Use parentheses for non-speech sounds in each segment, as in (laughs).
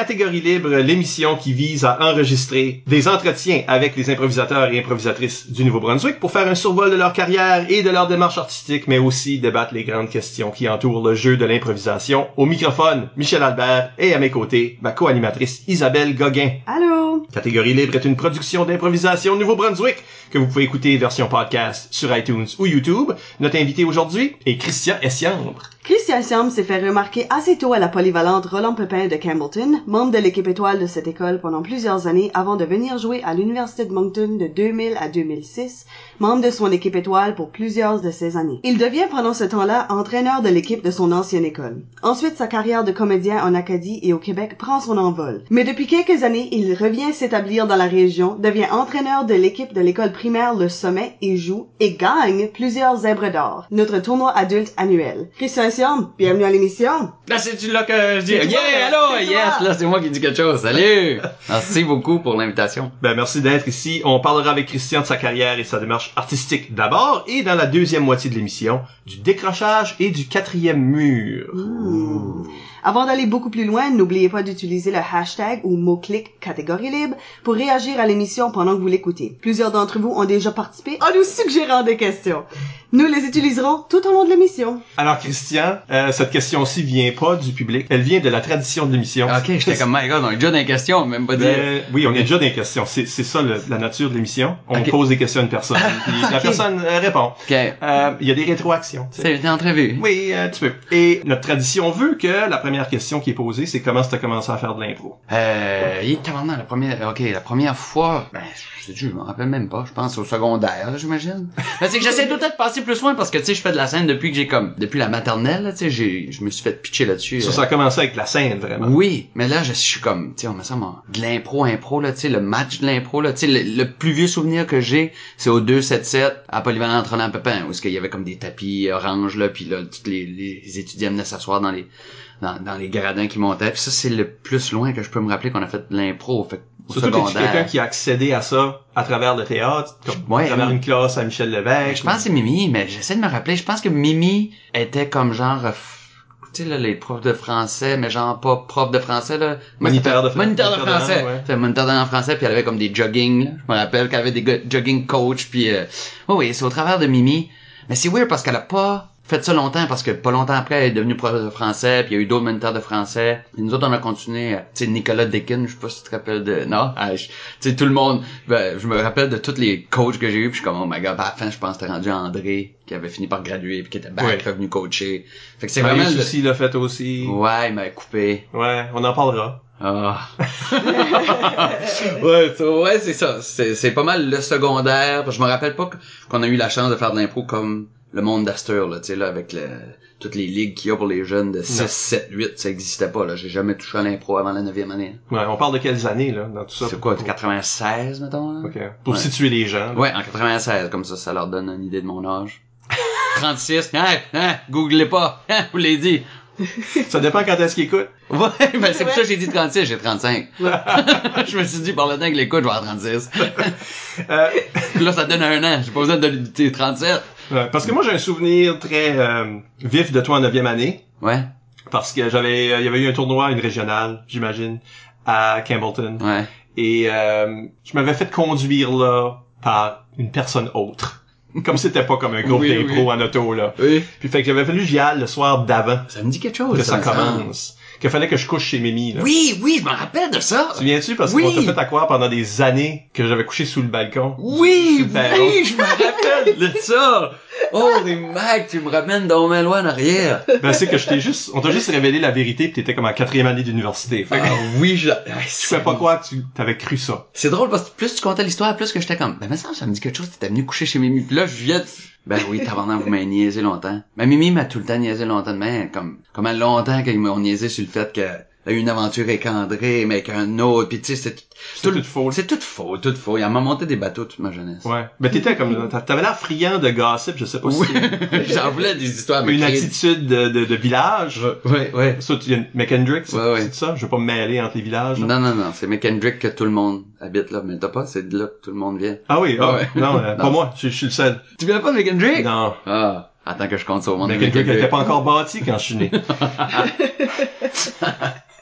Catégorie Libre, l'émission qui vise à enregistrer des entretiens avec les improvisateurs et improvisatrices du Nouveau-Brunswick pour faire un survol de leur carrière et de leur démarche artistique, mais aussi débattre les grandes questions qui entourent le jeu de l'improvisation. Au microphone, Michel Albert et à mes côtés, ma co-animatrice Isabelle Gauguin. Allô? Catégorie Libre est une production d'improvisation Nouveau-Brunswick que vous pouvez écouter version podcast sur iTunes ou YouTube. Notre invité aujourd'hui est Christian Essiambre. Christian Siam s'est fait remarquer assez tôt à la polyvalente Roland Pepin de Campbellton, membre de l'équipe étoile de cette école pendant plusieurs années avant de venir jouer à l'Université de Moncton de 2000 à 2006, membre de son équipe étoile pour plusieurs de ces années. Il devient pendant ce temps-là entraîneur de l'équipe de son ancienne école. Ensuite, sa carrière de comédien en Acadie et au Québec prend son envol. Mais depuis quelques années, il revient s'établir dans la région, devient entraîneur de l'équipe de l'école primaire Le Sommet et joue et gagne plusieurs zèbres d'or, notre tournoi adulte annuel. Christian Siam, bienvenue à l'émission. Là, c'est-tu là que je dis, C'est toi, yeah, allô, c'est yes, toi. là, c'est moi qui dis quelque chose. Salut! Merci beaucoup pour l'invitation. Ben, merci d'être ici. On parlera avec Christian de sa carrière et sa démarche artistique d'abord, et dans la deuxième moitié de l'émission, du décrochage et du quatrième mur. Hmm. Avant d'aller beaucoup plus loin, n'oubliez pas d'utiliser le hashtag ou mot-clic catégorie libre pour réagir à l'émission pendant que vous l'écoutez. Plusieurs d'entre vous ont déjà participé en nous suggérant des questions. Nous les utiliserons tout au long de l'émission. Alors, Christian, euh, cette question-ci vient pas du public. Elle vient de la tradition de l'émission. Ok, j'étais comme, my god, on est déjà dans les questions, même pas dit. Ben, oui, on est déjà dans les questions. C'est, c'est ça le- la nature de l'émission. On pose des questions à une personne, (laughs) puis la personne euh, répond. Ok. Euh, Il y a des rétroactions. tu. C'est une entrevue. Oui, un petit peu. Et notre tradition veut que la première question qui est posée, c'est comment tu as commencé à faire de l'impro? Euh, il la première, ok, la première fois, ben, je sais, je me rappelle même pas, je pense au secondaire, j'imagine. Ben, c'est que j'essaie tout le temps de passer plus loin parce que, tu sais, je fais de la scène depuis que j'ai comme, depuis la maternelle, tu sais, j'ai, je me suis fait pitcher là-dessus. Ça, euh, ça a commencé avec la scène, vraiment. Oui, mais là, je suis comme, tu sais, on me semble de l'impro, impro, là, tu sais, le match de l'impro, là, tu sais, le, le plus vieux souvenir que j'ai, c'est au 277 à Polyvalent Roland Pepin, où est-ce qu'il y avait comme des tapis orange, là, puis là, tous les, les étudiants venaient s'asseoir dans les, dans, dans les gradins qui montaient, puis ça, c'est le plus loin que je peux me rappeler qu'on a fait de l'impro, fait au Surtout que tu es quelqu'un secondaire. qui a accédé à ça à travers le théâtre, comme Ouais, à travers oui. une classe à Michel Lévesque. Je pense que c'est Mimi, mais j'essaie de me rappeler, je pense que Mimi était comme genre, euh, tu sais, là, les profs de français, mais genre pas prof de français, là. Moniteur de- Moniteur de moniteur de français. moniteur de français, puis elle avait comme des jogging, là. Je me rappelle qu'elle avait des jogging coach, puis euh, oui, oui, c'est au travers de Mimi. Mais c'est weird parce qu'elle a pas fait ça longtemps, parce que pas longtemps après, elle est devenue prof de français, puis il y a eu d'autres moniteurs de français. Et nous autres, on a continué, euh, tu sais, Nicolas Deakin, je sais pas si tu te rappelles de... Non? Ah, je- tu sais, tout le monde... Ben, je me rappelle de tous les coachs que j'ai eu, puis je suis comme, oh my god, à la fin, je pense que c'était rendu André, qui avait fini par graduer, puis qui était back, Ouais. revenu coacher. Fait que c'est Marius vraiment... le- aussi l'a fait aussi. Ouais, il m'avait coupé. Ouais, on en parlera. Ah. (laughs) ouais, ouais, c'est ça. C'est, pas mal le secondaire. Je me rappelle pas qu'on a eu la chance de faire de l'impro comme le monde d'Astor, là, tu sais, là, avec le, toutes les ligues qu'il y a pour les jeunes de 6, Non. 7, 8, ça existait pas, là. J'ai jamais touché à l'impro avant la neuvième année. Ouais, on parle de quelles années, là, dans tout ça? C'est quoi, de 96, mettons, là? Ok. Pour Ouais. situer les gens. là. Ouais, en 96, comme ça, ça leur donne une idée de mon âge. (laughs) 36, hein, hein, googlez pas, hein, vous l'avez dit. Ça dépend quand est-ce qu'ils écoutent. (laughs) Ouais, ben c'est pour ça que j'ai dit 36, j'ai 35. (laughs) je me suis dit, par le temps que l'écoute, je vais avoir 36. Euh, là, ça donne un an. J'ai pas besoin de donner 37. Ouais, parce que moi, j'ai un souvenir très euh, vif de toi en neuvième année. Ouais, Parce que j'avais, il y avait eu un tournoi, une régionale, j'imagine, à Campbellton. ouais. Et euh, je m'avais fait conduire là par une personne autre. (laughs) Comme c'était pas comme un groupe Oui, d'impro oui. en auto, là. Oui. Puis fait que j'avais fallu j'y aille le soir d'avant Ça me dit quelque chose. que ça commence. Qu'il fallait que je couche chez Mimi, là. Oui, oui, je me rappelle de ça. Tu viens-tu? Parce Oui. qu'on t'a fait à croire pendant des années que j'avais couché sous le balcon? Oui, oui, je me rappelle de ça. (laughs) Oh, les mecs, tu me ramènes dans mes loin en arrière. Ben, c'est que je t'ai juste, on t'a juste révélé la vérité pis t'étais comme en quatrième année d'université. Fait que Ah oui, je... je pouvais (laughs) pas que tu t'avais cru ça. C'est drôle parce que plus tu comptais l'histoire, plus que j'étais comme, ben, mais ça, ça me dit quelque chose, t'étais venu coucher chez Mimi. Puis là, je viens de... Ben oui, tabarnak, vous m'avez niaisé longtemps. Mais Mimi m'a tout le temps niaisé longtemps de même, comme, comment longtemps qu'ils m'ont niaisé sur le fait que une aventure avec André, mais avec un autre, puis tu sais, c'est C'est tout faux. c'est tout faux, tout faux. Il m'a monté des bateaux toute ma jeunesse. Ouais. Mais t'étais comme, t'avais l'air friand de gossip, je sais pas Oui. si (laughs) J'en voulais des histoires, une attitude de, de, de village. Ouais, ouais. Ça, tu viens de McKendrick, c'est Ouais, ouais. c'est ça? Je veux pas me mêler entre les villages. là. Non, non, non, c'est McKendrick que tout le monde habite là, mais t'as pas, c'est de là que tout le monde vient. Ah oui, ah, Ouais. non, euh, (laughs) pas moi, je, je suis le seul. Tu viens pas de McKendrick? Non. Ah, attends que je compte sur mon nom. McKendrick n'était pas encore bâti quand je suis né. (laughs)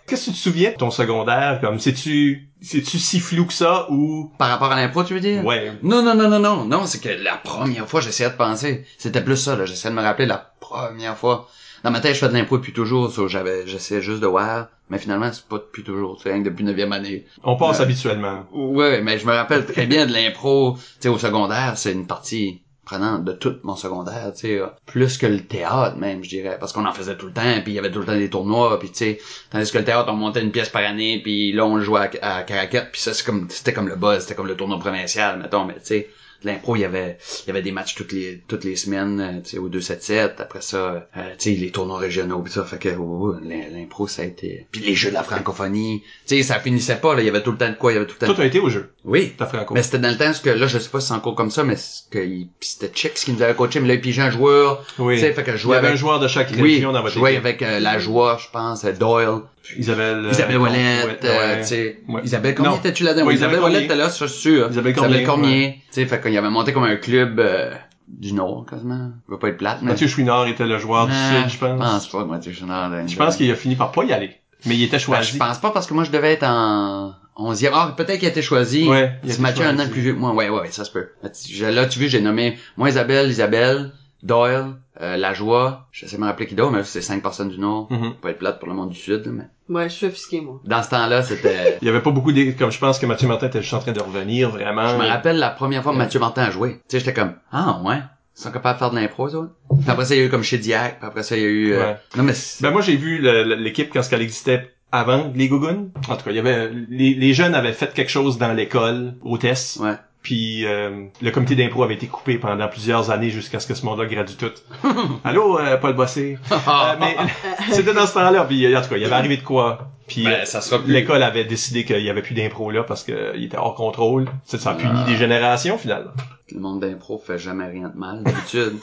Qu'est-ce que tu te souviens de ton secondaire? Comme, c'est-tu, c'est-tu si flou que ça ou... Par rapport à l'impro, tu veux dire? Ouais. Non, non, non, non, non, non, c'est que la première fois, j'essayais de penser. C'était plus ça, là. J'essayais de me rappeler la première fois. Dans ma tête, je fais de l'impro depuis toujours, so j'avais, j'essayais juste de voir. Mais finalement, c'est pas depuis toujours, c'est rien que depuis neuvième année. On passe Ouais. habituellement. Ouais, mais je me rappelle très bien de l'impro. Tu sais, au secondaire, c'est une partie de tout mon secondaire, tu sais, euh, plus que le théâtre même, je dirais, parce qu'on en faisait tout le temps, puis il y avait tout le temps des tournois, puis tu sais, tandis que le théâtre, on montait une pièce par année, puis là, on jouait à, à Caracat, puis ça, c'est comme, c'était comme le buzz, c'était comme le tournoi provincial, mettons, mais tu sais, l'impro, il y avait, il y avait des matchs toutes les, toutes les semaines, euh, tu sais, au 2-7-7, après ça, euh, tu sais, les tournois régionaux, puis ça, fait que, oh, oh, l'im- l'impro, ça a été, puis les jeux de la francophonie, tu sais, ça finissait pas, là, il y avait tout le temps de quoi, il y avait tout le temps Toi, t'as été au jeu. oui. T'as franco. Mais c'était dans le temps, parce que là, je sais pas si c'est encore comme ça, mais que pis c'était Chicks qui nous avait coaché, mais là, il pigeait un joueur. Oui. Tu sais, fait que je Il y jouais avait avec... un joueur de chaque oui, région dans je votre jouais avec euh, la joie, je pense, euh, Doyle, Isabelle... Isabelle ouais, ouais. sais. Ouais. Isabelle, combien Non. étais-tu là-dedans? Isabelle Isabelle Cormier. était là, suis sûr. Isabelle Isabelle Cormier, Cormier. Tu sais, fait qu'il avait monté comme un club euh, du Nord, quasiment. Je veux pas être plate, mais... Mathieu Chouinard était le joueur du Sud, je pense. Je pense pas que Mathieu Chouinard... Je pense qu'il a fini par pas y aller. Mais il était Ben, choisi. je pense pas parce que moi je devais être en 11e. Ah, peut-être qu'il a été choisi. Ouais, il a C'est été Mathieu un an plus vieux que moi. Ouais, ouais, ouais, ça se peut. Là, tu vois, j'ai nommé moi Isabelle, Isabelle, Doyle, euh, La Joie. Je sais me rappeler qui d'autre, mais c'est cinq personnes du Nord. Mhm. Pas être plate pour le monde du Sud, mais Ouais, je suis offusqué, moi. dans ce temps-là, c'était. (laughs) Il y avait pas beaucoup de... Comme je pense que Mathieu Martin était juste en train de revenir, vraiment. Je me rappelle la première fois que Mathieu Martin a joué. Tu sais, j'étais comme ah ouais? Ils sont capables de faire de l'impro, ça. Puis après ça, il y a eu comme chez Diac. Puis après ça, il y a eu. euh, Ouais. Non mais c'est- Ben moi j'ai vu l'équipe quand elle existait avant les Gougounes. En tout cas, il y avait les, les jeunes avaient fait quelque chose dans l'école, hôtesse. Ouais. Puis euh, le comité d'impro avait été coupé pendant plusieurs années jusqu'à ce que ce monde-là gradue tout. (laughs) Allô, euh, Paul Bossé? (laughs) Euh, mais (laughs) c'était dans ce temps-là. Puis en tout cas, il y avait arrivé de quoi. Puis Ben, euh, plus. l'école avait décidé qu'il y avait plus d'impro là parce qu'il était hors contrôle. Ça, ça a puni Ah. des générations finalement. Le monde d'impro fait jamais rien de mal d'habitude.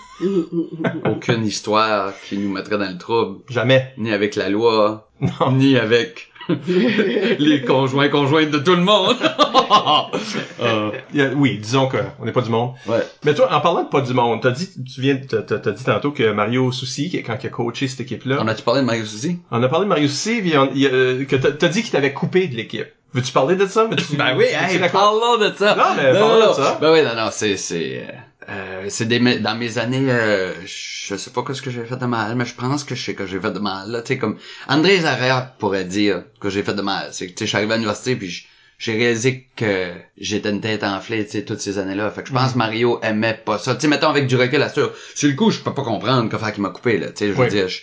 Aucune histoire qui nous mettrait dans le trouble. Jamais. ni avec la loi, Non. ni avec les conjoints conjointes de tout le monde. (laughs) Euh, oui, disons que on n'est pas du monde. ouais. Mais toi, en parlant de pas du monde, t'as dit, tu viens, t'as, dit tantôt que Mario Souci, quand il a coaché cette équipe-là, On a-tu parlé de Mario Soucy? on a parlé de Mario Souci, euh, que t'as dit qu'il t'avait coupé de l'équipe. Veux-tu parler de ça? Veux-tu- (laughs) Ben oui, hey, parlons de ça. Non, mais parlons non, de ça. Ben oui, non, non, c'est, c'est, euh, euh, c'est des, dans mes années, euh, je sais pas ce que j'ai fait de mal, mais je pense que je sais que j'ai fait de mal, là, tu sais, comme, André Zarrea pourrait dire que j'ai fait de mal. C'est que, tu sais, je suis arrivé à l'université puis je- j'ai réalisé que j'étais une tête enflée, tu sais, toutes ces années-là. Fait que je pense que Mario aimait pas ça. Tu sais, mettons avec du recul, là, sur, sur le coup, je peux pas comprendre que faire qu'il m'a coupé, là, tu sais, je veux Oui. dire, je,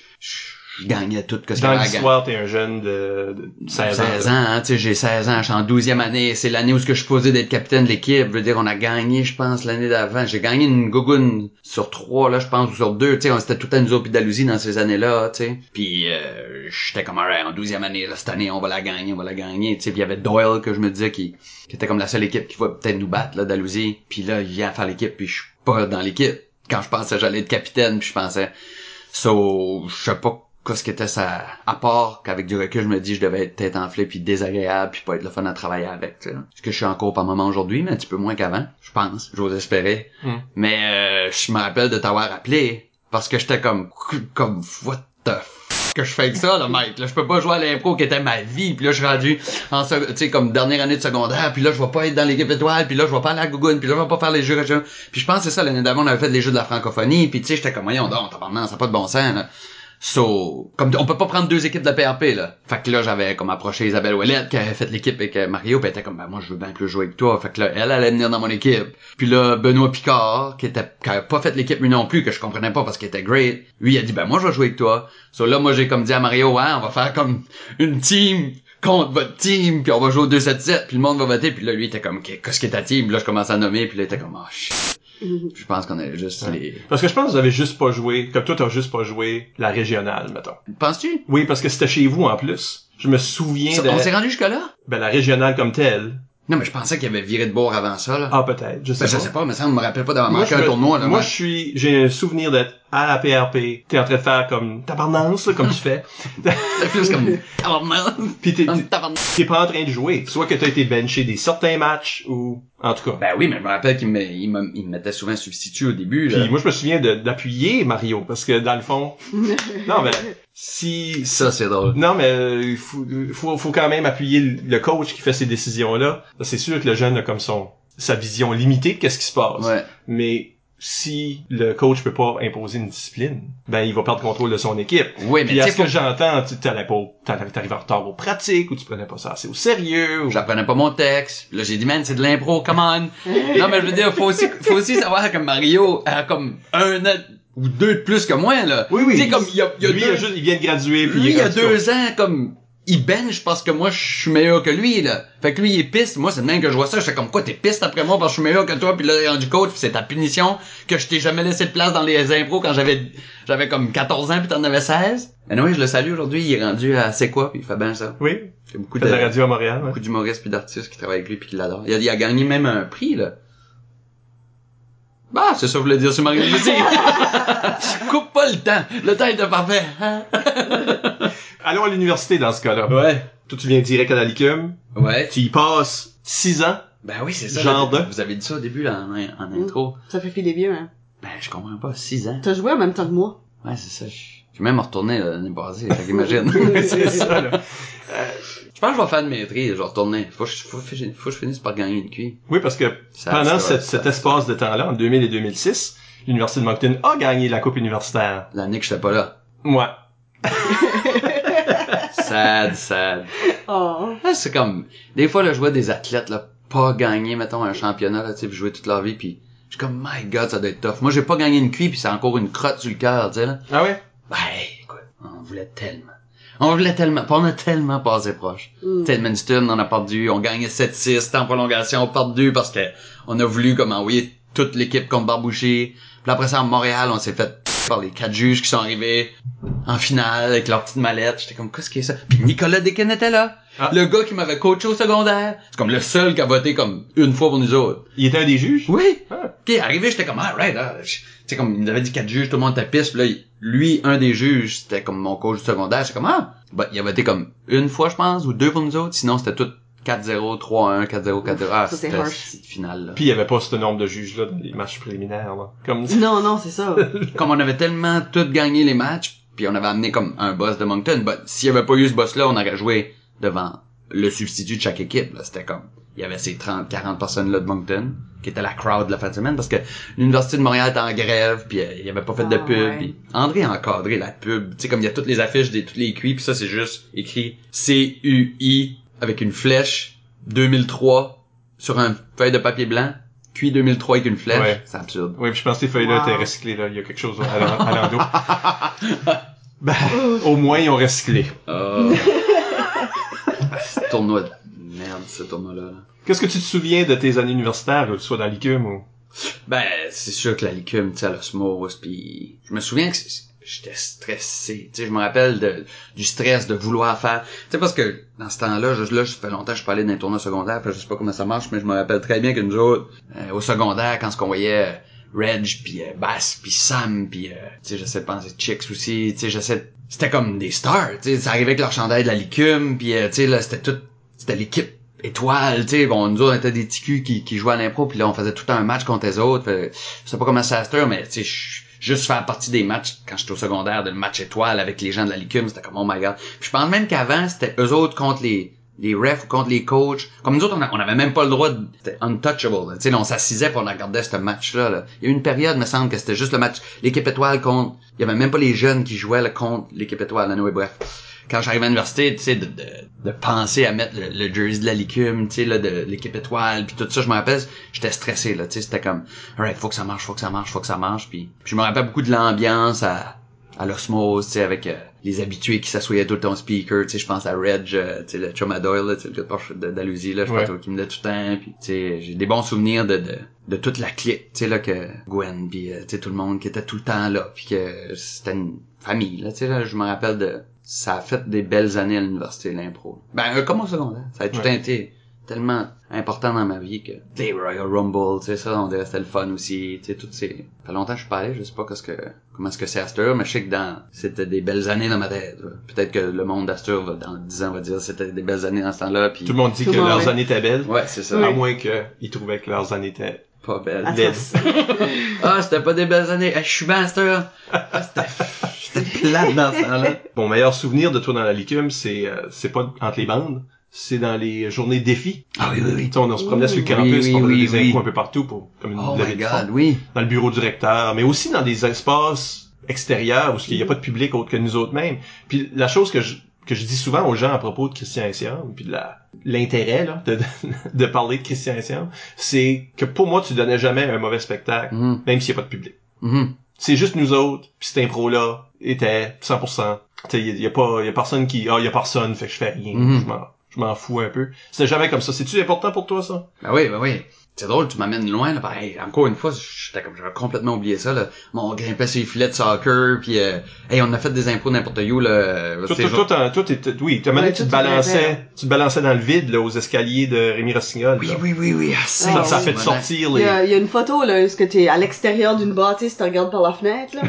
je, gagnais tout ce y Dans l'histoire, t'es un jeune de, de 16 ans. 16 ans, hein, tu sais, j'ai 16 ans, je suis en 12e année, c'est l'année où ce que je suis posé d'être capitaine de l'équipe, je veux dire, on a gagné, je pense, l'année d'avant, j'ai gagné une gougoune sur trois, là, je pense, ou sur deux, tu sais, on c'était tout à nous autres dans ces années-là, tu sais, puis euh, j'étais comme, alright, en 12e année, là, cette année, on va la gagner, on va la gagner, tu sais, puis il y avait Doyle, que je me disais, qui, qui était comme la seule équipe qui va peut-être nous battre, là, Dalhousie, puis là, il vient faire l'équipe, puis je suis pas dans l'équipe, quand je pensais que j'allais être capitaine, puis je pensais, so, je sais pas qu'est-ce qui était ça, à part qu'avec du recul, je me dis, je devais être tête enflée puis désagréable puis pas être le fun à travailler avec, tu sais. Ce que je suis encore par moment aujourd'hui, mais un petit peu moins qu'avant, je pense, j'ose espérer. Hmm. Mais, euh, je me rappelle de t'avoir appelé parce que j'étais comme, comme, what the f que je fais avec ça, là, mec. Là, je peux pas jouer à l'impro qui était ma vie. Puis là, je suis rendu en, tu sais, comme dernière année de secondaire. Puis là, je vais pas être dans l'équipe étoile. Puis là, je vais pas aller à Gougoune. Puis là, je vais pas faire les jeux. Puis je pense que c'est ça, l'année d'avant, on avait fait les jeux de la francophonie. Puis tu sais, j'étais comme, voyons donc, tabarnak, ça n'a pas de bon sens, là. So, comme on peut pas prendre deux équipes de PRP là. Fait que là j'avais comme approché Isabelle Ouellette qui avait fait l'équipe avec Mario, puis elle était comme ben moi je veux bien plus jouer avec toi. Fait que là elle allait venir dans mon équipe. Puis là Benoît Picard qui était qui avait pas fait l'équipe lui non plus que je comprenais pas parce qu'il était great. Lui il a dit ben moi je vais jouer avec toi. So là moi j'ai comme dit à Mario ouais on va faire comme une team contre votre team puis on va jouer au 2-7-7 puis le monde va voter puis là lui il était comme qu'est-ce qui est ta team? Puis là je commence à nommer puis là il était comme oh shit. Je pense qu'on est juste Ouais. les Parce que je pense que vous avez juste pas joué, comme toi t'as juste pas joué la régionale, mettons. Penses-tu? Oui, parce que c'était chez vous en plus. Je me souviens Ça, de On s'est rendu jusque là? ben, la régionale comme telle. Non, mais je pensais qu'il avait viré de bord avant ça, là. Ah, peut-être. Je sais Ben, je pas. sais pas, mais ça, on me rappelle pas d'avoir manqué je un me- tournoi, là. moi, je suis, j'ai un souvenir d'être à la PRP. T'es en train de faire comme tabarnance, là, comme tu fais. (laughs) Plus comme, tabarnak. Puis t'es, t'es- pas en train de jouer. Soit que t'as été benché des certains matchs, ou, en tout cas. Ben oui, mais je me rappelle qu'il me, il me, il me mettait souvent substitut au début, là. Puis moi, je me souviens de- d'appuyer Mario, parce que dans le fond, (laughs) non, mais si, Ça, c'est drôle. non, mais il faut, faut, faut quand même appuyer le coach qui fait ces décisions-là. C'est sûr que le jeune a comme son sa vision limitée de qu'est-ce qui se passe. Ouais. Mais si le coach peut pas imposer une discipline, ben il va perdre contrôle de son équipe. Oui, mais Puis à ce que j'entends, tu t'allais pas, t'arrives en retard aux pratiques ou tu prenais pas ça assez au sérieux. Ou... J'apprenais pas mon texte. Là, j'ai dit, man, c'est de l'impro, come on. (laughs) non, mais je veux dire, faut aussi, faut aussi savoir que Mario a comme un an ou deux de plus que moi, là. Oui, oui. Tu sais, comme, il y a, il y a Lui, il, deux, a juste, il vient de graduer. Puis lui, il y a deux ans, comme, il bench parce que moi, je suis meilleur que lui, là. Fait que lui, il est piste. Moi, c'est le même que je vois ça. Je fais comme quoi, t'es piste après moi parce que je suis meilleur que toi, puis là, il est rendu coach, c'est ta punition que je t'ai jamais laissé de place dans les impros quand j'avais, j'avais comme 14 ans puis t'en avais 16. Mais non, je le salue aujourd'hui, il est rendu à C'est quoi, puis il fait bien ça. Oui, Il y a beaucoup de la de, radio à Montréal. ouais. beaucoup d'humoristes puis d'artistes qui travaillent avec lui puis qui l'adorent. Il a, il a gagné même un prix, là. Bah, c'est ça que je voulais dire sur Mario. (laughs) Coupe pas le temps. Le temps était parfait. (laughs) Allons à l'université dans ce cas-là. Ouais. Toi, tu viens direct à la Licume. Ouais. Tu y passes six ans. Ben oui, c'est ça. Genre de- Vous avez dit ça au début, là, en, en Mm. intro. Ça fait filer vieux, hein. Ben, je comprends pas. 6 ans. T'as joué en même temps que moi. Ouais, c'est ça. Je suis même retourné là, l'année passée. Fait qu'imagine. (laughs) (laughs) c'est ça, là. Je pense que je vais faire une maîtrise. Je vais retourner. Faut que je, faut, que je- faut que je finisse par gagner une cuille. Oui, parce que Ça- pendant ça- cet, ça- cet espace de temps-là, en 2000 et 2006, l'Université de Moncton a gagné la Coupe universitaire. L'année que j'étais pas là. Moi. (laughs) Sad, sad. Oh. Ouais, c'est comme des fois là je vois des athlètes là pas gagner mettons un championnat là tu sais jouer toute leur vie puis je suis comme my god ça doit être tough. Moi j'ai pas gagné une cuille puis c'est encore une crotte sur le cœur, tu sais là. Ah ouais? Ben écoute, on voulait tellement. On voulait tellement, on a tellement passé proche. Mm. Tu sais, Edmundston, on a perdu, on gagnait 7-6, c'était en prolongation, on a perdu parce que on a voulu comme envoyer toute l'équipe contre Barbouché. Puis après ça, à Montréal, on s'est fait par les quatre juges qui sont arrivés en finale avec leur petite mallette. J'étais comme, qu'est-ce que c'est ça? Puis Nicolas Dequin était là. Ah. Le gars qui m'avait coaché au secondaire. C'est comme le seul qui a voté comme une fois pour nous autres. Il était un des juges? Oui. Ah. Ok, arrivé, j'étais comme, ah, right, ah, je- c'est comme, il nous avait dit quatre juges, tout le monde était pisse, puis là, lui, un des juges, c'était comme mon coach du secondaire, j'étais comme, ah, bah, il a voté comme une fois, je pense, ou deux pour nous autres, sinon c'était tout 4-0, 3-1, 4-0, 4-0, ah, c'était finale, là. Puis il y avait pas ce nombre de juges-là dans les matchs préliminaires, là. Comme (laughs) Non, non, c'est ça. (laughs) Comme on avait tellement tout gagné les matchs, puis on avait amené comme un boss de Moncton, bah, s'il y avait pas eu ce boss-là, on aurait joué devant le substitut de chaque équipe, là, c'était comme, il y avait ces 30, 40 personnes-là de Moncton, qui étaient la crowd de la fin de semaine, parce que l'Université de Montréal était en grève, puis euh, il y avait pas fait de Ah, pub, ouais. puis André a encadré la pub, tu sais, comme il y a toutes les affiches des toutes les cuits, puis ça, c'est juste écrit C-U-I, avec une flèche, 2003, sur un feuille de papier blanc, cuit 2003 avec une flèche, Ouais. c'est absurde. Oui, puis je pense que ces feuilles-là Wow. étaient recyclées, là. Il y a quelque chose à l'en- à l'endos. (laughs) ben, au moins, ils ont recyclé. Oh. (laughs) ce tournoi de merde, ce tournoi-là. là. Qu'est-ce que tu te souviens de tes années universitaires, que ce soit dans l'ICUM ou... Ben, c'est sûr que la licume, tu sais, à l'osmose, puis je me souviens que c'est- j'étais stressé. Tu sais, je me rappelle de, du stress de vouloir faire. Tu sais, parce que dans ce temps-là, je, là, ça fait longtemps que je les tournois secondaires, puis je sais pas comment ça marche, mais je me rappelle très bien que nous autres, euh, au secondaire, quand ce qu'on voyait euh, Reg, puis euh, Bass, puis Sam, puis euh, tu sais, j'essaie de penser Chicks aussi, tu sais, j'essaie C'était comme des stars, tu sais, ça arrivait avec leur chandail de la licume, puis euh, tu sais, là, c'était tout... C'était l'équipe étoile, tu sais, bon, nous autres, on était des ticus qui, qui jouaient à l'impro, puis là, on faisait tout un match contre les autres. Fait, je sais pas comment ça se fait, mais tu sais, je- juste faire partie des matchs quand j'étais au secondaire, de le match étoile avec les gens de la licume, c'était comme, oh my god. Puis je pense même qu'avant, c'était eux autres contre les les refs contre les coachs. Comme nous autres, on, a- on avait même pas le droit de... Untouchable. là. Là, on s'assisait pour on regardait ce match-là. là. Il y a eu une période, me semble, que c'était juste le match... L'équipe étoile contre... Il y avait même pas les jeunes qui jouaient là, contre l'équipe étoile. Anyway, bref quand j'arrivais à l'université, tu sais, de, de, de penser à mettre le, le jersey de la licume, tu sais, là, de l'équipe étoile, puis tout ça, je me rappelle, j'étais stressé, là, tu sais, c'était comme, alright, faut que ça marche, faut que ça marche, faut que ça marche, puis je me rappelle beaucoup de l'ambiance à, à l'osmose, tu sais, avec, euh, les habitués qui s'assoyaient tout le temps au speaker, tu sais, je pense à Reg, euh, tu sais, le chum à Doyle, là, tu sais, le gars de Porsche de- d'Alousie, là, je Ouais. pense qui me disait tout le temps, puis tu sais, j'ai des bons souvenirs de, de, de toute la clique, tu sais, là, que Gwen, puis euh, tu sais, tout le monde qui était tout le temps là, puis que c'était une famille, là, tu sais, là, je me rappelle de, ça a fait des belles années à l'université, l'impro. Ben, euh, comme au secondaire, ça a tout Ouais. été tellement important dans ma vie que les Royal Rumble, tu sais ça, on dirait que c'était le fun aussi, tu sais toutes ces ça fait longtemps que je suis pas allé, je sais pas qu'est-ce que comment est-ce que c'est Astor, mais je sais que dans c'était des belles années dans ma tête. Peut-être que le monde d'Astor va dans 10 ans va dire que c'était des belles années dans ce temps-là puis Tout le monde dit Tout que leurs ouais. années étaient belles. Ouais, c'est ça. À moins qu'ils trouvaient que leurs années étaient Pas belle. Attends. laides. (laughs) Ah, c'était pas des belles années. Je suis bien Astor. Ah, c'était (laughs) c'était plate dans ce temps-là. Mon meilleur souvenir de toi dans la licume, c'est euh, c'est pas entre les bandes, c'est dans les journées défis. Ah oui oui oui. On, on se promenait sur le campus, oui, on faisait oui, des impôts un peu partout pour comme une Oh my god, oui. Dans le bureau du recteur, mais aussi dans des espaces extérieurs où il n'y a pas de public autre que nous autres mêmes. Puis la chose que je que je dis souvent aux gens à propos de Christian Essiam, puis de l'intérêt là de, de, (laughs) de parler de Christian Essiam, c'est que pour moi tu donnais jamais un mauvais spectacle, Mhm. même s'il n'y a pas de public. Mhm. c'est juste nous autres, puis cette impro-là était 100%. Tu sais, y, a- y a pas, y a personne qui, ah, y a personne, fait que je fais rien. Mhm. Je m'en, je m'en fous un peu. C'était jamais comme ça. C'est-tu important pour toi, ça? Ben oui, ben oui. C'est drôle, tu m'amènes loin, là. Ben, hey, encore une fois, j'étais comme, j'avais complètement oublié ça, là. Bon, on grimpait sur les filets de soccer, puis euh, hey, on a fait des impros n'importe où, là. Toi, toi, t'es- oui, tu Ouais, tu te tu balançais, tu te balançais dans le vide, là, aux escaliers de Rémi Rossignol. Oui, là. oui, oui, oui. Ça, Ah, ça oui. fait de sortir Il les, y, a, il y a une photo là, est-ce que t'es à l'extérieur d'une bâtisse, tu regardes par la fenêtre là.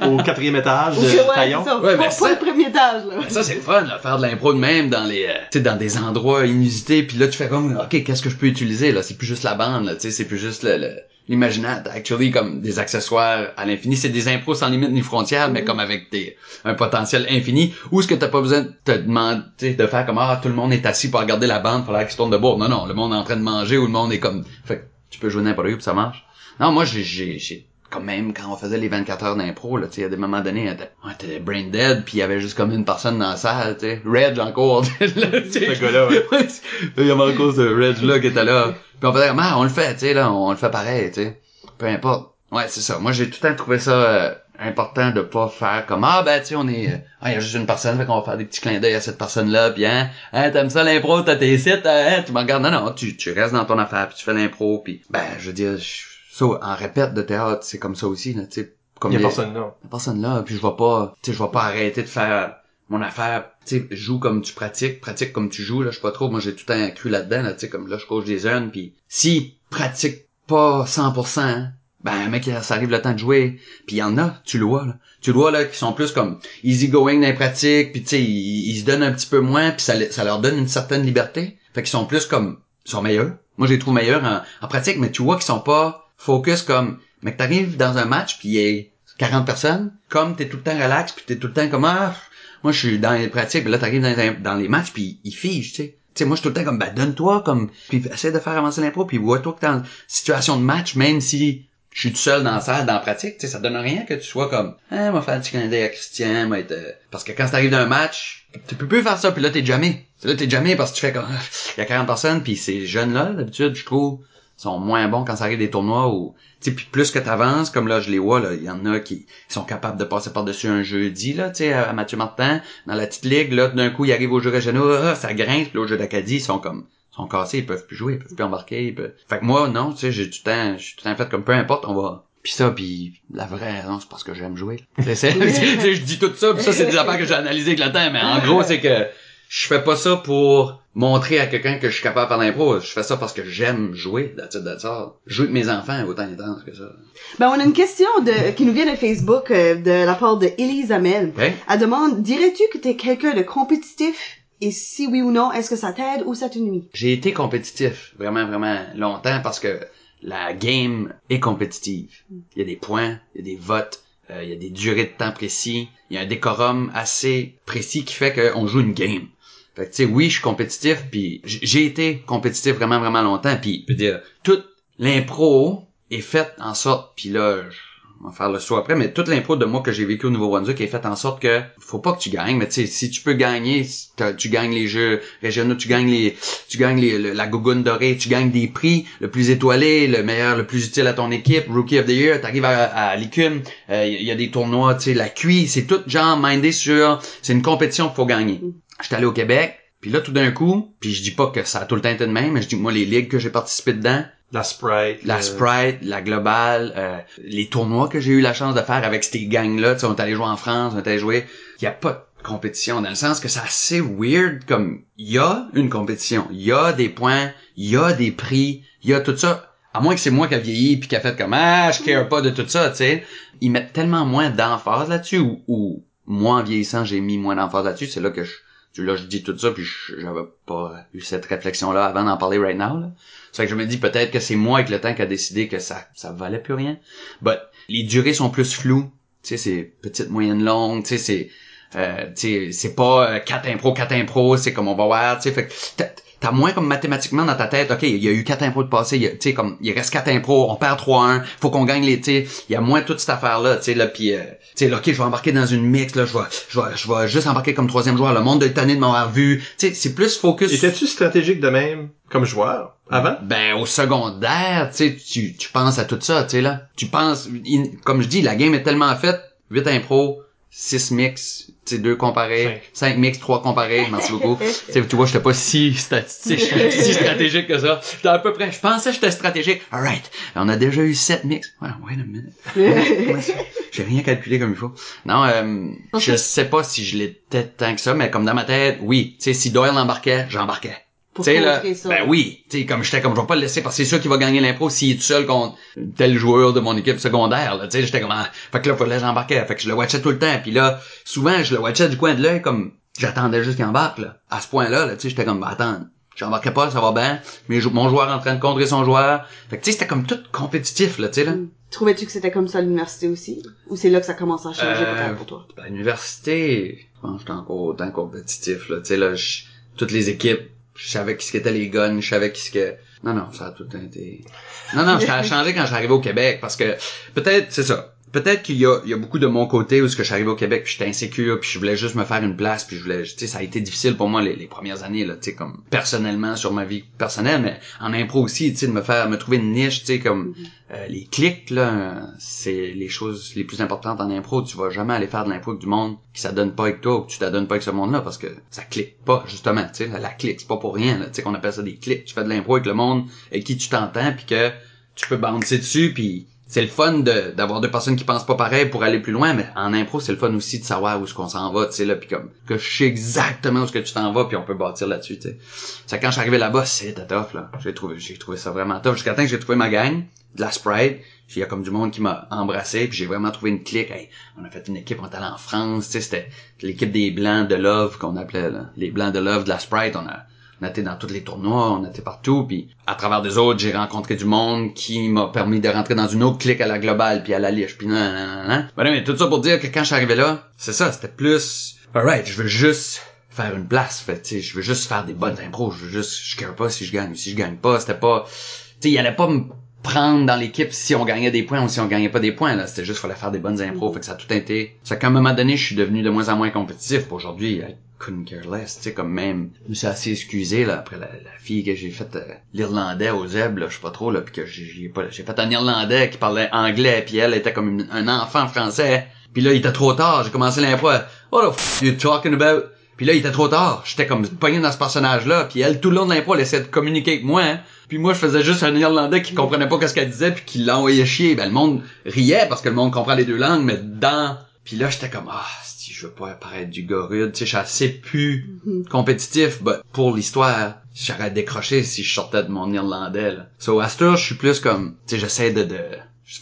(laughs) au, au quatrième étage de (laughs) ouais, Taillon. ça. Mais pas ça- le premier étage là. Ça, c'est le fun, là, faire de l'impro de même dans les, euh, tu sais, dans des endroits inusités, puis là, tu fais comme, ok, qu'est-ce que je peux utiliser, là? C'est plus juste la bande, là, tu sais, c'est plus juste le, le- l'imaginaire, actually, comme des accessoires à l'infini. C'est des impros sans limite ni frontières, mais comme avec des, un potentiel infini. Ou est-ce que t'as pas besoin de te demander, de faire comme, ah, tout le monde est assis pour regarder la bande, faudrait qu'il se tourne de bord. Non, non, le monde est en train de manger ou le monde est comme, fait que tu peux jouer n'importe où puis ça marche. Non, moi, j'ai, j'ai, quand même, quand on faisait les 24 heures d'impro, là, tu sais, à des moments donnés, on était, on était brain dead, puis il y avait juste comme une personne dans la salle, tu sais. Reg encore, (laughs) là. Ce gars-là, ouais. (laughs) Il y avait encore ce Reg là qui était là. Puis on faisait comme, ah, on le fait, tu sais, là, on le fait pareil, tu sais. Peu importe. Ouais, c'est ça. Moi, j'ai tout le temps trouvé ça euh, important de pas faire comme, ah, ben, tu sais, on est, euh, ah, il y a juste une personne, fait qu'on va faire des petits clins d'œil à cette personne-là, puis hein, hein, t'aimes ça l'impro, t'as tes sites, hein, tu me regardes, non, non, tu, tu restes dans ton affaire, puis tu fais l'impro, puis ben, je veux dire, je- en répète de théâtre, c'est comme ça aussi, là, tu sais. Comme Il y a les- personne là. la personne là, puis je vais pas, tu sais, je vais pas arrêter de faire mon affaire, tu sais, joue comme tu pratiques, pratique comme tu joues, là, je sais pas trop, moi j'ai tout le temps cru là-dedans, là, tu sais, comme là, je coach des jeunes, puis s'ils pratiquent pas 100%, hein, ben, mec, ça arrive le temps de jouer, puis il y en a, tu le vois, là, tu le vois, là, qui sont plus comme easy going dans les pratiques, puis tu sais, ils, ils se donnent un petit peu moins, puis ça, ça leur donne une certaine liberté, fait qu'ils sont plus comme, ils sont meilleurs, moi j'ai trouvé meilleurs en, en pratique, mais tu vois qu'ils sont pas focus comme, mec, t'arrives dans un match, puis il y a 40 personnes, comme t'es tout le temps relax, puis t'es tout le temps comme ah, moi je suis dans les pratiques, puis là t'arrives dans, les- dans les matchs, puis ils figent, tu sais. Tu sais, moi je suis tout le temps comme ben donne-toi comme puis essaie de faire avancer l'impro, puis vois-toi que t'es en situation de match, même si je suis tout seul dans la salle, dans la pratique, tu sais, ça donne rien que tu sois comme ah, moi faire clin d'œil à Christian, moi être euh, parce que quand t'arrives dans un match, tu peux plus faire ça, puis là t'es jamais. Là t'es jamais parce que tu fais comme Ah, il y a 40 personnes, puis ces jeunes là, d'habitude, je trouve sont moins bons quand ça arrive des tournois ou tu sais puis plus que t'avances comme là je les vois là il y en a qui sont capables de passer par dessus un jeudi là tu sais à Mathieu Martin dans la petite ligue là d'un coup ils arrivent au jeu régional ah, ça grince puis au jeu d'Acadie ils sont comme ils sont cassés ils peuvent plus jouer ils peuvent plus embarquer ils peuvent... fait que moi non tu sais j'ai tout le temps je suis tout le temps fait comme peu importe on va puis ça puis la vraie raison c'est parce que j'aime jouer (laughs) c'est c'est- (laughs) je dis tout ça puis ça c'est des affaires que j'ai analysées avec le temps mais en gros c'est que je fais pas ça pour montrer à quelqu'un que je suis capable de faire l'impro. Je fais ça parce que j'aime jouer. All. Jouer avec mes enfants autant intense que ça. Ben on a une question de qui nous vient de Facebook euh, de la part de Elise Amel. Elle demande dirais-tu que t'es quelqu'un de compétitif? Et si oui ou non, est-ce que ça t'aide ou ça te nuit? J'ai été compétitif vraiment, vraiment longtemps parce que la game est compétitive. Il y a des points, il y a des votes, euh, il y a des durées de temps précis, il y a un décorum assez précis qui fait qu'on joue une game. Fait que tu sais, oui, je suis compétitif, puis j'ai été compétitif vraiment, vraiment longtemps, puis je veux dire, toute l'impro est faite en sorte, puis là, on va faire le saut après, mais toute l'impro de moi que j'ai vécu au Nouveau-Brunswick est faite en sorte que faut pas que tu gagnes, mais tu sais, si tu peux gagner, tu gagnes les jeux régionaux, tu gagnes les, tu gagnes les, le- la gougoune dorée, tu gagnes des prix, le plus étoilé, le meilleur, le plus utile à ton équipe, Rookie of the Year, t'arrives à, à l'écume, euh, il y, a des tournois, tu sais, la QI, c'est tout genre mindé sur, c'est une compétition qu'il faut gagner. J'étais allé au Québec, puis là tout d'un coup, puis je dis pas que ça a tout le temps été de même, mais je dis que moi les ligues que j'ai participé dedans, La Sprite. la le- Sprite, la Globale, euh, les tournois que j'ai eu la chance de faire avec ces gangs-là, tu sais, on est allé jouer en France, on est allé jouer, il y a pas de compétition dans le sens que c'est assez weird comme il y a une compétition, il y a des points, il y a des prix, il y a tout ça. À moins que c'est moi qui a vieilli puis qui a fait comme ah je care pas de tout ça, tu sais. Ils mettent tellement moins d'emphase là-dessus ou, ou moi en vieillissant j'ai mis moins d'emphase là-dessus, c'est là que je tu- là je dis tout ça puis j'avais pas eu cette réflexion là avant d'en parler right now là. C'est que je me dis peut-être que c'est moi avec le temps qui a décidé que ça ça valait plus rien. But les durées sont plus floues. Tu sais, c'est petite, moyenne, longue. Tu sais, c'est euh, c'est pas euh, 4 impro, 4 impro, c'est comme on va voir. Tu sais, fait t'as- moins comme mathématiquement dans ta tête. Ok, il y a eu 4 impros de passé. Tu sais, comme il reste 4 impros, on perd 3-1. Faut qu'on gagne les. Tu sais, il y a moins toute cette affaire là. Tu sais là, puis euh, tu sais, là, ok, je vais embarquer dans une mix. Là, je vais, je vais, je vais juste embarquer comme troisième joueur. Le monde de tanné de m'avoir vu. Tu sais, c'est plus focus. Étais-tu stratégique de même comme joueur avant? Ben au secondaire, tu sais, tu tu penses à tout ça, tu sais là. Tu penses, in- comme je dis, la game est tellement faite, 8 impro, 6 mix, tu sais, 2 comparés, 5 mix, 3 comparés, merci beaucoup. (laughs) tu vois, j'étais pas si statistique, (laughs) (laughs) si stratégique que ça. J'étais à peu près, je pensais que j'étais stratégique. Alright, on a déjà eu 7 mix. Ouais, wait a minute. J'ai rien calculé comme il faut. Non, euh, je sais pas si je l'étais tant que ça, mais comme dans ma tête, oui. Tu sais, si Doyle embarquait, j'embarquais. Pour Tu sais, là, ça. ben oui, tu sais, comme j'étais comme, je vais pas le laisser parce que c'est sûr qu'il va gagner l'impro s'il est tout seul contre tel joueur de mon équipe secondaire, là, tu j'étais comme, ah, fait que là, fallait que j'embarquais, fait que je le watchais tout le temps, puis là, souvent, je le watchais du coin de l'œil, comme, j'attendais juste qu'il embarque, là, à ce point-là, là, tu sais, j'étais comme, ben, attends, j'embarquais pas, ça va bien, mais mon joueur est en train de contrer son joueur, fait que tu sais, c'était comme tout compétitif, là, tu sais, là. Trouvais-tu que c'était comme ça à l'université aussi? Ou c'est là que ça commence à changer Euh, pour toi? À l'université, je pense que j'étais encore autant compétitif, là. Tu sais, là, je- toutes les équipes, je savais qui ce qu'étaient les guns, je savais qui ce que... Non, non, ça a tout été... Non, non, ça a (laughs) changé quand je suis arrivé au Québec, parce que peut-être, c'est ça. Peut-être qu'il y a, il y a beaucoup de mon côté où ce que je suis arrivé au Québec, puis j'étais insécure, puis je voulais juste me faire une place, puis je voulais, tu sais, ça a été difficile pour moi les, les premières années, là, tu sais, comme personnellement sur ma vie personnelle, mais en impro aussi, tu sais, de me faire, me trouver une niche, tu sais, comme euh, les clics, là, c'est les choses les plus importantes en impro. Tu vas jamais aller faire de l'impro avec du monde qui s'adonne pas avec toi ou que tu t'adonnes pas avec ce monde-là parce que ça clique pas, justement, tu sais, la, la clique, c'est pas pour rien, là, tu sais, qu'on appelle ça des clics. Tu fais de l'impro avec le monde avec qui tu t'entends puis que tu peux bouncer dessus puis c'est le fun de d'avoir deux personnes qui pensent pas pareil pour aller plus loin mais en impro c'est le fun aussi de savoir où est-ce qu'on s'en va tu sais là puis comme que je sais exactement où est-ce que tu t'en vas puis on peut bâtir là-dessus tu sais. Quand je suis arrivé là-bas c'était tough là. J'ai trouvé j'ai trouvé ça vraiment tough jusqu'à temps que j'ai trouvé ma gang de la Sprite il y a comme du monde qui m'a embrassé puis j'ai vraiment trouvé une clique. On a fait une équipe on est allé en France tu sais c'était l'équipe des blancs de Love qu'on appelait là. les blancs de Love de la Sprite. On a on était dans tous les tournois, on était partout, puis à travers des autres, j'ai rencontré du monde qui m'a permis de rentrer dans une autre clique à la globale, puis à la liche, puis nan, nan, nan, non, mais tout ça pour dire que quand je suis arrivé là, c'est ça, c'était plus, alright, je veux juste faire une place, fait, tu sais, je veux juste faire des bonnes impros, je veux juste, je care pas si je gagne, si je gagne pas, c'était pas, tu sais, il allait pas me prendre dans l'équipe si on gagnait des points ou si on gagnait pas des points là c'était juste fallait faire des bonnes impros fait que ça a tout été ça qu'à un moment donné je suis devenu de moins en moins compétitif aujourd'hui couldn't care less tu sais comme même je me suis assez excusé là après la, la fille que j'ai faite euh, l'irlandais au zeb là je sais pas trop là puis que j'ai pas j'ai fait un irlandais qui parlait anglais puis elle était comme une- un enfant français puis là il était trop tard j'ai commencé l'impro what the f you talking about puis là, il était trop tard. J'étais comme pogné dans ce personnage-là. Puis elle, tout le long de l'impro, elle essayait de communiquer avec moi. hein. Puis moi, je faisais juste un Irlandais qui comprenait pas ce qu'elle disait puis qui l'envoyait chier. Ben, le monde riait parce que le monde comprend les deux langues, mais dans... Puis là, j'étais comme, ah, si je veux pas paraître du gars rude. Tu sais, je suis assez plus compétitif. But pour l'histoire, j'aurais décroché si je sortais de mon Irlandais, là. So, à ce tour, je suis plus comme, tu sais, j'essaie de... de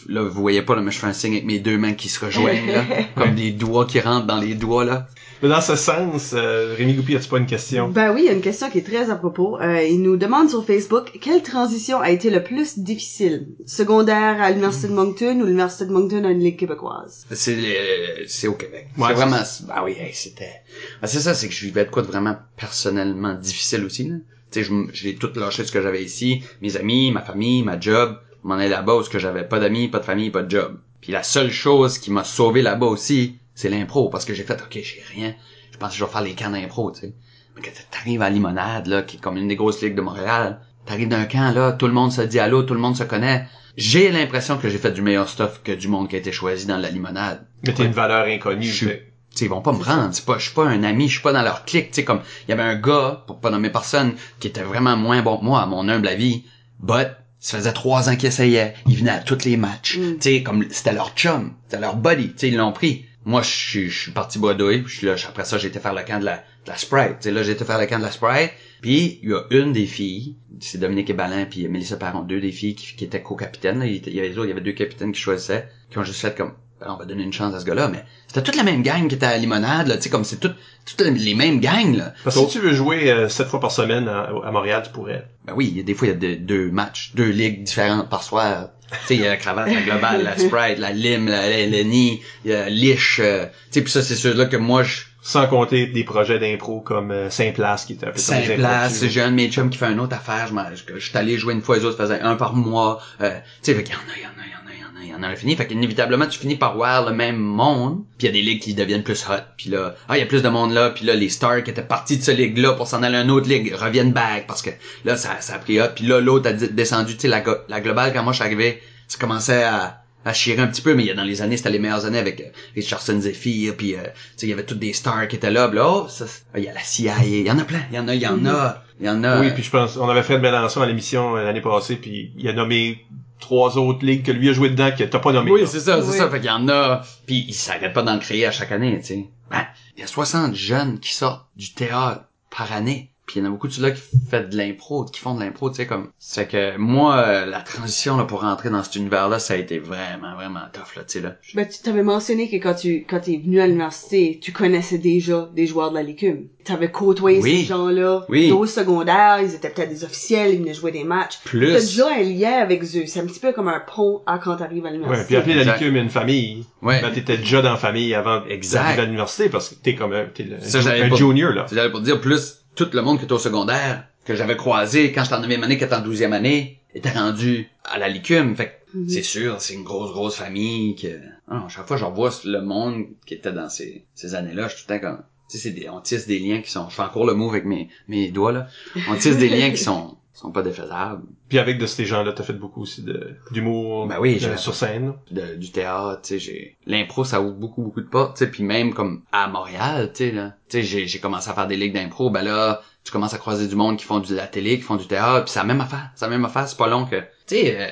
Là, vous voyez pas, là, mais je fais un signe avec mes deux mains qui se rejoignent, là. (laughs) comme des doigts qui rentrent dans les doigts, là. Mais dans ce sens, euh, Rémi Goupy, as-tu pas une question? Ben oui, il y a une question qui est très à propos. Euh, il nous demande sur Facebook quelle transition a été le plus difficile? Secondaire à l'université de Moncton ou l'université de Moncton à une ligue québécoise? C'est le- c'est au Québec. Ouais, c'est vraiment bah oui, hey, c'était bah, c'est ça, c'est que je vivais de quoi de vraiment personnellement difficile aussi là. Tu sais, je j'ai tout lâché ce que j'avais ici, mes amis, ma famille, ma job, m'en aller là-bas où ce que j'avais pas d'amis, pas de famille, pas de job. Puis la seule chose qui m'a sauvé là-bas aussi, c'est l'impro, parce que j'ai fait, ok, j'ai rien. Je pense que je vais faire les camps d'impro, tu sais. Mais quand t'arrives à Limonade, là, qui est comme une des grosses ligues de Montréal, t'arrives d'un camp, là, tout le monde se dit allô, tout le monde se connaît. J'ai l'impression que j'ai fait du meilleur stuff que du monde qui a été choisi dans la limonade. Mais t'es une valeur inconnue. Je suis- fait- Tu sais, ils vont pas me prendre. C'est pas, je suis pas un ami, je suis pas dans leur clique. Tu sais, comme, il y avait un gars, pour pas nommer personne, qui était vraiment moins bon que moi, à mon humble avis, but, ça faisait trois ans qu'il essayait. Il venait à tous les matchs. Mm. Tu sais, comme, c'était leur chum. C'était leur buddy. Tu sais, ils l'ont pris. Moi, je suis, parti bredouille, puis là, après ça, j'ai été faire le camp de la, de la Sprite. Tu sais, là, j'ai été faire le camp de la Sprite, puis il y a une des filles, c'est Dominique Ebalin puis Mélissa Perron, deux des filles qui, étaient co-capitaines, il, y avait les il y avait deux capitaines qui choisissaient, qui ont juste fait comme, on va donner une chance à ce gars-là, mais c'était toute la même gang qui était à Limonade, là, tu sais, comme c'est toutes, les mêmes gangs, là. Parce que si tu veux jouer euh, sept fois par semaine à, à Montréal, tu pourrais. Ben oui, des fois, il y a deux, deux matchs, deux ligues différentes par soir. Tu sais, il y a la cravate, la globale, la Sprite, la Lim, la LNI, il y a Lich, euh, tu sais, puis ça, c'est ceux-là que moi, je, Sans compter des projets d'impro comme euh, Saint-Place qui était un peu comme des Saint place, impromptus. j'ai un de mes chums qui fait une autre affaire, je, m'en- je, je suis allé jouer une fois, les autres faisaient un par mois, euh, tu sais, il y en a, il y en a, il y en a, il y en a infini, fait qu'inévitablement, tu finis par voir le même monde, puis il y a des ligues qui deviennent plus hot, puis là, ah, il y a plus de monde là, puis là, les stars qui étaient partis de ce ligue-là pour s'en aller à une autre ligue reviennent back, parce que là, ça, ça a pris hot, puis là, l'autre a descendu, tu sais, la, la globale, quand moi je suis arrivé, ça commençait à, à chier un petit peu, mais il y a dans les années, c'était les meilleures années avec euh, Richardson Zephyr, puis euh, il y avait toutes des stars qui étaient là, puis là, oh, ça, ah, il y a la CIA, il y en a plein, il y en a, il y en a, il y en a. Oui, puis je pense, on avait Fred Mélenchon à l'émission euh, l'année passée, puis il a nommé trois autres ligues que lui a joué dedans que t'as pas nommé. Oui, c'est ça, c'est Oui. ça. Fait qu'il y en a, puis ils s'arrêtent pas d'en créer à chaque année, tu sais. Ben, il y a 60 jeunes qui sortent du théâtre par année. Puis il y en a beaucoup de ceux-là qui font de l'impro, qui font de l'impro, tu sais, comme... C'est que moi, euh, la transition là, pour rentrer dans cet univers-là, ça a été vraiment, vraiment tough, là, tu sais, là. Ben, tu t'avais mentionné que quand tu quand t'es venu à l'université, tu connaissais déjà des joueurs de la Licume. T'avais côtoyé Oui. ces gens-là. Oui. Au secondaire, ils étaient peut-être des officiels, ils venaient jouer des matchs. Plus. T'as déjà un lien avec eux. C'est un petit peu comme un pont à quand t'arrives à Ouais, l'université. puis appeler la licume une famille. Ouais. Ben, t'étais déjà dans la famille avant d'arriver à l'université parce que t'es comme un, t'es le- Ça, j'avais un junior, là. J'allais pour dire, plus tout le monde qui était au secondaire, que j'avais croisé quand j'étais en 9e année, qui était en 12e année, était rendu à la licume. Fait que Mhm. c'est sûr, c'est une grosse, grosse famille que... Ah non, chaque fois que je revois le monde qui était dans ces, ces années-là, je suis tout le temps comme... Tu sais, c'est des, on tisse des liens qui sont... Je fais encore le move avec mes, mes doigts, là. On tisse des liens qui sont, sont pas défaisables. Puis avec de ces gens-là, t'as fait beaucoup aussi de, d'humour. Ben oui, de- sur scène. de- du théâtre, tu sais, j'ai l'impro ça ouvre beaucoup beaucoup de portes, tu sais, puis même comme à Montréal, tu sais là, tu sais j'ai commencé à faire des ligues d'impro, ben là, tu commences à croiser du monde qui font de la télé, qui font du théâtre, puis c'est la même affaire, c'est la même affaire, c'est pas long que tu sais euh,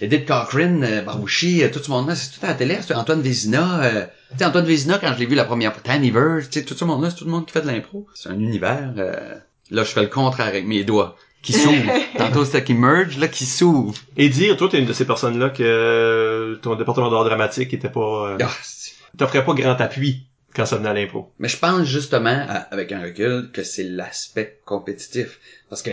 Edith Cochrane, euh, Barbouchi, euh, tout ce monde-là, c'est tout à la télé, c'est Antoine Vézina, euh, tu sais Antoine Vézina quand je l'ai vu la première fois, Verge, tu sais tout ce monde-là, c'est tout le monde qui fait de l'impro. C'est un univers euh, là je fais le contraire avec mes doigts qui s'ouvre. (laughs) Tantôt c'était qui merge, là qui s'ouvre. Et dire, toi, t'es une de ces personnes-là que euh, ton département d'art dramatique était pas, euh, Ah, t'offrais pas grand appui quand ça venait à l'impro. Mais je pense justement, à- avec un recul, que c'est l'aspect compétitif. Parce que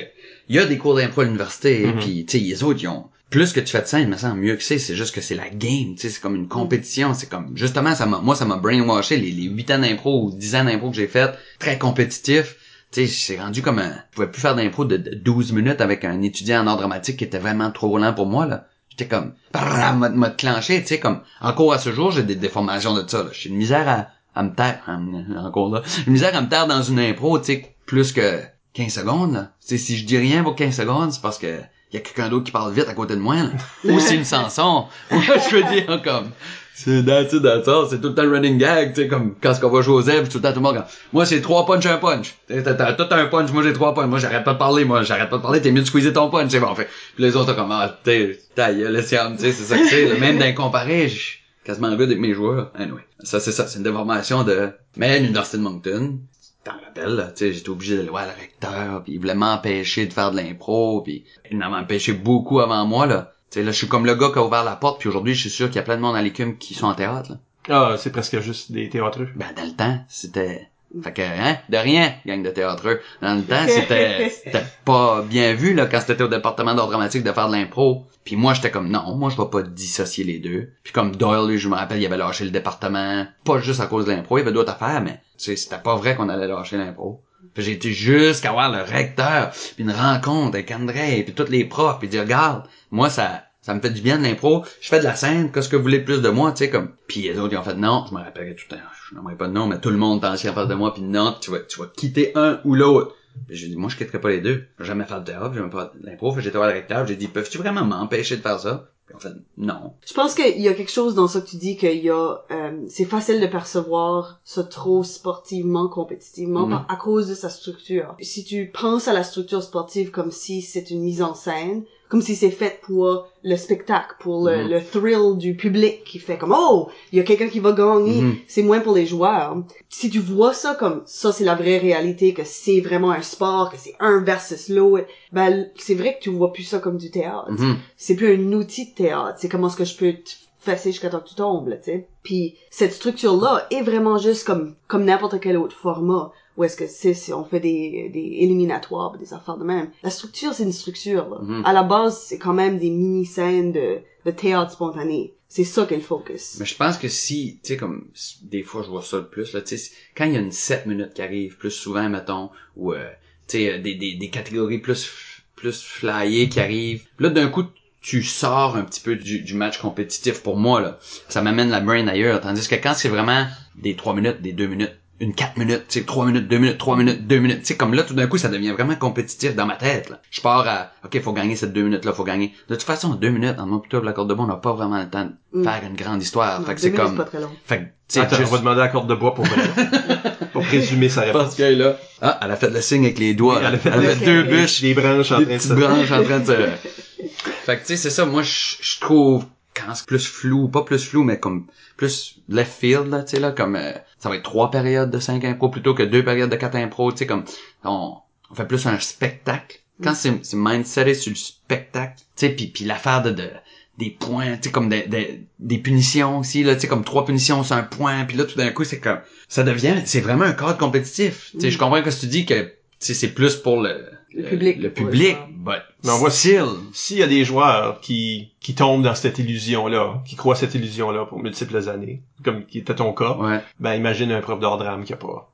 il y a des cours d'impro à l'université, Mhm. puis tu sais, les autres, ils ont plus que tu fais de scène, me semble mieux que c'est, c'est juste que c'est la game, tu sais, c'est comme une compétition, c'est comme, justement, ça m'a, moi, ça m'a brainwashé, les, les 8 ans d'impro ou 10 ans d'impro que j'ai fait, très compétitif, tu sais, c'est rendu comme un, je pouvais plus faire d'impro de, de 12 minutes avec un étudiant en art dramatique qui était vraiment trop lent pour moi, là. J'étais comme, m'a, clenché, tu sais, comme, encore à ce jour, j'ai des déformations de ça, là. J'ai une misère à, à me taire, me- encore là, une misère à me taire dans une impro, tu sais, plus que 15 secondes, là. Tu sais, si je dis rien pour 15 secondes, c'est parce que y a quelqu'un d'autre qui parle vite à côté de moi, là. (laughs) Ou c'est une chanson. (laughs) Je veux dire, comme, c'est that's it, that's c'est tout le temps le running gag, tu sais, comme, quand on va jouer aux tout le temps tout le monde, moi c'est trois punch, un punch. T'as, tout un punch, moi j'ai trois punch, moi j'arrête pas de parler, moi j'arrête pas de parler, t'es mieux de squeezer ton punch, c'est bon, fait. Puis les autres, comme, ah, t'es, tu sais, c'est ça que c'est, même d'incomparé, je quasiment good avec mes joueurs. Anyway. Ça, c'est ça, c'est une déformation de, mais l'université de Moncton, t'en rappelles, là, tu sais, j'étais obligé d'aller voir le recteur, puis il voulait m'empêcher de faire de l'impro, puis il empêché beaucoup avant moi, là. Sais, là, je suis comme le gars qui a ouvert la porte, puis aujourd'hui, je suis sûr qu'il y a plein de monde à l'écume qui sont en théâtre, là. Ah, c'est presque juste des théâtreux. Ben, dans le temps, c'était... Fait que, hein, de rien, gang de théâtreux. Dans le temps, c'était (laughs) c'était pas bien vu, là, quand c'était au département d'art dramatique de faire de l'impro. Puis moi, j'étais comme, non, moi, je vais pas dissocier les deux. Puis comme Doyle, lui, je me rappelle, il avait lâché le département, pas juste à cause de l'impro, il y avait d'autres affaires, mais, tu sais, c'était pas vrai qu'on allait lâcher l'impro. J'ai été jusqu'à voir le recteur, puis une rencontre avec André, puis tous les profs, puis dire, regarde, moi, ça, ça me fait du bien de l'impro. Je fais de la scène, qu'est-ce que vous voulez plus de moi, tu sais, comme. Puis les autres, ils ont fait non, je me rappellerai tout le temps, je n'aimerais pas de nom, mais tout le monde pensait en face de moi, puis non, tu vas, tu vas quitter un ou l'autre. Puis j'ai dit, moi, je quitterai pas les deux. Je vais jamais faire de théâtre, je vais jamais faire de l'impro. J'étais voir le recteur, j'ai dit, peux-tu vraiment m'empêcher de faire ça? Puis fait, non. Je pense qu'il y a quelque chose dans ça que tu dis qu'il y a, euh, c'est facile de percevoir ça trop sportivement, compétitivement, Mhm. par- à cause de sa structure. Si tu penses à la structure sportive comme si c'est une mise en scène, comme si c'est fait pour le spectacle, pour le, Mhm. le thrill du public qui fait comme oh, il y a quelqu'un qui va gagner. Mhm. C'est moins pour les joueurs. Si tu vois ça comme ça, c'est la vraie réalité, que c'est vraiment un sport, que c'est un versus l'autre, ben c'est vrai que tu vois plus ça comme du théâtre Mhm. c'est plus un outil de théâtre. C'est comment est-ce que je peux te fesser jusqu'à temps que tu tombes, là, tu sais. Puis cette structure-là est vraiment juste comme comme n'importe quel autre format. Où est-ce que c'est si on fait des, des éliminatoires, des affaires de même. La structure, c'est une structure. Là. Mhm. À la base, c'est quand même des mini-scènes de, de théâtre spontané. C'est ça qu'est le focus. Mais je pense que si, tu sais, comme, des fois, je vois ça le plus, là, tu sais, quand il y a une 7 minutes qui arrive, plus souvent, mettons, ou, euh, tu sais, euh, des, des, des catégories plus, plus flyées qui arrivent, là, d'un coup, tu sors un petit peu du, du match compétitif pour moi, là. Ça m'amène la brain ailleurs. Tandis que quand c'est vraiment des 3 minutes, des 2 minutes, une 4 minutes, tu sais, 3 minutes, 2 minutes, 3 minutes, 2 minutes, tu sais, comme là, tout d'un coup, ça devient vraiment compétitif dans ma tête, là. Je pars à, OK, faut gagner cette 2 minutes-là, faut gagner. De toute façon, 2 minutes, en moi, plutôt, la corde de bois, on n'a pas vraiment le temps de Mm. faire une grande histoire. Non, fait que c'est comme, pas très long. fait que, tu sais, Attends, juste- on va demander la corde de bois pour (laughs) pour résumer sa réponse. parce que là, ah, elle a fait le signe avec les doigts. Oui, elle a fait le- Des deux bûches, des branches en des train de se... branches en train de se... (laughs) fait que tu sais, c'est ça, moi, je je trouve, quand c'est plus flou, pas plus flou, mais comme plus left field, là, tu sais, là, comme, euh, ça va être trois périodes de cinq impro plutôt que deux périodes de quatre impro, tu sais, comme, on, on fait plus un spectacle. Quand c'est, c'est mindseté sur le spectacle, tu sais, puis puis l'affaire de, de des points, tu sais, comme des, des, des punitions aussi, là, tu sais, comme trois punitions sur un point, puis là, tout d'un coup, c'est comme, ça devient, c'est vraiment un cadre compétitif. Tu sais, je comprends que tu dis que, tu sais, c'est plus pour le, Le public, le public, but Mais on voit. S'il y a des joueurs qui, qui tombent dans cette illusion-là, qui croient cette illusion-là pour multiples années, comme qui était ton cas, Ouais. ben imagine un prof d'art drame qui a pas,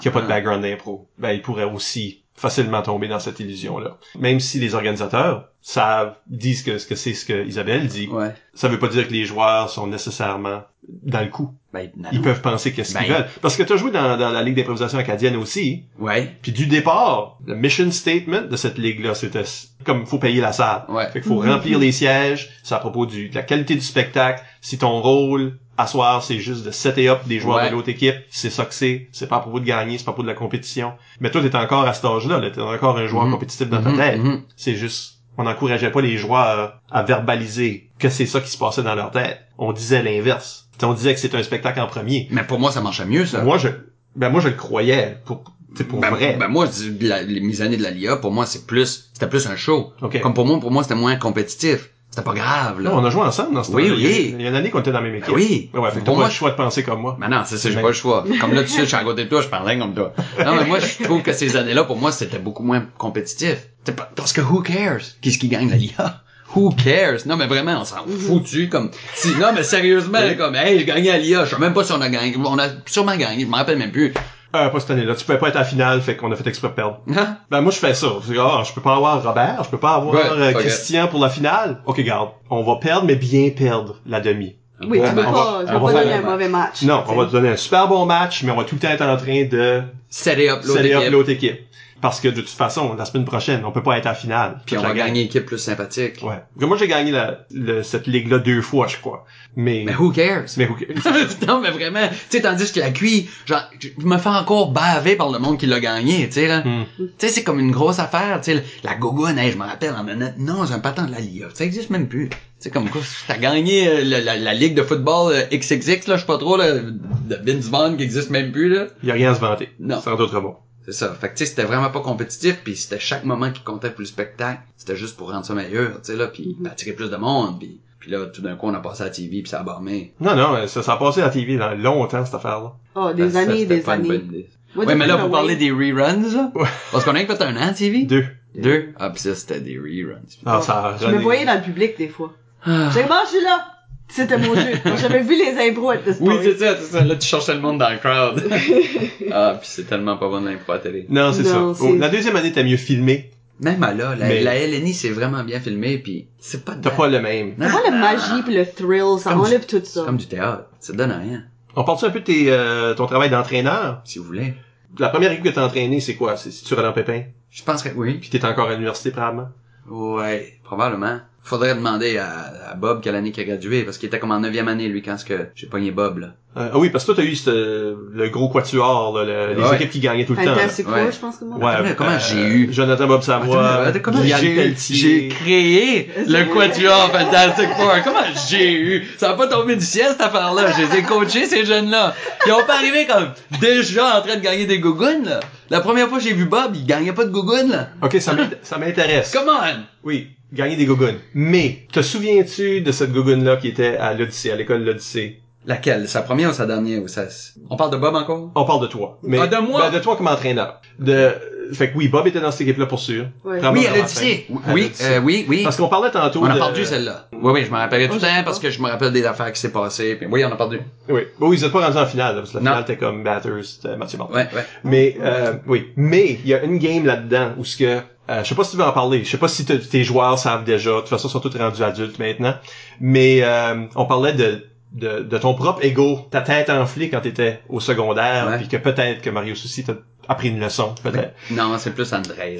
qui a pas de background d'impro. Ben il pourrait aussi facilement tomber dans cette illusion-là. Même si les organisateurs savent, disent que, que c'est ce que Isabelle dit, Ouais. ça veut pas dire que les joueurs sont nécessairement dans le coup. Ben, non, Ils non. peuvent penser qu'est-ce qu'ils Ben. veulent. Parce que tu as joué dans, dans la Ligue d'improvisation acadienne aussi, Ouais. puis du départ, le mission statement de cette ligue-là, c'était comme faut payer la salle. Ouais. Fait qu'il faut remplir les sièges, c'est à propos du, de la qualité du spectacle. Si ton rôle à soir, c'est juste de setter up des joueurs Ouais. de l'autre équipe, c'est ça que c'est. C'est pas à propos de gagner, c'est pas à propos de la compétition. Mais toi, t'es encore à cet âge-là, là, t'es encore un joueur Mhm. compétitif dans ta Mhm, tête. mhm. C'est juste, on n'encourageait pas les joueurs à verbaliser que c'est ça qui se passait dans leur tête. On disait l'inverse. On disait que c'était un spectacle en premier. Mais pour moi, ça marchait mieux, ça. Moi, je, ben moi, je le croyais pour, pour ben, vrai. ben, moi, la- les, mes années de la LIA, pour moi, c'est plus, c'était plus un show. Ok. Comme pour moi, pour moi, c'était moins compétitif. C'était pas grave, là. Non, on a joué ensemble dans ce Oui, temps-là. oui. Il y a- Il y a une année qu'on était dans la même équipe. Ben oui. Ouais, ouais, fait que t'as Pour pas moi, le choix de penser comme moi. Ben non, c'est ça, j'ai Mais- pas le choix. Comme là, tu sais, je suis à côté de toi, je parlais comme toi. Non, mais moi, je trouve que ces années-là, pour moi, c'était beaucoup moins compétitif. C'est pas, parce que who cares? Qu'est-ce qui gagne la LIA? Who cares? Non, mais vraiment, on s'en foutu, comme, si, non, mais sérieusement, comme, hey, j'ai gagné à l'IA, je sais même pas si on a gagné, on a sûrement gagné, je m'en rappelle même plus. Euh, pas cette année-là. Tu pouvais pas être à la finale, fait qu'on a fait exprès de perdre. Hein? Ben, moi, je fais ça. Je dis, ah, je peux pas avoir Robert, je peux pas avoir Ouais, euh. Christian pour la finale. Ok, garde. On va perdre, mais bien perdre la demi. Oui, tu match. pas, tu on va pas donner un un mauvais match. Non, on va te donner un super bon match, mais on va tout le temps être en train de setter up équipe. l'autre équipe. Parce que de toute façon, la semaine prochaine, on peut pas être à la finale. Puis on va gagner une équipe plus sympathique. Ouais. Parce que moi, j'ai gagné la, le- cette ligue-là deux fois, je crois. Mais, Mais who cares? mais who cares? (laughs) non, mais vraiment, tu sais, tandis que la QI, genre, je me fais encore baver par le monde qui l'a gagné, tu sais, là. Hmm. Tu sais, c'est comme une grosse affaire, tu sais, la gogoune, hey, je me rappelle, en menant, non, c'est un patent de la LIA, ça existe même plus. Tu sais, comme quoi, t'as gagné euh, la, la, la ligue de football euh, XXX, là, je sais pas trop, là, de Vince Vaughn qui existe même plus, là. Il y a rien à se vanter. Non. Sans d'autres mots. C'est ça. Fait que, tu sais, c'était vraiment pas compétitif, puis c'était chaque moment qui comptait pour le spectacle. C'était juste pour rendre ça meilleur, tu sais, là, puis Mhm. attirer plus de monde, puis puis là, tout d'un coup, on a passé à la TV, puis ça a barmé. Non, non, ça, ça a passé à la TV dans longtemps, cette affaire-là. Oh, des Ça, années, c'était des pas une années. bonne idée. Moi, Ouais, mais là, vous le parlez des reruns, là? Ouais. Parce qu'on a fait un an à TV? Deux. Deux? Ah, pis ça, c'était des reruns. Ah, ça a Je me voyais dans le public des fois. Ah. J'ai dit, bon, je suis là. C'était mon jeu. J'avais vu les impros à this Oui, c'est ça, c'est ça. Là, tu cherchais le monde dans le crowd. (laughs) ah, pis c'est tellement pas bon de l'impro à télé. Non, c'est ça. Oh, la deuxième année, t'as mieux filmé. Même à là, la, Mais- la LNI, c'est vraiment bien filmé, puis c'est pas de T'as pas le même. C'est pas la magie pis le thrill, ça Comme du- enlève tout ça. C'est comme du théâtre. Ça donne rien, On parle un peu de tes, euh, ton travail d'entraîneur? si vous voulez. La première équipe que t'as entraînée, c'est quoi? C'est si tu Roland Pépin? Je penserais que oui. Puis t'es encore à l'université, probablement? Ouais, probablement. Faudrait demander à, à Bob quelle année qu'il a gradué, parce qu'il était comme en neuvième année, lui, quand ce que j'ai pogné Bob, là. Euh, ah oui, parce que toi, t'as eu ce- le gros quatuor, là, le- les Ouais. équipes qui gagnaient tout le temps. Four, Ouais. je pense que moi. Ouais, Attends, comment euh, j'ai eu? Jonathan Bob Savoie, j'ai, Pelletier. j'ai créé le Quatuor Fantastic Four. Comment j'ai eu? Ça a pas tombé du ciel, cette affaire-là. Je les ai coachés, ces jeunes-là. Ils ont pas arrivé comme déjà en train de gagner des gougounes, là. La première fois que j'ai vu Bob, il gagnait pas de gougounes, là. Ok, ça m'intéresse. Come on! Oui, gagner des gougounes. Mais, te souviens-tu de cette gougoune-là qui était à l'Odyssée, à l'école de l'Odyssée? Laquelle? Sa première ou sa dernière? Ou sa... On parle de Bob encore? On parle de toi. Mais, Ah, de moi? ben, de toi comme entraîneur. De, fait que oui, Bob était dans cette équipe-là pour sûr. Oui, dans à l'Odyssée. Oui, euh, oui, oui. Parce qu'on parlait tantôt On a de- perdu celle-là. Oui, oui, je me rappelais tout Oh, le temps parce que je me rappelle des affaires qui s'est passées. Puis oui, on a perdu. Oui. Bon, oui, ils étaient pas rendus en finale, là, parce que la Non. finale était comme Batters, c'était Mathieu Martin. Ouais, ouais. Mais euh, oui, mais il y a une game là-dedans où ce que euh, je sais pas si tu veux en parler, je sais pas si te- tes joueurs savent déjà, de toute façon ils sont tous rendus adultes maintenant, mais euh, on parlait de, de de ton propre ego, ta tête enflée quand t'étais au secondaire, puis que peut-être que Mario Souci t'a appris une leçon, peut-être. Non, c'est plus André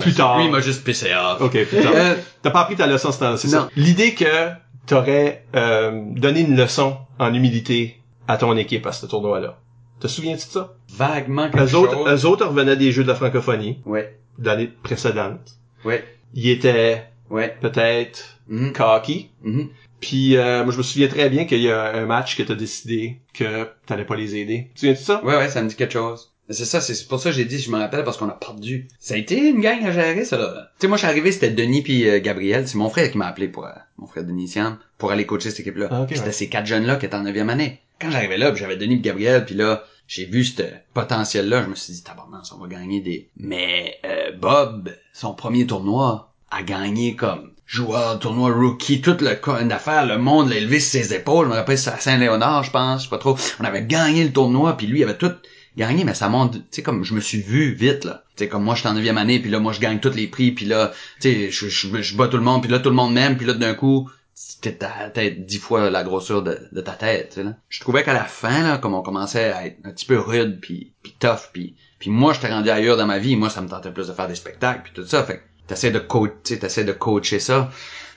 Plus tard. Lui, il m'a juste pissé off. Ok, putain. Euh, T'as pas appris ta leçon ce temps-là, c'est ça? L'idée que t'aurais euh, donné une leçon en humilité à ton équipe à ce tournoi-là. Te souviens-tu de ça? vaguement quelque Eux chose. autres, eux autres revenaient des Jeux de la francophonie Ouais, de l'année précédente. ouais, Ils étaient ouais. peut-être Mhm, cocky. mhm. Puis euh, moi je me souviens très bien qu'il y a un match que t'as décidé que t'allais pas les aider. Tu souviens de ça? Ouais, ouais, ça me dit quelque chose. C'est ça, c'est pour ça que j'ai dit, je me rappelle, parce qu'on a perdu. Ça a été une gang à gérer, ça, là. Tu sais, moi, je suis arrivé, c'était Denis puis euh, Gabriel. C'est mon frère qui m'a appelé pour, euh, mon frère Denis Siam, pour aller coacher cette équipe-là. Ah, c'était ouais. ces quatre jeunes-là qui étaient en neuvième année. Quand j'arrivais là, j'avais Denis puis Gabriel, puis là, j'ai vu ce potentiel-là, je me suis dit, tabarnak, on va gagner des... Mais euh, Bob, son premier tournoi, a gagné comme joueur, tournoi rookie, toute le une affaire, le monde l'a élevé sur ses épaules. Je me rappelle, à Saint-Léonard, je pense, je sais pas trop. On avait gagné le tournoi, puis lui, il avait tout gagné, mais ça monte, tu sais, comme je me suis vu vite, là. Tu sais, comme moi, je suis en neuvième année, puis là, moi, je gagne tous les prix, puis là, tu sais, je, je, je bats tout le monde, puis là, tout le monde m'aime, puis là, d'un coup, c'était ta tête dix fois la grosseur de, ta tête, là. Je trouvais qu'à la fin, là, comme on commençait à être un petit peu rude, puis, puis tough, puis, puis moi, j'étais rendu ailleurs dans ma vie, moi, ça me tentait plus de faire des spectacles, puis tout ça, fait t'essaies de coach, tu sais, t'essaies de coacher ça.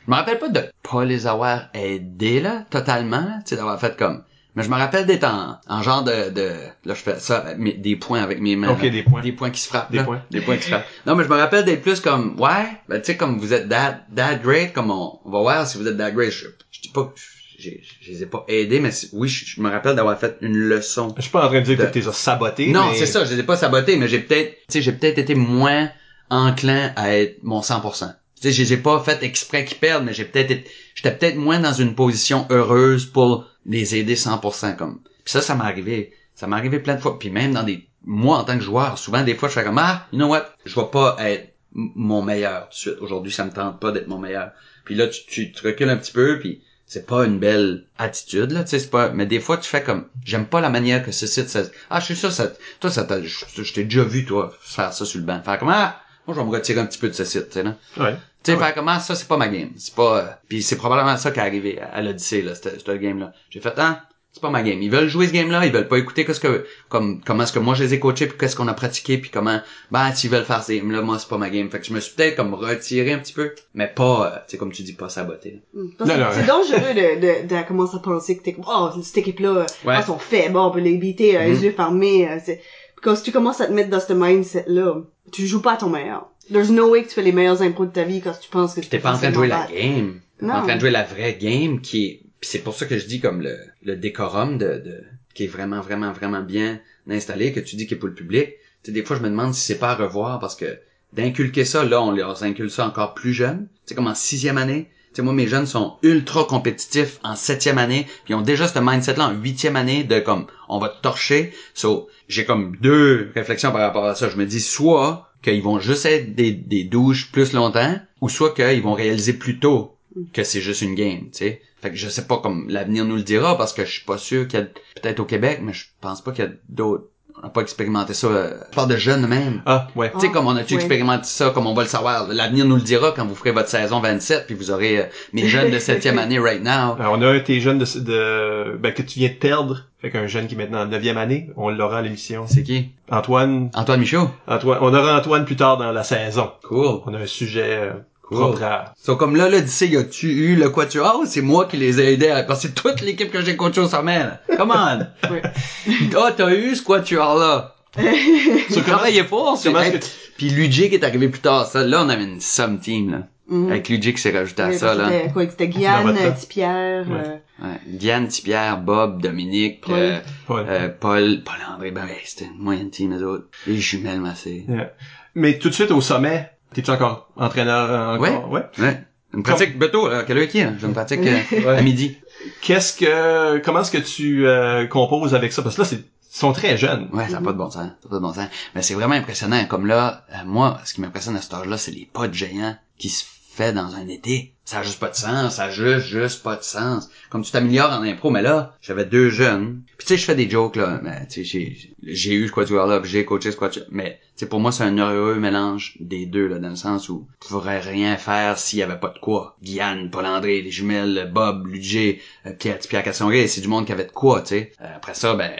Je me rappelle pas de pas les avoir aidés, là, totalement, tu sais, d'avoir fait comme, mais je me rappelle d'être en, en genre de, de, là, je fais ça, mes- des points avec mes mains. Ok, là. des points. Des points qui se frappent, Des là. points. Des points qui se frappent. Non, mais je me rappelle d'être plus comme, ouais, ben, tu sais, comme vous êtes that, that great, comme on, on va voir si vous êtes that great. Je, je dis pas je, je les ai pas aidés, mais oui, je, je me rappelle d'avoir fait une leçon. Je suis pas en train de dire que tu les as sabotés. Non, mais- c'est ça, je les ai pas sabotés, mais j'ai peut-être, tu sais, j'ai peut-être été moins enclin à être mon 100%. Tu sais, je les ai pas fait exprès qu'ils perdent, mais j'ai peut-être j'étais peut-être moins dans une position heureuse pour les aider 100% comme. Puis ça, ça m'est arrivé. Ça m'est arrivé plein de fois. Puis même dans des, moi, en tant que joueur, souvent, des fois, je fais comme, ah, you know what, je vais pas être mon meilleur tout de suite. Aujourd'hui, ça me tente pas d'être mon meilleur. Puis là, tu, tu, tu recules un petit peu, puis c'est pas une belle attitude, là, tu sais, c'est pas, mais des fois, tu fais comme, j'aime pas la manière que ce site, ça, ah, je suis sûr, ça, toi, ça t'a, je, je t'ai déjà vu, toi, faire ça sur le banc. Faire comme, ah, moi, je vais me retirer un petit peu de ce site, tu sais, là. Ouais. Tu sais, Ah ouais. faire comment ça, c'est pas ma game. C'est pas, euh, puis c'est probablement ça qui est arrivé à, à l'Odyssée, là, cette, cette game-là. J'ai fait, ah, c'est pas ma game. Ils veulent jouer ce game-là, ils veulent pas écouter qu'est-ce que, comme, comment est-ce que moi je les ai coachés, puis qu'est-ce qu'on a pratiqué, puis comment, ben, s'ils veulent faire ce game-là, moi, c'est pas ma game. Fait que je me suis peut-être comme retiré un petit peu, mais pas, euh, tu sais, comme tu dis, pas saboté. Hmm. C'est dangereux de, de, de commencer à penser que t'es comme, oh, cette équipe-là, euh, Ouais. ah, sont faibles, on peut les euh, Mhm. les yeux fermés, euh, c'est, quand tu commences à te mettre dans ce mindset-là, tu joues pas à ton meilleur. There's no way que tu fais les meilleurs impros de ta vie quand tu penses que tu T'es pas en train de jouer la game. Non. en train de jouer la vraie game qui est, c'est pour ça que je dis comme le, le décorum de, de, qui est vraiment, vraiment, vraiment bien installé, que tu dis qu'il est pour le public. Tu sais, des fois, je me demande si c'est pas à revoir parce que d'inculquer ça, là, on leur inculque ça encore plus jeune. Tu sais, comme en sixième année. Tu sais, moi, mes jeunes sont ultra compétitifs en septième année, puis ils ont déjà ce mindset-là en huitième année de comme, on va te torcher. So, j'ai comme deux réflexions par rapport à ça. Je me dis, soit qu'ils vont juste être des, des douches plus longtemps, ou soit qu'ils vont réaliser plus tôt que c'est juste une game, tu sais. Fait que je sais pas comme l'avenir nous le dira parce que je suis pas sûr qu'il y a peut-être au Québec, mais je pense pas qu'il y a d'autres on n'a pas expérimenté ça. euh, Je parle de jeunes même. Ah, ouais. Tu sais, comme on a-tu ouais. expérimenté ça, comme on va le savoir. L'avenir nous le dira quand vous ferez votre saison 27, puis vous aurez euh, mes jeunes de septième (laughs) année right now. Alors, on a un de tes jeunes de, de ben, que tu viens de perdre. Fait qu'un jeune qui est maintenant en neuvième année, on l'aura à l'émission. C'est qui? Antoine, Antoine Michaud? Antoine, on aura Antoine plus tard dans la saison. Cool. On a un sujet euh. Propre à... So, comme là, là, d'ici, y a-tu eu le quatuor? C'est moi qui les ai aidés à... Parce que c'est toute l'équipe que j'ai coaché au sommet, là. Come on! (laughs) Ouais. (laughs) Ah, t'as eu ce quatuor-là? (laughs) Tu travaillais fort, c'est que Puis Luigi qui est arrivé plus tard, ça, là, on avait une somme team, là. Mhm. Avec Luigi qui s'est rajouté à ça, là. C'était quoi? C'était Guyane, euh. Tipierre, Ouais. euh, Ouais. Tipierre, Bob, Dominique, Paul. euh, Paul. euh, Paul, Paul André, ben ouais, c'était une moyenne team, les autres. Les jumelles massées. Yeah. Mais tout de suite au sommet, t'es-tu encore entraîneur euh, encore? Ouais. Ouais. Une pratique, Beto, là, quelle heure qui est? J'ai une pratique euh, (laughs) à midi. Qu'est-ce que, comment est-ce que tu euh, composes avec ça? Parce que là, c'est, ils sont très jeunes. Ouais, ça n'a pas de bon sens. Ça pas de bon sens. Mais c'est vraiment impressionnant. Comme là, euh, moi, ce qui m'impressionne à cet âge-là, c'est les pas de géants qui se dans un été. Ça a juste pas de sens. Ça a juste, juste pas de sens. Comme tu t'améliores en impro, mais là, j'avais deux jeunes. Puis tu sais, je fais des jokes, là. Mais tu sais, j'ai, eu quatuor-là, puis j'ai coaché quatuor. Mais tu sais, pour moi, c'est un heureux mélange des deux, là, dans le sens où je pourrais rien faire s'il y avait pas de quoi. Guyane, Paul André, les jumelles, Bob, Ludger, euh, Pierre, Pierre Cassongré, c'est du monde qui avait de quoi, tu sais. Euh, après ça, ben,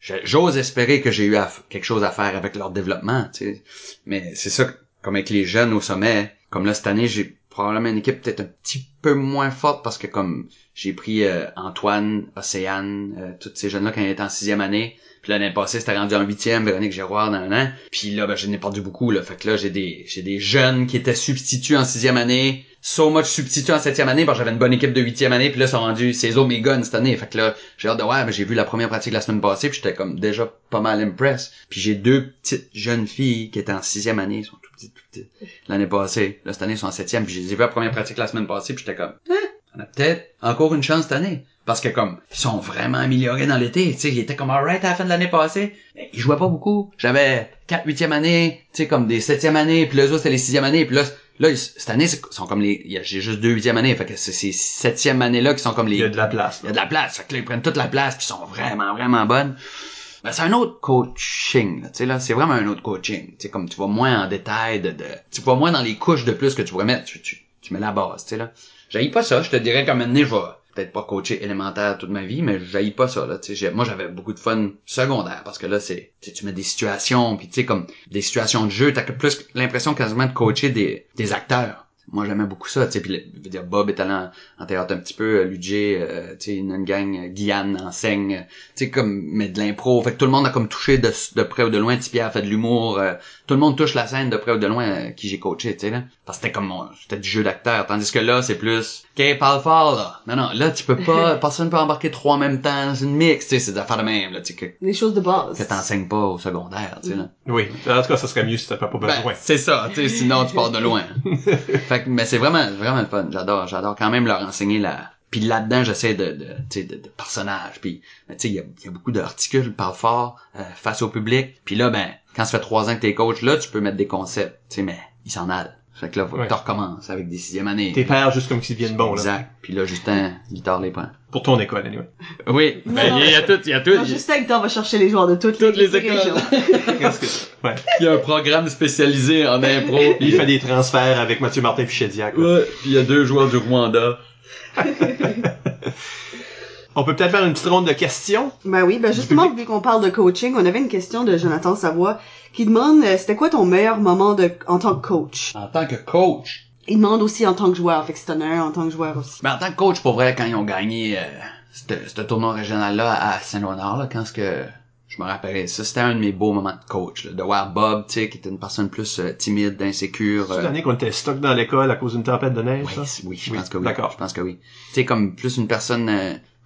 j'ose espérer que j'ai eu quelque chose à faire avec leur développement, tu sais. Mais c'est ça, comme avec les jeunes au sommet, comme là, cette année, j'ai probablement une équipe peut-être un petit peu moins forte parce que comme j'ai pris euh, Antoine, Océane, euh, ces jeunes-là quand ils étaient en sixième année. Puis l'année passée, c'était rendu en huitième, Véronique Giroir dans un an. Puis là, ben, je n'ai perdu beaucoup, là. Fait que là, j'ai des, j'ai des jeunes qui étaient substituts en sixième année, so much substituts en septième année, parce que j'avais une bonne équipe de huitième année, puis là, ils sont rendus ces autres mes cette année. Fait que là, j'ai hâte de voir, mais j'ai vu la première pratique la semaine passée, puis j'étais comme déjà pas mal impressed. Puis j'ai deux petites jeunes filles qui étaient en sixième année, sont L'année passée. Là, cette année, ils sont en septième, puis je les ai vues à la première pratique la semaine passée, puis j'étais comme, hein, on a peut-être encore une chance cette année. Parce que comme, ils sont vraiment améliorés dans l'été. Tu sais, ils étaient comme alright à la fin de l'année passée. Mais ils jouaient pas beaucoup. J'avais 4 huitième année, tu sais, comme des septième année, puis autres, c'était les sixième année. Puis là, là, cette année, ils sont comme les, j'ai juste deux huitième année. Fait que c'est ces septième année-là qui sont comme les, Il y a de la place. il y a de la place. Fait que là, ils prennent toute la place, puis ils sont vraiment, vraiment bonnes. Ben, c'est un autre coaching, là, là, c'est vraiment un autre coaching. Tu sais, comme tu vas moins en détail de, de, tu vas moins dans les couches de plus que tu pourrais mettre, tu, tu, tu mets la base, tu sais, là. J'haïs pas ça, je te dirais comme un je vais peut-être pas coacher élémentaire toute ma vie, mais j'haïs pas ça, là, tu sais. J'ai- Moi, j'avais beaucoup de fun secondaire, parce que là, c'est, tu mets des situations, puis tu sais, comme des situations de jeu, t'as plus l'impression quasiment de coacher des, des acteurs. Moi, j'aimais beaucoup ça, tu sais, puis le- je veux dire, Bob est allé en, en théâtre un petit peu, euh, Ludger, euh, tu sais, une, gang, euh, Guyane enseigne, euh, tu sais, comme, mais de l'impro, fait que tout le monde a comme touché de, de près ou de loin, Tipierre a fait de l'humour, euh, tout le monde touche la scène de près ou de loin, euh, qui j'ai coaché, tu sais, là, parce que c'était comme, mon- c'était du jeu d'acteur, tandis que là, c'est plus, ok, parle fort, là, non, non, là, tu peux pas, (laughs) personne peut embarquer trois en même temps dans une mix, tu sais, c'est des affaires de même, là, tu sais, les choses de base. que t'enseignes pas au secondaire, tu sais, là. Oui. En tout cas, ça serait mieux si t'avais pas besoin. Ben, c'est ça, tu sais, sinon tu pars de loin. (laughs) fait mais c'est vraiment, vraiment le fun. J'adore, j'adore quand même leur enseigner la. Puis là-dedans, j'essaie de, de, de, de personnages. Puis, tu sais, il y a, a beaucoup d'articles, parle fort, euh, face au public. Puis là, ben, quand ça fait trois ans que t'es coach, là, tu peux mettre des concepts, tu sais, mais ils s'en allent. Fait que là, faut Ouais. que tu recommences avec des sixième années. Tes pères juste comme s'ils viennent bons, là. Exact. Puis là, Justin, guitare les points. Pour ton école, anyway. Oui, Non, ben, il y a tout, il y a tout. Non, Justin Hector va chercher les joueurs de toutes, Toutes les régions. écoles. (laughs) Qu'est-ce que- ouais. Il y a un programme spécialisé en impro. (laughs) Il fait des transferts avec Mathieu Martin puis Chediac. là. Ouais, puis il y a deux joueurs du Rwanda. (laughs) On peut peut-être faire une petite ronde de questions. Ben oui, ben justement, vu qu'on parle de coaching, on avait une question de Jonathan Savoie qui demande euh, c'était quoi ton meilleur moment de en tant que coach? En tant que coach, Il demande aussi en tant que joueur, fait que c'est honneur en tant que joueur aussi. Mais en tant que coach, pour vrai, quand ils ont gagné euh, ce ce tournoi régional-là à Saint-Léonard, là, quand ce que je me rappelais, ça c'était un de mes beaux moments de coach, là, de voir Bob, tu sais, qui était une personne plus euh, timide, insécure. C'est euh, l'année qu'on était stock dans l'école à cause d'une tempête de neige, oui, ça? oui, je Oui, pense que oui. d'accord. Je pense que oui. Tu sais, comme plus une personne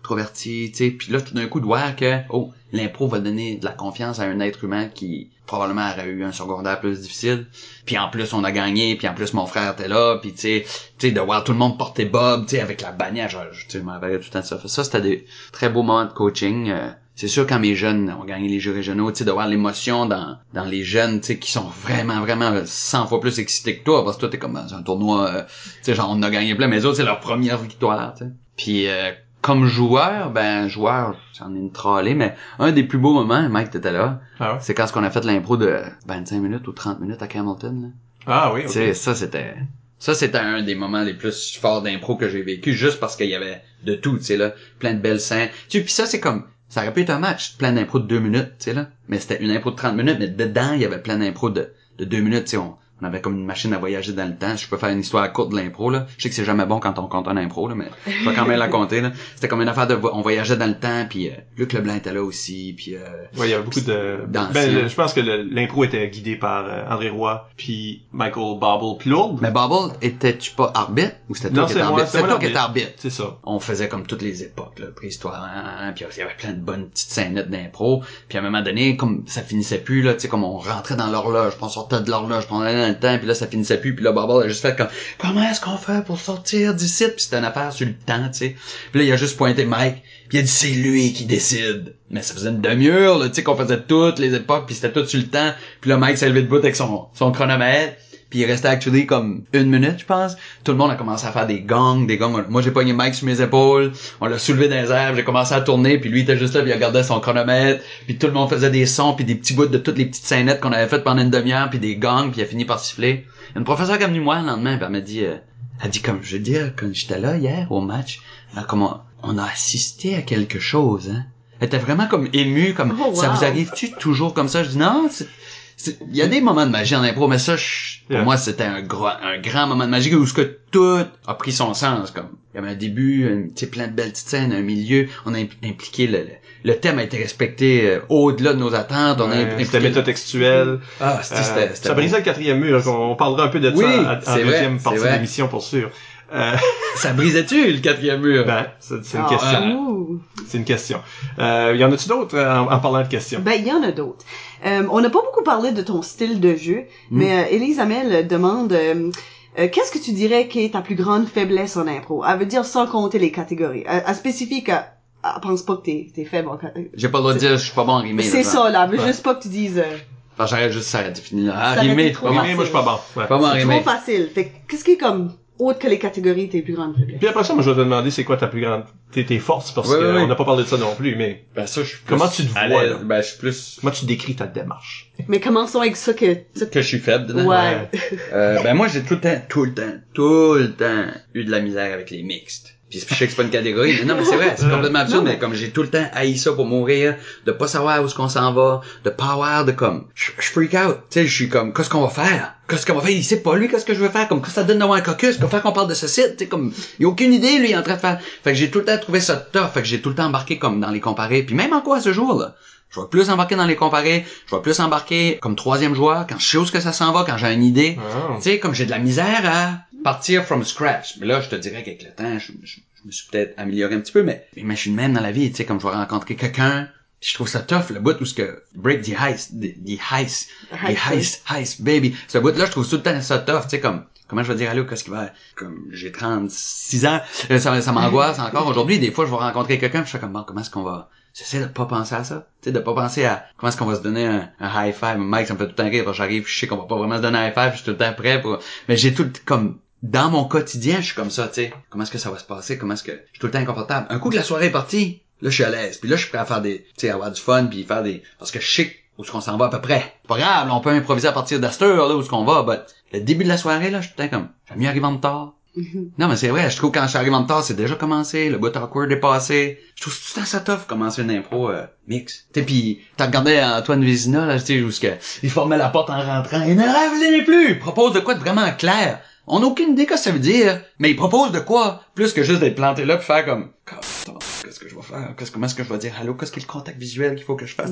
euh, introvertie, tu sais, puis là, tout d'un coup, de voir que, oh, l'impro va donner de la confiance à un être humain qui probablement aurait eu un secondaire plus difficile. Puis en plus, on a gagné, puis en plus, mon frère était là, puis tu sais, de voir tout le monde porter Bob, tu sais, avec la bannière, je, tu sais, tout le temps de ça. Ça, c'était des très beaux moments de coaching. euh, c'est sûr quand mes jeunes ont gagné les jeux régionaux, tu sais, de voir l'émotion dans dans les jeunes, tu sais, qui sont vraiment vraiment euh, 100 fois plus excités que toi, parce que toi t'es comme dans un tournoi, euh, tu sais, genre on a gagné plein, mais autres c'est leur première victoire, tu sais. Puis euh, comme joueur, ben joueur, j'en ai une trollée, mais un des plus beaux moments, Mike t'étais là, Ah ouais? c'est quand on a fait l'impro de 25 minutes ou 30 minutes à Hamilton. Là. Ah oui, Tu ok. sais, ça c'était ça c'était un des moments les plus forts d'impro que j'ai vécu juste parce qu'il y avait de tout, tu sais là, plein de belles scènes. Tu sais, puis ça c'est comme ça aurait pu être un match, plein d'impro de deux minutes, tu sais là, mais c'était une impro de 30 minutes, mais dedans il y avait plein d'impro de de deux minutes, tu sais, on, on avait comme une machine à voyager dans le temps. Je peux faire une histoire courte de l'impro là. Je sais que c'est jamais bon quand on compte un impro là, mais je vais quand même la compter là. C'était comme une affaire de on voyageait dans le temps puis euh, Luc Leblanc était là aussi puis euh, Ouais, il y avait beaucoup de... Ben, le- je pense que l'impro était guidé par euh, André Roy, puis Michael Bobble, puis Lourdes. mais Bubble étais-tu pas arbitre? Ou c'était toi qui étais arbitre? C'était toi qui étais arbitre. C'est ça. on faisait comme toutes les époques, là, préhistoire, hein, hein, puis il y avait plein de bonnes petites scénettes d'impro, puis à un moment donné, comme ça finissait plus, là, tu sais, comme on rentrait dans l'horloge, on sortait de l'horloge, on allait dans le puis là, ça finissait plus, puis là, Barbara a juste fait comme, comment est-ce qu'on fait pour sortir d'ici, puis c'était une affaire sur le temps, tu sais, puis là, il a juste pointé Mike, puis il a dit, c'est lui qui décide, mais ça faisait une demi-heure, tu sais, qu'on faisait toutes les époques, puis c'était tout sur le temps, puis là, Mike s'est levé debout avec son, son chronomètre, puis il restait actually comme une minute, je pense. Tout le monde a commencé à faire des gongs, des gongs. Moi, j'ai pogné Mike sur mes épaules. On l'a soulevé dans les airs. J'ai commencé à tourner. Puis lui, il était juste là. Puis il regardait son chronomètre. Puis tout le monde faisait des sons. Puis des petits bouts de toutes les petites scénettes qu'on avait faites pendant une demi-heure. Puis des gongs. Puis il a fini par siffler. Une professeure qui est venue me voir le lendemain. Puis elle m'a dit... euh, elle dit comme je veux dire, quand j'étais là hier au match, là, comme on, on a assisté à quelque chose. Hein. Elle était vraiment comme émue. Comme, Oh, ça vous arrive-tu toujours comme ça? Je dis non, Il y a des moments de magie en impro, mais ça, je- pour Yeah. moi, c'était un grand, un grand moment de magie où ce que tout a pris son sens. Comme il y avait un début, un, tu sais, plein de belles petites scènes, un milieu. On a impl- impliqué le, le, le thème a été respecté euh, au-delà de nos attentes. On a Ouais, impliqué C'était métatextuel. Ah, c'était, Euh, ça brisait le quatrième mur. On, on parlera un peu de Oui, ça en- vrai, deuxième partie de l'émission pour sûr. Euh, Ça brisait-tu le quatrième mur? Ben, c'est une Ah, question. ouh. C'est une question. Euh, y en a-tu d'autres euh, en, en parlant de questions? Ben, il y en a d'autres. Euh, on n'a pas beaucoup parlé de ton style de jeu, mais euh, Élise Amel demande euh, euh, qu'est-ce que tu dirais qui est ta plus grande faiblesse en impro? Elle veut dire sans compter les catégories. Elle, elle spécifie qu'elle elle pense pas que t'es es faible en catégorie. J'ai pas le droit de dire je suis pas bon en rimer. C'est ça, là. Veut Ouais. juste pas que tu dises euh, Enfin, j'arrête juste ça défini là. Ah, rimer, pas. Rimé, moi, je suis pas bon. Ouais. Pas bon en c'est rimer. trop facile. Fait que qu'est-ce qui est comme autre que les catégories tes plus grandes faiblesses? Puis après ça, moi, je vais te demander c'est quoi ta plus grande, tes, tes forces, parce Ouais, qu'on ouais, n'a pas parlé de ça non plus, mais Ben ça, je suis plus Comment tu te vois, là? Ben je suis plus comment tu décris ta démarche? Mais commençons avec ça que... que je suis faible dedans. Ouais. (laughs) Euh, ben moi j'ai tout le temps, tout le temps, tout le temps eu de la misère avec les mixtes. Puis je sais que c'est pas une catégorie, mais non mais c'est vrai, c'est complètement absurde, Non, mais comme j'ai tout le temps haï ça pour mourir, de pas savoir où est-ce qu'on s'en va, de pas avoir de comme, je je freak out, tu sais, je suis comme, qu'est-ce qu'on va faire? Qu'est-ce qu'on va faire? Il sait pas lui, qu'est-ce que je veux faire? Comme, qu'est-ce que ça donne d'avoir un caucus? Qu'on faire qu'on parle de ce site? Tu sais, comme, il a aucune idée, lui, il est en train de faire. Fait que j'ai tout le temps trouvé ça tough, fait que j'ai tout le temps embarqué comme dans les comparés, puis même encore à ce jour, là. Je vais plus embarquer dans les comparés, je vais plus embarquer comme troisième joueur quand je sais où est-ce que ça s'en va, quand j'ai une idée. Ah. Tu sais, comme j'ai de la misère à partir from scratch. Mais là, je te dirais qu'avec le temps, je, je- je me suis peut-être amélioré un petit peu, mais, mais je suis de même dans la vie, tu sais, comme je vais rencontrer quelqu'un, je trouve ça tough, le bout où ce que break the ice, the, the ice, the Ice, ice, baby. Ce bout-là, je trouve tout le temps ça tough, tu sais, comme, comment je vais dire, allô, qu'est-ce qu'il va, comme, j'ai 36 ans, euh, ça, ça m'angoisse encore aujourd'hui, des fois, je vais rencontrer quelqu'un, je fais comme, bon, comment est-ce qu'on va, j'essaie de pas penser à ça, tu sais, de pas penser à comment est-ce qu'on va se donner un, un high five. Mike, ça me fait tout le temps rire, j'arrive, je sais qu'on va pas vraiment se donner un high five, je suis tout le temps prêt pour, mais j'ai tout, le- comme, dans mon quotidien, je suis comme ça, tu sais. Comment est-ce que ça va se passer? Comment est-ce que, je suis tout le temps inconfortable? Un coup que la soirée est partie, là, je suis à l'aise. Puis là, je suis prêt à faire des, tu sais, avoir du fun, puis faire des, parce que je sais où est-ce qu'on s'en va à peu près. C'est Pas grave, là, on peut improviser à partir d'Astor, là, où est-ce qu'on va, but le début de la soirée, là, je suis comme, j'aime mieux arriver en retard. Non, mais c'est vrai, je trouve que quand je suis arrivé en retard, c'est déjà commencé, le bout awkward est passé. Je trouve tout le temps ça tough, commencer une impro euh, mix. Tu pis t'as regardé Antoine Vézina, là, tu sais, où ce que, il formait la porte en rentrant, et ne revenez plus! Il propose de quoi de vraiment clair. On n'a aucune idée que ça veut dire, mais il propose de quoi? Plus que juste d'être planté là pis faire comme, qu'est-ce que je vais faire? Qu'est-ce, comment est-ce que je vais dire allô? Qu'est-ce qui est le contact visuel qu'il faut que je fasse?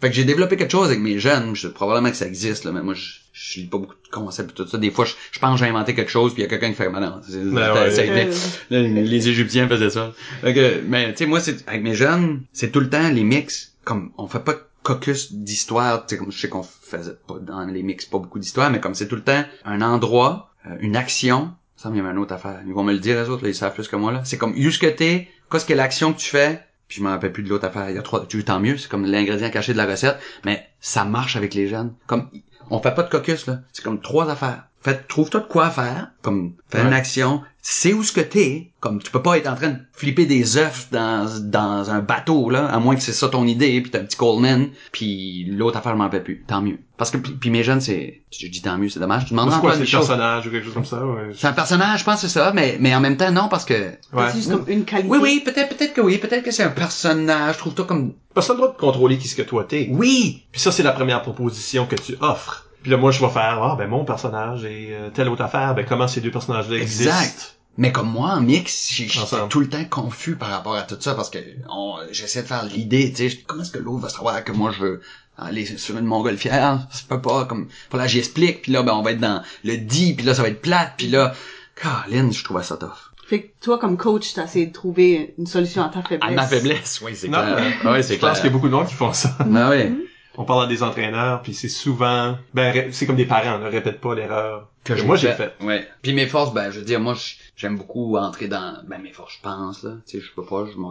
Fait que j'ai développé quelque chose avec mes jeunes, je, probablement que ça existe, là, mais moi, je, je lis pas beaucoup de concepts et tout ça. Des fois, je, je pense que j'ai inventé quelque chose, puis il y a quelqu'un qui fait, mais non, c'est- Ben ouais. ça Euh, les, les Égyptiens faisaient ça. Fait que, mais tu sais, moi, c'est avec mes jeunes, c'est tout le temps les mix. Comme on fait pas caucus d'histoire, je sais qu'on faisait pas dans les mix pas beaucoup d'histoire, mais comme c'est tout le temps un endroit, euh, une action. Ça, y a une autre affaire. Ils vont me le dire, les autres, là, ils savent plus que moi, là. C'est comme, où ce que t'es, qu'est-ce que l'action que tu fais, puis je m'en rappelle plus de l'autre affaire. Il y a trois, tu tant mieux, c'est comme l'ingrédient caché de la recette, mais ça marche avec les jeunes. Comme, on fait pas de caucus, là. C'est comme trois affaires. Fait, trouve-toi de quoi faire, comme, fais une action, sais où ce que t'es, comme, tu peux pas être en train de flipper des œufs dans, dans un bateau, là, à moins que c'est ça ton idée, puis t'as un petit Coleman, puis l'autre affaire, je m'en rappelle plus, tant mieux. Parce que, puis, puis mes jeunes, c'est, je dis tant mieux, c'est dommage, tu demandes C'est quoi, c'est le Michaud. personnage ou quelque chose comme ça? Ouais. C'est un personnage, je pense que c'est ça, mais, mais en même temps, non, parce que, Ouais. C'est juste comme une qualité. oui, oui, peut-être, peut-être que oui, peut-être que c'est un personnage, trouve-toi comme, Parce que t'as le droit de contrôler qui ce que toi t'es. oui, Puis ça, c'est la première proposition que tu offres. Puis là, moi, je vais faire, ah, ben, mon personnage et euh, telle autre affaire, ben, comment ces deux personnages-là existent? Exact. Mais comme moi, en mix, j'étais tout le temps confus par rapport à tout ça parce que on- j'essaie de faire l'idée, tu sais, comment est-ce que l'autre va savoir que moi je veux aller sur une montgolfière, ça peut pas, comme, faut là j'explique, puis là, ben, on va être dans le dit, puis là, ça va être plate, puis là, Caroline, je trouvais ça tough. Fait que toi, comme coach, t'as essayé de trouver une solution à ta faiblesse. À ma faiblesse, oui, c'est clair. euh, Ouais, c'est Je pense clair. qu'il y a beaucoup de monde qui font ça. Ah ouais. On parle à des entraîneurs, puis c'est souvent, ben, c'est comme des parents, ne répète pas l'erreur que, moi j'ai fait. Ouais. Puis mes forces, ben, je veux dire, moi, j'aime beaucoup entrer dans, ben, mes forces, je pense, là. Tu sais, je peux pas, je me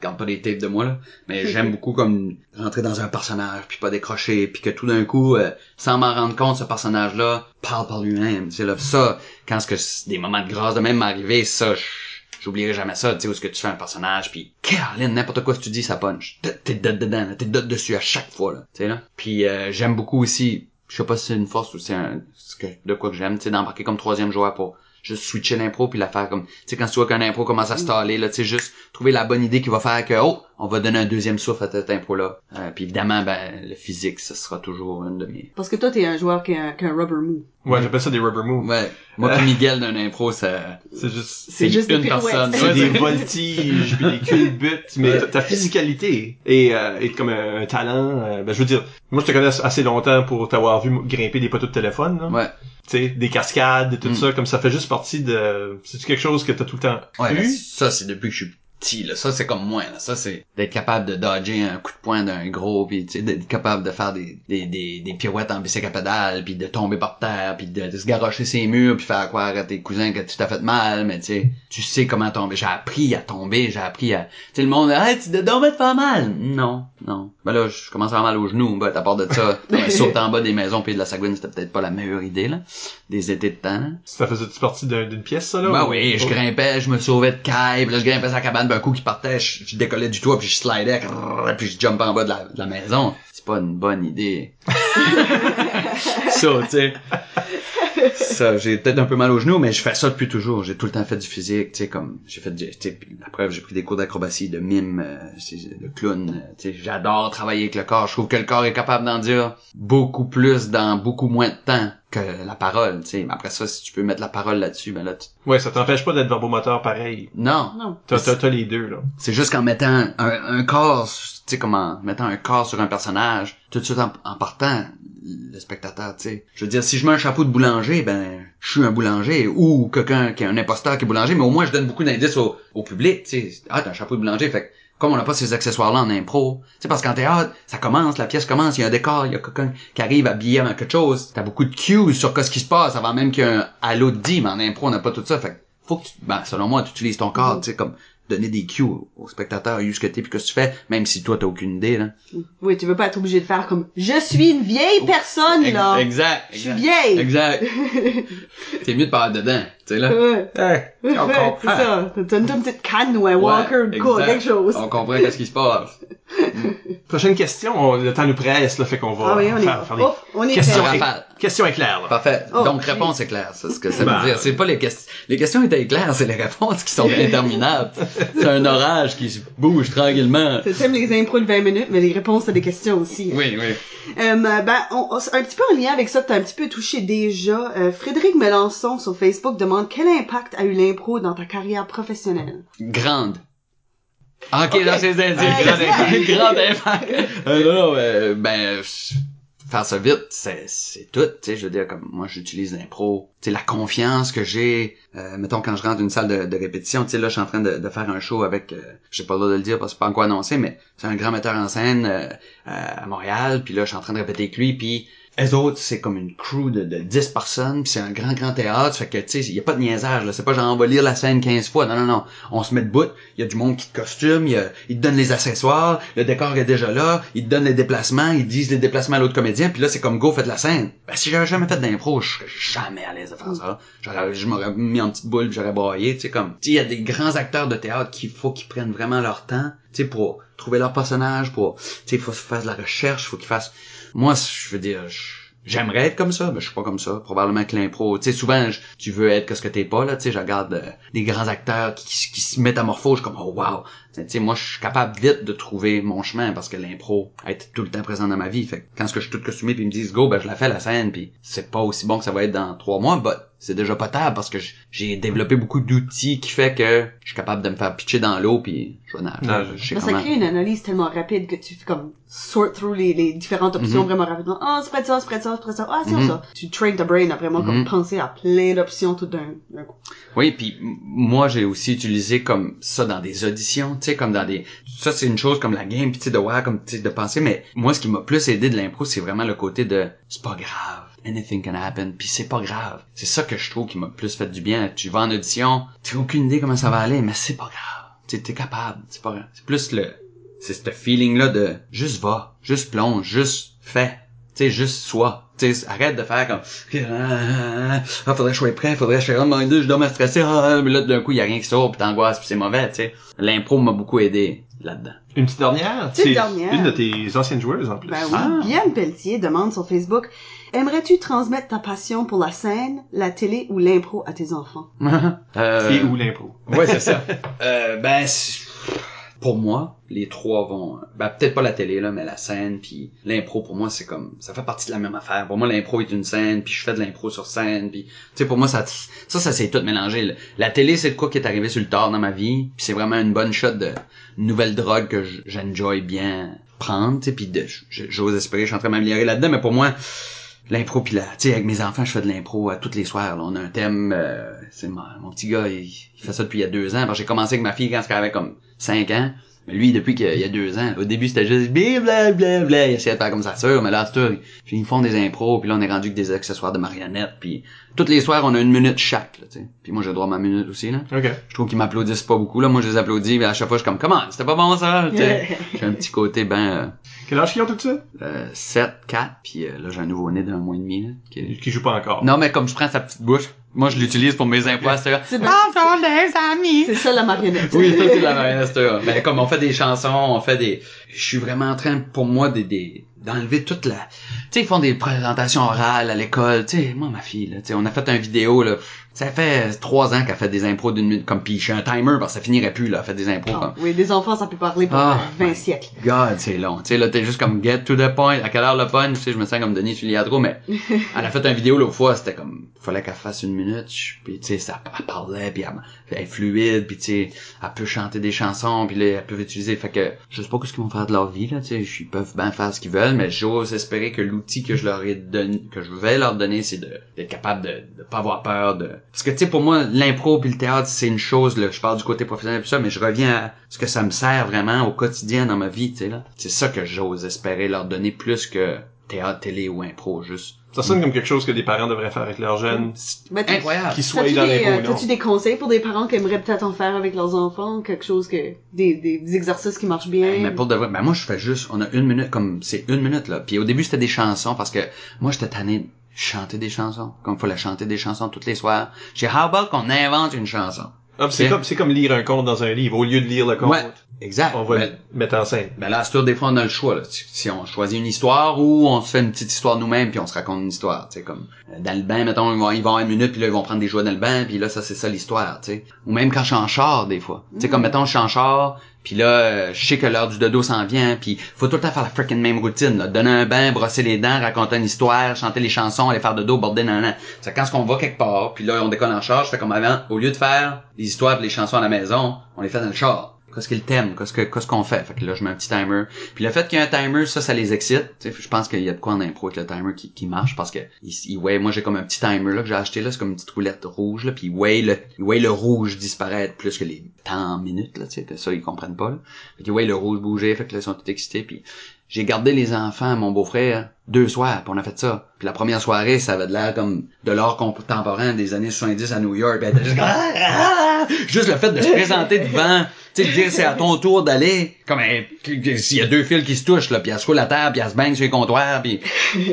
garde pas des tapes de moi, là. Mais (laughs) j'aime beaucoup comme rentrer dans un personnage, puis pas décrocher, puis que tout d'un coup, euh, sans m'en rendre compte, ce personnage-là parle par lui-même. Tu sais, là, ça, quand ce que c'est des moments de grâce de même m'arriver, ça, je- J'oublierai jamais ça, tu sais, où est-ce que tu fais un personnage, puis Caroline, n'importe quoi que tu dis, ça punch. T'es- dedans, t'es dessus à chaque fois, là. Tu sais, là. Puis euh, j'aime beaucoup aussi, je sais pas si c'est une force ou c'est un, de quoi que j'aime, tu sais, d'embarquer comme troisième joueur pour juste switcher l'impro puis la faire comme, tu sais, quand tu vois qu'un impro commence à se taler, là, tu sais, juste trouver la bonne idée qui va faire que, oh, on va donner un deuxième souffle à cette impro-là. Euh, puis évidemment, ben, le physique, ce sera toujours une de mes... Parce que toi, t'es un joueur qui a, un- qui a un rubber move. Ouais, j'appelle ça des rubber moves. Ouais. Moi puis Miguel d'un impro, ça... C'est juste, C'est juste une des personne. c'est des voltiges, puis des culbutes, mais ta- ta physicalité est, euh, est comme un, un talent. euh, ben, je veux dire, moi, je te connais assez longtemps pour t'avoir vu grimper des poteaux de téléphone, là. Ouais. Tu sais, des cascades, tout Mm. ça, comme ça fait juste partie de... C'est quelque chose que t'as tout le temps Ouais, eu? ça, c'est depuis que je suis petit, là. Ça, c'est comme moi, là. Ça, c'est d'être capable de dodger un coup de poing d'un gros, puis tu sais, d'être capable de faire des, des, des, des pirouettes en bicycle à pédale, puis de tomber par terre, puis de, de se garrocher ses murs, puis faire croire à tes cousins que tu t'as fait mal, mais tu sais, tu sais comment tomber. J'ai appris à tomber, j'ai appris à... Tu sais, le monde, hey, tu te donc te faire mal! Non, non. Ben là, je commence à avoir mal aux genoux, ben, à part de ça, (laughs) ben, sauter en bas des maisons puis de la Sagouine, c'était peut-être pas la meilleure idée, là. Des étés de temps, là. Ça faisait-tu partie d'un- d'une pièce, ça, là? Ben ou- oui, je grimpais, je me sauvais de caille, là je grimpais la cabane d'un coup qui partait, je, je décollais du toit, puis je slidais, puis je jumpais en bas de la, de la maison. C'est pas une bonne idée. (laughs) ça, tu sais. Ça, j'ai peut-être un peu mal aux genoux, mais je fais ça depuis toujours. J'ai tout le temps fait du physique, tu sais, comme j'ai fait, du- tu sais, la preuve, j'ai pris des cours d'acrobatie, de mime, euh, de clown. euh, Tu sais, j'adore travailler avec le corps. Je trouve que le corps est capable d'en dire beaucoup plus dans beaucoup moins de temps que la parole, tu sais. Mais après ça, si tu peux mettre la parole là-dessus, ben là, tu... Ouais, ça t'empêche pas d'être verbomoteur pareil. non, Non. T'as, t'as, t'as les deux, là. c'est juste qu'en mettant un, un corps, tu sais, comme en mettant un corps sur un personnage, tout de suite en, en partant, le spectateur, tu sais. Je veux dire, si je mets un chapeau de boulanger, ben, je suis un boulanger, ou quelqu'un qui est un imposteur qui est boulanger, mais au moins je donne beaucoup d'indices au, au public, tu sais. Ah, t'as un chapeau de boulanger, fait que, comme on n'a pas ces accessoires-là en impro, tu sais, parce qu'en théâtre, ça commence, la pièce commence, il y a un décor, il y a quelqu'un qui arrive habillé avec quelque chose, t'as beaucoup de cues sur ce qui se passe avant même qu'il y ait un halo de dit, mais en impro, on n'a pas tout ça, fait que faut que tu, ben, selon moi, tu utilises ton corps, tu sais, comme, donner des cues au, au spectateur, où ce que t'es puis que tu fais, même si toi t'as aucune idée, là. Oui, tu veux pas être obligé de faire comme je suis une vieille personne là. Exact. Je suis vieille. Exact. (laughs) c'est mieux de être dedans, tu sais, là. Ouais. Hey, Ouais, on comprend. c'est ça. T'as une une petite canne ou un walker quoi, quelque chose. On comprend qu'est-ce qui se passe. (laughs) Prochaine question, on- le temps nous presse, là, fait qu'on va Ah oui, on est, faire, oh, on est questions, prêt. éc- Rafale. questions éclairs, là. Parfait. Oh, Donc, réponse est claire, c'est ce que ça Ben. veut dire. C'est pas les questions. Les questions étaient claires, c'est les réponses qui sont (laughs) interminables. c'est un orage qui bouge tranquillement. T'aimes les impros de 20 minutes, mais les réponses à des questions aussi. Oui, oui. Euh, ben, on- on- un petit peu en lien avec ça, t'as un petit peu touché déjà. Euh, Frédéric Melançon sur Facebook demande quel impact a eu l'impro dans ta carrière professionnelle? Grande. Ah, Ok, Ok. là, c'est Euh, grand impact. (laughs) Grand impact. Euh, non, non, euh, ben, je- faire ça vite, c'est, c'est tout, tu sais, je veux dire, comme, moi, j'utilise l'impro, tu sais, la confiance que j'ai, euh, mettons, quand je rentre dans une salle de, de répétition, tu sais, là, je suis en train de, de faire un show avec, euh, j'ai pas le droit de le dire parce que c'est pas encore annoncé, mais c'est un grand metteur en scène, euh, à Montréal, puis là, je suis en train de répéter avec lui, puis les autres, c'est comme une crew de, de 10 personnes, c'est un grand, grand théâtre, fait que, tu sais, il y a pas de niaisage, là. C'est pas genre, on va lire la scène 15 fois. Non, non, non. On se met debout, il y a du monde qui te costume, il, y a, il te donne les accessoires, le décor est déjà là, ils te donnent les déplacements, ils disent les déplacements à l'autre comédien, puis là, c'est comme, go, faites la scène. Ben, si j'avais jamais fait d'impro, je serais jamais à l'aise de faire ça. J'aurais, je m'aurais mis en petite boule, j'aurais broyé, tu sais, comme, tu sais, il y a des grands acteurs de théâtre qu'il faut qu'ils prennent vraiment leur temps, tu sais, pour trouver leur personnage, pour, tu sais, il faut faire de la recherche, faut qu'ils fassent, moi, je veux dire, J'aimerais être comme ça, mais je suis pas comme ça. Probablement que l'impro, tu sais, souvent, tu veux être ce que t'es pas, là, tu sais, je regarde euh, des grands acteurs qui, qui se métamorphosent, comme, oh wow. Tu sais, moi, je suis capable vite de trouver mon chemin parce que l'impro est tout le temps présent dans ma vie. Fait que quand ce que je suis tout costumé puis ils me disent go, ben je la fais la scène puis c'est pas aussi bon que ça va être dans trois mois, but c'est déjà potable parce que j'ai développé beaucoup d'outils qui fait que je suis capable de me faire pitcher dans l'eau puis je vais nager. Je sais ça comment. crée une analyse tellement rapide que tu fais comme sort through les, les différentes options Mhm. vraiment rapidement. Ah, c'est près de ça, c'est près de ça, c'est près de ça. Ah, c'est Mhm. ça. Tu train ta brain à vraiment comme Mhm. penser à plein d'options tout d'un d'un coup. Oui, puis moi j'ai aussi utilisé comme ça dans des auditions, tu sais, comme dans des. Ça c'est une chose comme la game, sais de voir, comme de penser, mais moi ce qui m'a plus aidé de l'impro, c'est vraiment le côté de c'est pas grave, anything can happen, puis c'est pas grave. C'est ça que je trouve qui m'a plus fait du bien. Tu vas en audition, t'as aucune idée comment ça va aller, mais c'est pas grave. Tu t'es capable, c'est pas grave. C'est plus le, c'est ce feeling là de juste va, juste plonge, juste fais, sais, juste sois. Tu sais, arrête de faire comme ah, faudrait que je sois prêt, faudrait que je fasse oh mon dieu, je dois me stresser, ah, mais là d'un coup il y a rien qui sort, puis t'angoisses, puis c'est mauvais, tu sais. L'impro m'a beaucoup aidé là-dedans. Une petite dernière? Petite C'est dernière. une de tes anciennes joueuses, en plus. Ben oui, Ah. Guyane Pelletier demande sur Facebook Aimerais-tu transmettre ta passion pour la scène, la télé ou l'impro à tes enfants? (laughs) euh, Et où l'impro? Ouais, c'est ça. (laughs) euh, ben, pour moi, les trois vont, ben peut-être pas la télé là, mais la scène puis l'impro pour moi c'est comme, ça fait partie de la même affaire. Pour moi l'impro est une scène puis je fais de l'impro sur scène puis, tu sais pour moi ça, ça ça s'est tout mélangé. là. La télé c'est de quoi qui est arrivé sur le tard dans ma vie puis c'est vraiment une bonne shot de nouvelle drogue que j'enjoy bien prendre, tu sais puis j'ose espérer, je suis en train de m'améliorer là-dedans, mais pour moi l'impro puis là tu sais avec mes enfants je fais de l'impro à tous les soirs là. on a un thème euh, c'est mon, mon petit gars il, fait ça depuis il y a deux ans j'ai commencé avec ma fille quand elle avait comme cinq ans lui depuis qu'il y a deux ans au début c'était juste blablabla il essayait de faire comme ça sœur mais là c'est tout puis ils font des impros puis là on est rendu que des accessoires de marionnettes puis tous les soirs on a une minute chaque là, tu sais puis moi j'ai le droit à ma minute aussi là OK. je trouve qu'ils m'applaudissent pas beaucoup là moi je les applaudis mais à chaque fois je suis comme comment c'était pas bon ça tu sais (laughs) j'ai un petit côté ben Quel âge qu'ils ont tout ça? euh, 7 4 puis euh, là j'ai un nouveau né d'un mois et demi là Qui joue pas encore. non, mais comme je prends sa petite bouche, moi je l'utilise pour mes impôts, c'est Bonjour les amis! C'est ça la marionnette. Oui, ça c'est la marionnette, ça. Ben, comme on fait des chansons, on fait des... Je suis vraiment en train, pour moi, des, des... d'enlever toute la... Tu sais, ils font des présentations orales à l'école. Tu sais, moi, ma fille, là, tu sais, on a fait un vidéo, là. Ça fait trois ans qu'elle fait des impros d'une minute, comme, pis je suis un timer, parce que ça finirait plus, là, elle fait des impros, Ah, comme... oui, des enfants, ça peut parler pour euh, 20 my siècles. God, c'est long. Tu sais, là, t'es juste comme get to the point. À quelle heure le punch? Tu sais, je me sens comme Denis Filiatro, mais (laughs) elle a fait une vidéo l'autre fois, c'était comme, fallait qu'elle fasse une minute, puis tu sais, ça, elle parlait, puis elle, elle est fluide, puis tu sais, elle peut chanter des chansons, puis là, elle peut utiliser, fait que, je sais pas ce qu'ils vont faire de leur vie, là, tu sais, ils peuvent bien faire ce qu'ils veulent, mais j'ose espérer que l'outil que je leur ai donné, que je vais leur donner, c'est d'être capable de, de pas avoir peur de, parce que tu sais, pour moi, l'impro puis le théâtre, c'est une chose, là, je parle du côté professionnel et ça, mais je reviens à ce que ça me sert vraiment au quotidien dans ma vie, tu sais, là. C'est ça que j'ose espérer leur donner plus que théâtre, télé ou impro, juste. Ça sonne comme quelque chose que des parents devraient faire avec leurs jeunes. T'as- Incroyable. Qu'ils soient dans des, l'impro euh, ou non? t'as-tu des conseils pour des parents qui aimeraient peut-être en faire avec leurs enfants? Quelque chose que, des, des exercices qui marchent bien? Mais pour de vrai, ben moi je fais juste, on a une minute, comme c'est une minute là. Puis au début c'était des chansons parce que moi j'étais tanné chanter des chansons, comme il fallait chanter des chansons tous les soirs. J'ai how about qu'on invente une chanson. Ah, c'est comme, c'est comme lire un conte dans un livre. Au lieu de lire le conte, Ouais, exact. on va Ben, le mettre en scène. Ben là, c'est sûr, des fois, on a le choix. Là. Si on choisit une histoire ou on se fait une petite histoire nous-mêmes puis on se raconte une histoire. Tu sais, comme euh, dans le bain, mettons, ils vont, ils vont avoir une minute puis là, ils vont prendre des jouets dans le bain puis là, ça, c'est ça l'histoire. Tu sais. Ou même quand je suis en char, des fois. Tu sais, comme mettons, je suis en char puis là, euh, je sais que l'heure du dodo s'en vient puis faut tout le temps faire la freaking même routine. Là. Donner un bain, brosser les dents, raconter une histoire, chanter les chansons, aller faire dodo, border, nan, C'est quand on va quelque part puis là, on décolle en char, je fais comme avant. Au lieu de faire les histoires les chansons à la maison, on les fait dans le char. Qu'est-ce qu'il thème? Qu'est-ce que, qu'est-ce qu'on fait? Fait que là, je mets un petit timer. Puis le fait qu'il y ait un timer, ça, ça les excite. Tu sais, je pense qu'il y a de quoi en impro avec le timer qui, qui marche parce que, weigh- moi, j'ai comme un petit timer, là, que j'ai acheté, là. C'est comme une petite roulette rouge, là. Puis weigh le, weigh le rouge disparaître plus que les temps minutes, là, tu sais. que Ça, ils comprennent pas, là. Fait qu'il weigh le rouge bouger. Fait que là, ils sont tout excités. Puis j'ai gardé les enfants à mon beau-frère deux soirs, puis on a fait ça. Puis la première soirée, ça avait de l'air comme de l'art contemporain des années 70 à New York. Juste, Ah, ah, ah! juste le fait de se présenter devant, tu sais, dire c'est à ton tour d'aller, comme un- s'il y a deux fils qui se touchent, là, puis elle se roule à terre, puis elle se baigne sur les comptoirs, puis,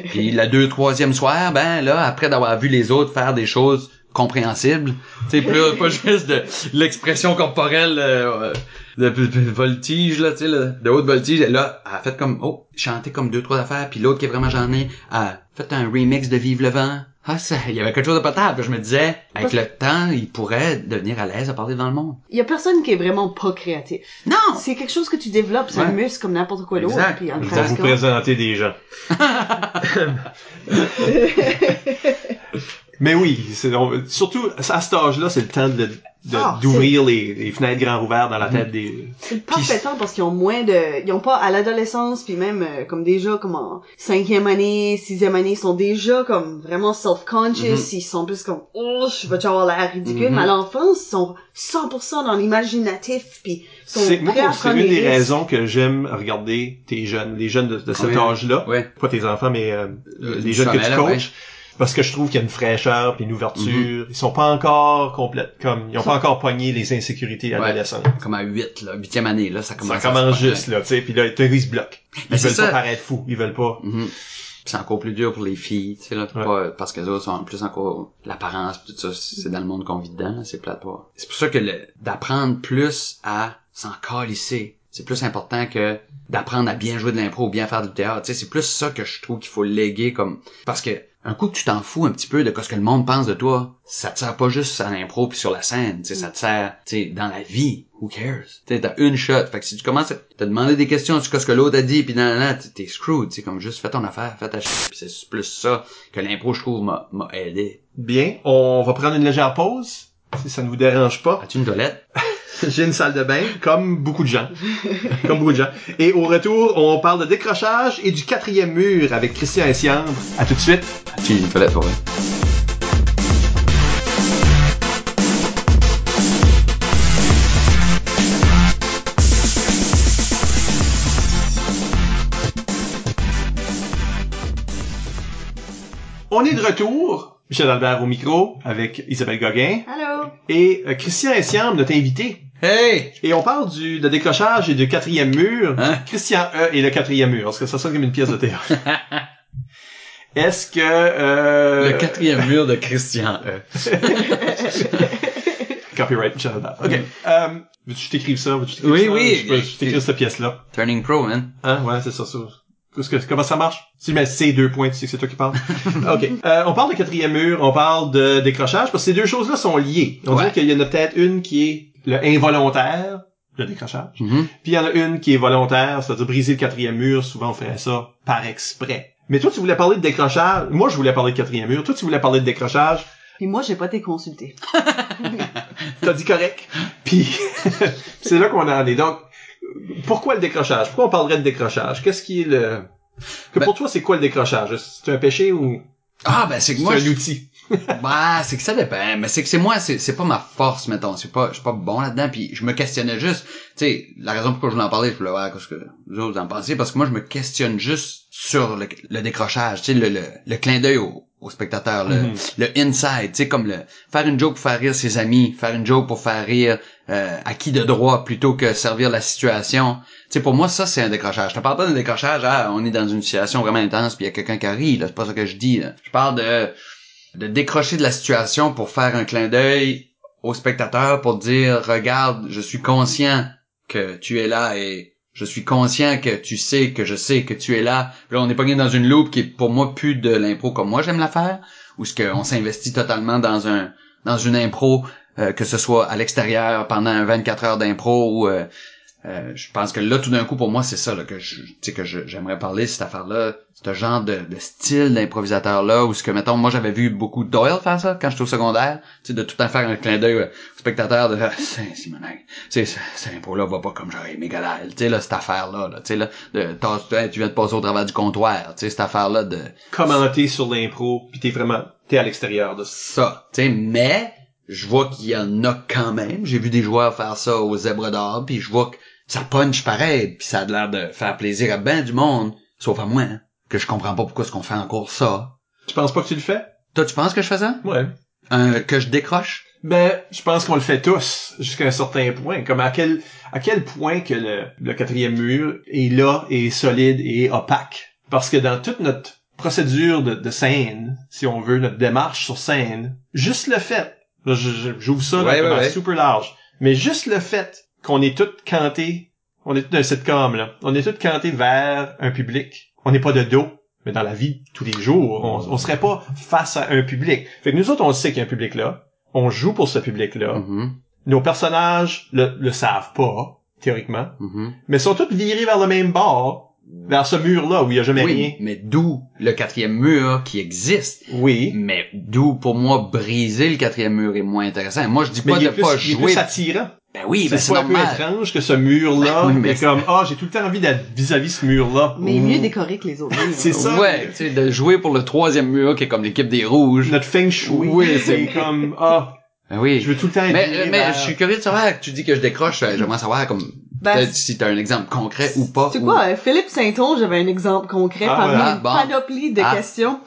puis le deux, troisième soir, ben là, après d'avoir vu les autres faire des choses compréhensibles, tu sais, plus pas juste de l'expression corporelle euh, de, de- de voltige là, tu sais, là, de haute voltige, et là, elle a fait comme oh, chanter comme deux trois affaires, puis l'autre qui est vraiment j'en ai, a fait un remix de Vive le vent. Ah, ça, il y avait quelque chose de potable. Je me disais, avec le temps, il pourrait devenir à l'aise à parler dans le monde. Il y a personne qui est vraiment pas créatif. Non! C'est quelque chose que tu développes, c'est un Ouais. muscle comme n'importe quoi d'autre. Exact, puis en va vous pratiquant- présenter des gens. (laughs) (laughs) (laughs) Mais oui, c'est, on- surtout à cet âge-là, c'est le temps de, de- Ah, d'ouvrir les, les fenêtres grand ouvertes dans la tête des. C'est le parfait temps parce qu'ils ont moins de, ils ont pas à l'adolescence puis même euh, comme déjà comme en cinquième année, sixième année, ils sont déjà comme vraiment self-conscious, ils sont plus comme oh je vais avoir l'air ridicule, Mhm. mais à l'enfance ils sont 100% dans l'imaginatif puis ils sont C'est, une des raisons que j'aime regarder tes jeunes, les jeunes de, de cet âge-là. Ouais. Pas tes enfants, mais euh, Euh, les jeunes que tu coaches. ouais. Parce que je trouve qu'il y a une fraîcheur puis une ouverture. Ils sont pas encore complètes, comme, ils ont pas encore pogné les insécurités Ouais. adolescentes. Comme à 8, là, huitième année, là, ça commence Ça commence juste, là, tu sais, puis là, ils se bloquent. Ils Mais veulent pas paraître fous. Ils veulent pas. Mhm. Puis c'est encore plus dur pour les filles, tu sais, là, Ouais. pas, parce que les autres sont en plus encore l'apparence pis tout ça, c'est dans le monde qu'on vit dedans, là, c'est plate pas. C'est pour ça que le- d'apprendre plus à s'en calisser, c'est plus important que d'apprendre à bien jouer de l'impro ou bien faire du théâtre. Tu sais, c'est plus ça que je trouve qu'il faut léguer comme, parce que un coup que tu t'en fous un petit peu de ce que le monde pense de toi, ça te sert pas juste à l'impro puis sur la scène, tu sais, ça te sert, tu sais, dans la vie. Who cares? Tu sais, t'as une shot. Fait que si tu commences à te demander des questions sur ce que l'autre a dit puis nan, nan, t'es- screwed, tu sais, comme juste fais ton affaire, fais ta shit. Puis c'est plus ça que l'impro, je trouve, m'a, m'a aidé. Bien. On va prendre une légère pause. Si ça ne vous dérange pas. As-tu une toilette? (laughs) (laughs) J'ai une salle de bain, comme beaucoup de gens. comme beaucoup de gens. Et au retour, on parle de décrochage et du quatrième mur avec Christian Essiambre. À tout de suite. As-tu une toilette pour? On est de retour. Michel Albert au micro avec Isabelle Gauguin Allô? et euh, Christian Essiambre, notre invité. Hey! Et on parle du de décrochage et du quatrième mur. Hein? Christian E et le quatrième mur. Est-ce que ça sonne comme une pièce de théâtre? (laughs) Est-ce que... Euh... Le quatrième mur de Christian E. (laughs) Copyright Michel Albert. OK. Euh, veux-tu que je t'écrive ça? Veux-tu Oui, ça? oui. Je peux- Je t'écrive cette pièce-là. Turning Pro, man. Hein? Ouais, c'est ça. ça. Que- comment ça marche? Si je mets C deux points, tu sais que c'est toi qui parles. (laughs) OK. Euh, on parle de quatrième mur, on parle de décrochage, parce que ces deux choses-là sont liées. On Ouais. dirait qu'il y en a peut-être une qui est le involontaire, le décrochage. Mhm. Puis il y en a une qui est volontaire, c'est-à-dire briser le quatrième mur. Souvent, on ferait ça par exprès. Mais toi, tu voulais parler de décrochage. Moi, je voulais parler de quatrième mur. Toi, tu voulais parler de décrochage. Puis moi j'ai pas été consulté. (laughs) T'as dit correct. Puis (laughs) c'est là qu'on en est. Donc, pourquoi le décrochage? Pourquoi on parlerait de décrochage? Qu'est-ce qui est le... Que Ben- pour toi, c'est quoi le décrochage? C'est un péché ou Ah, ben c'est que c'est moi, un je- outil? (laughs) Bah, c'est que ça dépend, mais c'est que c'est moi, c'est c'est pas ma force, mettons, c'est pas, je suis pas bon là-dedans, puis je me questionnais juste, tu sais, la raison pourquoi je voulais en parler, je voulais voir ce que vous autres en pensez, parce que moi je me questionne juste sur le, le décrochage, tu sais, le, le, le clin d'œil au, au spectateur, le, Mhm. le inside, tu sais, comme le faire une joke pour faire rire ses amis, faire une joke pour faire rire euh, à qui de droit plutôt que servir la situation. Tu sais, pour moi, ça, c'est un décrochage. Je te parle pas d'un décrochage, ah, on est dans une situation vraiment intense, puis il y a quelqu'un qui rit, là, c'est pas ça que je dis, là. Je parle de de décrocher de la situation pour faire un clin d'œil au spectateur pour dire regarde je suis conscient que tu es là et je suis conscient que tu sais que je sais que tu es là. Là on est pogné dans une loupe qui est pour moi plus de l'impro comme moi j'aime la faire ou ce qu'on s'investit totalement dans un dans une impro euh, que ce soit à l'extérieur pendant un 24 heures d'impro ou euh, euh, je pense que là tout d'un coup pour moi c'est ça là, que je tu sais que j'aimerais parler cette affaire là ce genre de, de style d'improvisateur là où ce que mettons moi j'avais vu beaucoup Doyle faire ça quand j'étais au secondaire tu sais de tout le temps faire un clin d'œil euh, au spectateur de ah, c'est Simonac tu sais ce- cette impro là va pas comme j'aurais aimé tu sais là cette affaire là, tu sais là de tu viens de passer au travers du comptoir tu sais cette affaire là de Commenter sur l'impro, puis t'es vraiment... T'es à l'extérieur de ça. tu sais mais je vois qu'il y en a quand même j'ai vu des joueurs faire ça au zèbre d'or puis je vois que ça punch pareil, puis ça a l'air de faire plaisir à ben du monde, sauf à moi, hein, que je comprends pas pourquoi est-ce qu'on fait encore ça. Tu penses pas que tu le fais? Toi, tu penses que je fais ça? Ouais. Euh, que je décroche? Ben, je pense qu'on le fait tous jusqu'à un certain point. Comme à quel à quel point que le, le quatrième mur est là, et solide et opaque? Parce que dans toute notre procédure de, de scène, si on veut, notre démarche sur scène, juste le fait, là, j'ouvre ça là, Ouais, comme ouais, à ouais. super large, mais juste le fait qu'on est tous cantés, on est tous dans un sitcom là, on est tous cantés vers un public, on n'est pas de dos, mais dans la vie tous les jours, on, on serait pas face à un public. Fait que nous autres, on sait qu'il y a un public là, on joue pour ce public-là, Mhm, nos personnages le, le savent pas, théoriquement, mhm. mais sont tous virés vers le même bord, vers ce mur-là où il y a jamais Oui, rien. mais d'où le quatrième mur qui existe? Oui. Mais d'où, pour moi, briser le quatrième mur est moins intéressant. Moi, je dis Mais pas il de plus, pas il est jouer. plus attirant. Ben oui, ben c'est un peu normal. étrange que ce mur-là Oui, mais est comme, ah, j'ai tout le temps envie d'être vis-à-vis ce mur-là. Mais Ouh. mieux décoré que les autres. C'est ça. Ouais, tu sais, de jouer pour le troisième mur qui est comme l'équipe des rouges. Notre feng shui. Oui, c'est comme, ah, Ben oui. je veux tout le temps être Mais, mais vers- je suis curieux de savoir, tu dis que je décroche, euh, j'aimerais savoir comme, Ben, peut-être si t'as un exemple concret ou pas. C'est ou- quoi, euh, Philippe Saint-Onge avait un exemple concret Ah, parmi voilà. une Bon. panoplie de Ah. questions.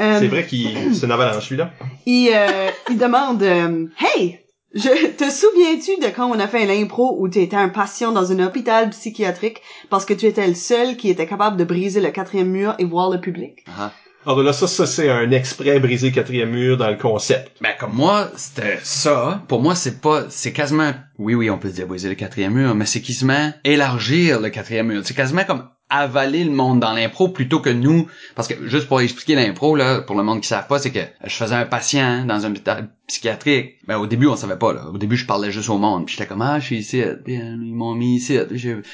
Euh, C'est vrai qu'il, c'est une avalanche, celui-là. Il, euh, il demande euh, Hey, je te souviens-tu de quand on a fait l'impro où tu étais un patient dans un hôpital psychiatrique parce que tu étais le seul qui était capable de briser le quatrième mur et voir le public? Ah. Alors là, ça, ça, c'est un exprès briser le quatrième mur dans le concept. Ben comme moi, c'était ça. Pour moi, c'est pas, c'est quasiment, oui oui, on peut se dire briser le quatrième mur, mais c'est quasiment élargir le quatrième mur. C'est quasiment comme avaler le monde dans l'impro plutôt que nous, parce que juste pour expliquer l'impro là, pour le monde qui savent pas, c'est que je faisais un patient dans un hôpital psychiatrique. Ben au début on savait pas là. Au début je parlais juste au monde, puis j'étais comme ah je suis ici, ils m'ont mis ici,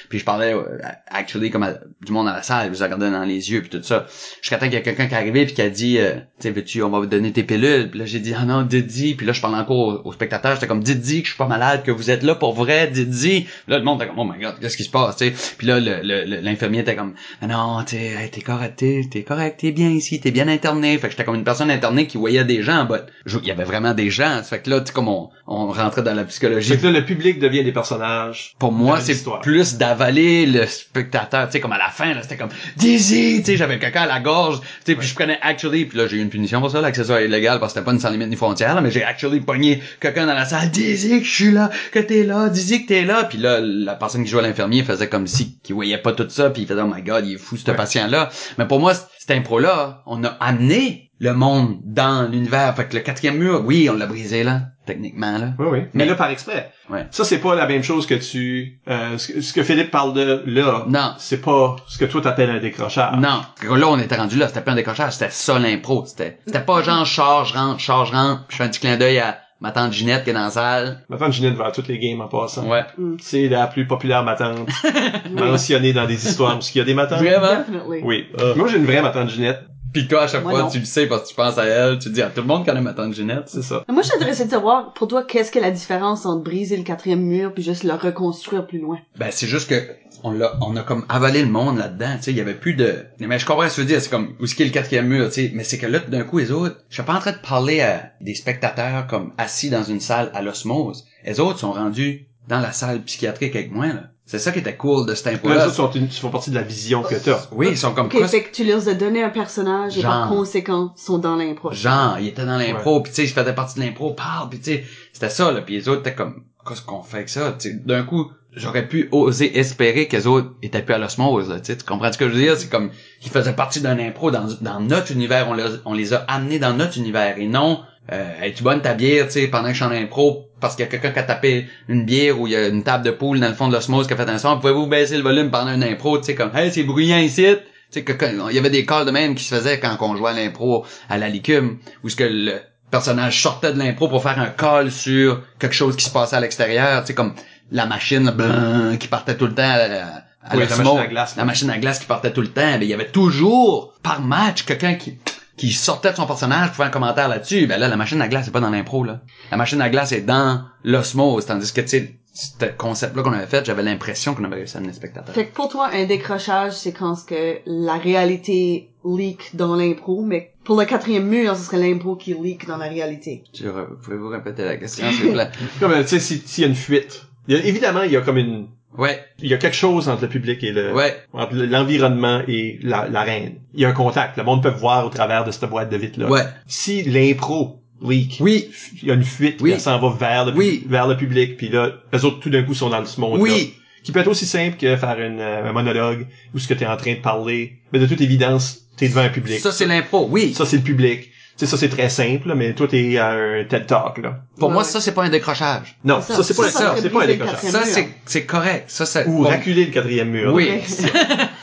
puis je, parlais euh, actually comme du monde à la salle, je les regardais dans les yeux puis tout ça. Jusqu'à temps qu'il y a quelqu'un qui est arrivé puis qui a dit, euh, tu veux-tu on va vous donner tes pilules, puis là j'ai dit ah non Didi, puis là je parlais encore aux, aux spectateurs, j'étais comme Didi que je suis pas malade, que vous êtes là pour vrai Didi. Là le monde était comme oh my god qu'est-ce qui se passe, tu. Puis là l'infirmier était comme ah non t'es hey, t'es correct, t'es correct, t'es bien ici, t'es bien interné. Fait que j'étais comme une personne internée qui voyait des gens, il y avait vraiment des gens. Ça fait que là tu comme on, on rentrait dans la psychologie Fait que là, le public devient des personnages. pour moi, c'est plus d'avaler le spectateur, tu sais, comme à la fin, là, c'était comme Dizzy, tu sais, j'avais quelqu'un à la gorge, tu sais, puis je prenais actually, puis là, j'ai eu une punition pour ça, l'accessoire illégal, parce que c'était pas une sans limite ni frontière, là, mais j'ai actually pogné quelqu'un dans la salle, Dizzy, que je suis là, que t'es là, Dizzy, que t'es là, puis là, la personne qui jouait à l'infirmier faisait comme si, qu'il voyait pas tout ça, puis il faisait, oh my god, il est fou, ce Ouais. patient-là. Mais pour moi, cette impro-là, on a amené le monde dans l'univers, fait que le quatrième mur, oui, on l'a brisé, là, techniquement, là. Oui, oui. Mais, Mais- là, par exprès. Ouais. Ça, c'est pas la même chose que tu... euh, ce, que, ce que Philippe parle de là, Non. c'est pas ce que toi t'appelles un décrochage. Non. Là, on était rendu là, c'était pas un décrochage, c'était ça l'impro. C'était, c'était pas genre charge, rentre, charge, rentre, puis je fais un petit clin d'œil à ma tante Ginette qui est dans la salle. Ma tante Ginette va à toutes les games en passant. Ouais. C'est la plus populaire ma tante. (laughs) mentionnée dans des histoires parce qu'il y a des matantes. Vraiment? Definitely. Oui. Moi, j'ai une vraie ma tante Ginette. Puis toi, à chaque Moi, fois, non. tu le sais parce que tu penses à elle, tu dis à tout le monde connaît ma tante Ginette. C'est ça. Moi, je suis intéressée de savoir, pour toi, qu'est-ce que la différence entre briser le quatrième mur puis juste le reconstruire plus loin? Ben, c'est juste que, on l'a, on a comme avalé le monde là-dedans, tu sais, il y avait plus de, mais je comprends ce que tu veux dire, c'est comme, où est-ce qu'il y a le quatrième mur, tu sais, mais c'est que là, d'un coup, les autres, je suis pas en train de parler à des spectateurs comme assis dans une salle à l'osmose. Les autres sont rendus dans la salle psychiatrique avec moi, là. C'est ça qui était cool de cette Là, les impro-là. autres sont une, font partie de la vision que t'as. Oui, ils sont comme Ok, quoi, fait que tu leur as donné un personnage et par conséquent, sont dans l'impro. genre, il était dans l'impro, puis tu sais, je faisais partie de l'impro, parle, puis tu sais, c'était ça, là, puis les autres étaient comme, qu'est-ce qu'on fait avec ça, tu sais, d'un coup, j'aurais pu oser espérer que les autres étaient plus à l'osmose, là, tu sais, tu comprends ce que je veux dire, c'est comme, ils faisaient partie d'un impro dans, dans notre univers, on, les- on les a amenés dans notre univers, et non, euh, es-tu bonne ta bière, tu sais, pendant que je suis en impro, parce qu'il y a quelqu'un qui a tapé une bière ou il y a une table de poule dans le fond de l'osmose qui a fait un son, pouvez-vous baisser le volume pendant une impro, tu sais, comme, hey, c'est bruyant ici, tu sais, il y avait des calls de même qui se faisaient quand on jouait à l'impro à la licume, où ce que le personnage sortait de l'impro pour faire un call sur quelque chose qui se passait à l'extérieur, tu sais, comme la machine blin, qui partait tout le temps à, à- Oui, la machine à glace. La machine à glace qui partait tout le temps, ben, il y avait toujours, par match, quelqu'un qui qui sortait de son personnage pour faire un commentaire là-dessus, ben là, la machine à glace, c'est pas dans l'impro, là. La machine à glace est dans l'osmose, tandis que, tu sais, ce concept-là qu'on avait fait, j'avais l'impression qu'on avait réussi à amener le spectateur. Fait que pour toi, un décrochage, c'est quand ce que la réalité leak dans l'impro, mais pour le quatrième mur, ce serait l'impro qui leak dans la réalité. Tu re- Pouvez-vous répéter la question, s'il vous plaît? (laughs) Comme, tu sais, si- s'il y a une fuite. Il y a- évidemment, il y a comme une, Ouais, Il y a quelque chose entre le public et le, ouais. entre l'environnement et la, l'arène. Il y a un contact. Le monde peut voir au travers de cette boîte de vitre-là. Ouais. Si l'impro leak, Oui, il y a une fuite, Oui. elle s'en va vers le, Oui. vers le public, puis là, eux autres, tout d'un coup, sont dans ce monde oui. Qui peut être aussi simple que faire une, euh, un monologue, ou ce que t'es en train de parler. Mais de toute évidence, t'es devant un public. Ça, c'est l'impro. Oui. Ça, c'est le public. Tu sais, ça, c'est très simple, là, mais toi, t'es à un TED Talk, là. Pour Ouais, moi, ça, c'est pas un décrochage. Non, ça, ça. c'est pas, Ça, ça, ça c'est pas un décrochage. quatrième Ça, mur. c'est, c'est correct. Ça, c'est... Ou bon. reculer le quatrième mur. Oui. (laughs) (laughs)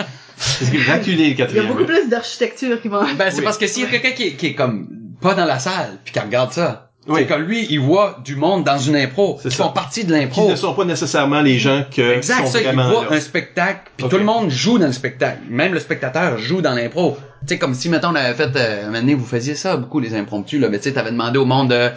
Reculer le Il y a quatrième beaucoup mur. plus d'architecture qui va... Ben, c'est Oui. parce que s'il y a quelqu'un qui, est- qui est comme pas dans la salle puis qui regarde ça, Oui. comme lui, il voit du monde dans une impro qui ça. font partie de Qui l'impro. ne sont pas nécessairement les gens que Exact, sont ça, il vraiment voit là. un spectacle, puis tout le monde joue dans le spectacle. Même le spectateur joue dans l'impro. Tu sais, comme si, mettons, on avait fait, euh, un donné, vous faisiez ça, beaucoup, les impromptus, là, mais tu sais, t'avais demandé au monde de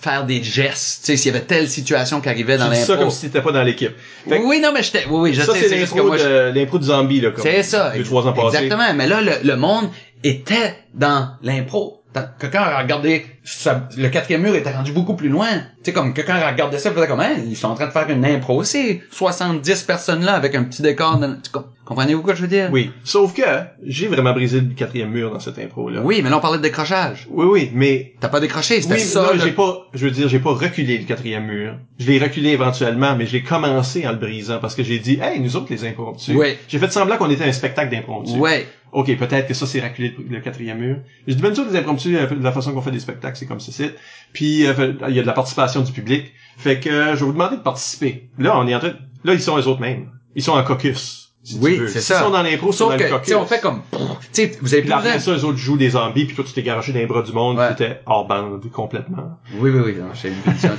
faire des gestes, tu sais, s'il y avait telle situation qui arrivait dans dis ça l'impro. comme si t'étais pas dans l'équipe. Que Oui, non, mais j'étais, oui, oui, je ça, sais, c'est que l'impro je- de, l'impro de zombie, là, comme. C'est ça. Deux, trois ans passés. Exactement. Mais là, le, le monde était dans l'impro. Quelqu'un a regardé, ça- le quatrième mur était rendu beaucoup plus loin. Tu sais, comme quelqu'un a regardé ça, faisait comme, hein, ils sont en train de faire une impro aussi. 70 personnes là avec un petit décor. dans- Comprenez-vous quoi je veux dire? Oui. Sauf que, j'ai vraiment brisé le quatrième mur dans cette impro-là. Oui, mais là, on parlait de décrochage. Oui, oui, mais T'as pas décroché, c'était Oui, ça. non, j'ai pas, je veux dire, j'ai pas reculé le quatrième mur. Je l'ai reculé éventuellement, mais j'ai commencé en le brisant parce que j'ai dit, hey, nous autres, les impromptus. Ouais. J'ai fait semblant qu'on était un spectacle d'impromptus. Ouais. Ok, peut-être que ça, c'est reculer le, quatrième mur. Je dis, ben, nous autres, les impromptus, peu de la façon qu'on fait des spectacles, c'est comme ceci. Puis, euh, il y a de la participation du public. Fait que, euh, je vais vous demander de participer. Là, on est en train, là, ils sont eux autres mêmes. Ils sont en caucus. si Oui, c'est ça. sont dans l'impro, ils sont Sauf dans que, le caucus. on fait comme, tu sais, vous avez Puis plus après ça, eux autres jouent des zombies, puis toi, tu t'es garoché dans les bras du monde, Ouais. qui était hors bande, complètement. Oui, oui, oui, non, j'ai une position.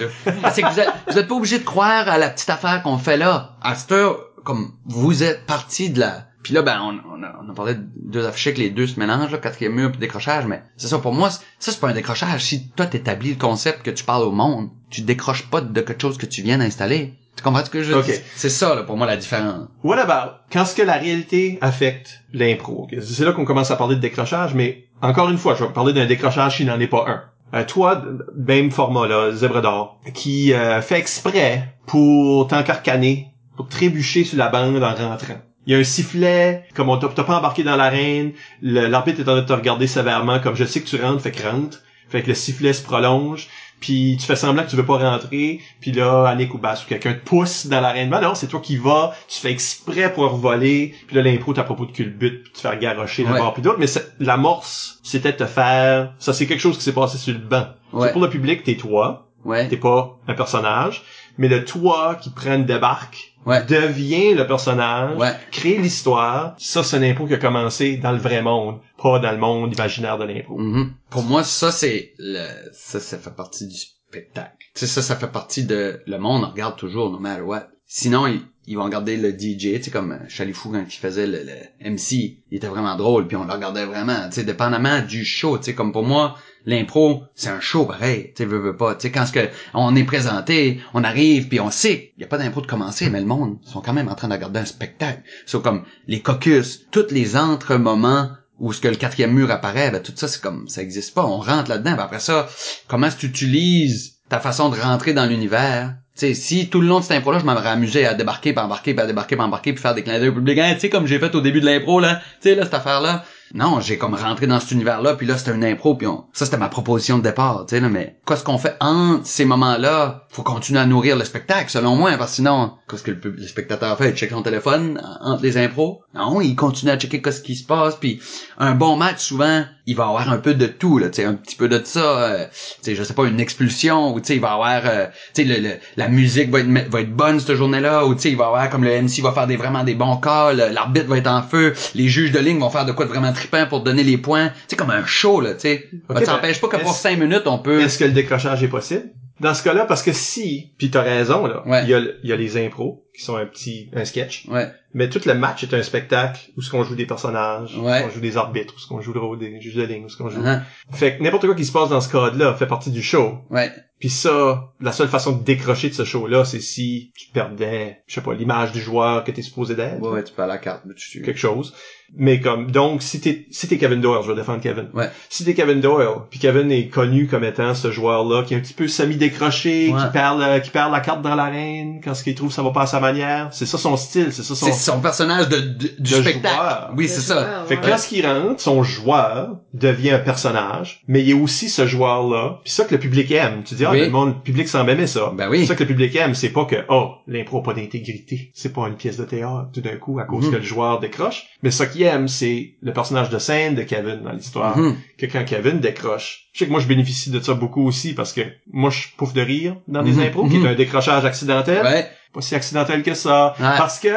Ah, c'est que vous êtes, vous êtes pas obligé de croire à la petite affaire qu'on fait là. À cette heure, comme, vous êtes parti de la, puis là, ben, on, on, a, on a parlé de deux affichés que les deux se mélangent, là, quatrième mur puis décrochage, mais c'est ça, pour moi, ça, c'est pas un décrochage. Si toi, t'établis le concept que tu parles au monde, tu décroches pas de quelque chose que tu viens d'installer. Tu comprends ce que je veux Ok. dire? C'est ça, là, pour moi, la différence. What about quand ce que la réalité affecte l'impro? C'est là qu'on commence à parler de décrochage, mais encore une fois, je vais parler d'un décrochage s'il n'en est pas un. Euh, toi, même format là, Zèbre d'or, qui euh, fait exprès pour t'encarcaner, pour trébucher sur la bande en rentrant. Il y a un sifflet, comme on t'a t'as pas embarqué dans l'arène, l'arbitre est en train de te regarder sévèrement, comme je sais que tu rentres, fait que rentre. Fait que le sifflet se prolonge, puis tu fais semblant que tu veux pas rentrer, puis là, Annick ou Bass ou quelqu'un te pousse dans l'arène. Ben non, c'est toi qui vas, tu fais exprès pour voler, puis là, l'impro, t'as à propos de culbute, puis te faire garrocher d'un Ouais. bord puis d'autre, mais l'amorce, c'était de te faire... Ça, c'est quelque chose qui s'est passé sur le banc. Ouais. C'est Pour le public, t'es toi, Ouais. t'es pas un personnage, mais le toi qui prend une débarque Ouais. devient le personnage, Ouais. crée l'histoire. Ça, c'est un impro qui a commencé dans le vrai monde, pas dans le monde imaginaire de l'impro. Mhm. Pour moi, ça, c'est le, ça, ça fait partie du spectacle. Tu sais, ça, ça fait partie de, le monde regarde toujours, no matter what. Sinon, ils, ils vont regarder le DJ, tu sais, comme euh, Chalifou quand il faisait le, le MC, il était vraiment drôle, puis on le regardait vraiment, tu sais, dépendamment du show, tu sais, comme pour moi, l'impro, c'est un show pareil, tu veux, veux pas, tu sais, quand ce que on est présenté, on arrive, puis on sait, il y a pas d'impro de commencer, mais le monde, sont quand même en train de un spectacle. C'est comme les caucus, tous les entre-moments où ce que le quatrième mur apparaît, ben tout ça c'est comme ça existe pas. On rentre là-dedans. Ben après ça, comment tu utilises ta façon de rentrer dans l'univers? Tu sais, si tout le long de cette impro-là, je m'aurais amusé à débarquer, puis embarquer, puis à débarquer, puis embarquer, puis faire des clins d'œil public, tu sais, comme j'ai fait au début de l'impro, là, tu sais, là, cette affaire-là. Non, j'ai comme rentré dans cet univers-là, puis là, c'était une impro, puis on... ça, c'était ma proposition de départ, tu sais, mais qu'est-ce qu'on fait entre ces moments-là? Faut continuer à nourrir le spectacle, selon moi, parce que sinon, qu'est-ce que le, spectateur fait? Il check son téléphone en- entre les impros? Non, il continue à checker qu'est-ce qui se passe, puis un bon match, souvent, il va avoir un peu de tout, là, tu sais, un petit peu de ça, euh, tu sais, je sais pas, une expulsion, ou tu sais, il va avoir, euh, tu sais, le, le- la musique va être, va être bonne cette journée-là, ou tu sais, il va avoir, comme le MC va faire des vraiment des bons calls, l'arbitre va être en feu, les juges de ligne vont faire de quoi de vraiment trippant pour donner les points, tu sais, comme un show, là, tu sais. Ok, ça ben, n'empêche pas que pour cinq minutes, on peut... Est-ce que le décrochage est possible? Dans ce cas-là, parce que si, puis t'as raison, là, Ouais. il y, a, y les impros, qui sont un petit, un sketch, Ouais, mais tout le match est un spectacle où ce qu'on joue des personnages, où Ouais. ce qu'on joue des arbitres, où ce qu'on joue le rôle des juges de ligne, où ce qu'on joue... uh-huh, Fait que n'importe quoi qui se passe dans ce cadre-là fait partie du show. ouais, Puis ça, la seule façon de décrocher de ce show-là, c'est si tu perdais, je sais pas, l'image du joueur que t'es supposé d'être. Ouais, ouais, tu perds la carte, mais tu... Quelque chose. Mais comme, donc, si t'es, si t'es Kevin Doyle, je vais défendre Kevin. Ouais. Si t'es Kevin Doyle, puis Kevin est connu comme étant ce joueur-là qui est un petit peu semi-décroché, Ouais. qui perd le- qui perd la carte dans l'arène quand ce qu'il trouve ça va pas à sa manière. C'est ça son style, c'est ça son, C'est son personnage de, de- du De spectacle. joueur. Oui, c'est ça. Ah, Fait que ouais. quand ce qui rentre, son joueur devient un personnage, mais il a aussi ce joueur-là. Puis ça que le public aime. Tu dis, ah, Oui. le monde, le public semble aimer ça. Ben oui. Ça que le public aime, c'est pas que, oh, l'impro a pas d'intégrité. C'est pas une pièce de théâtre, tout d'un coup, à cause Mhm. que le joueur décroche. Mais ce aime, c'est le personnage de scène de Kevin dans l'histoire. Mhm. Que quand Kevin décroche. Je sais que moi, je bénéficie de ça beaucoup aussi parce que moi, je pouffe de rire dans des Mhm. impros, qui Mhm. est un décrochage accidentel Ouais. pas si accidentel que ça. Ouais. Parce que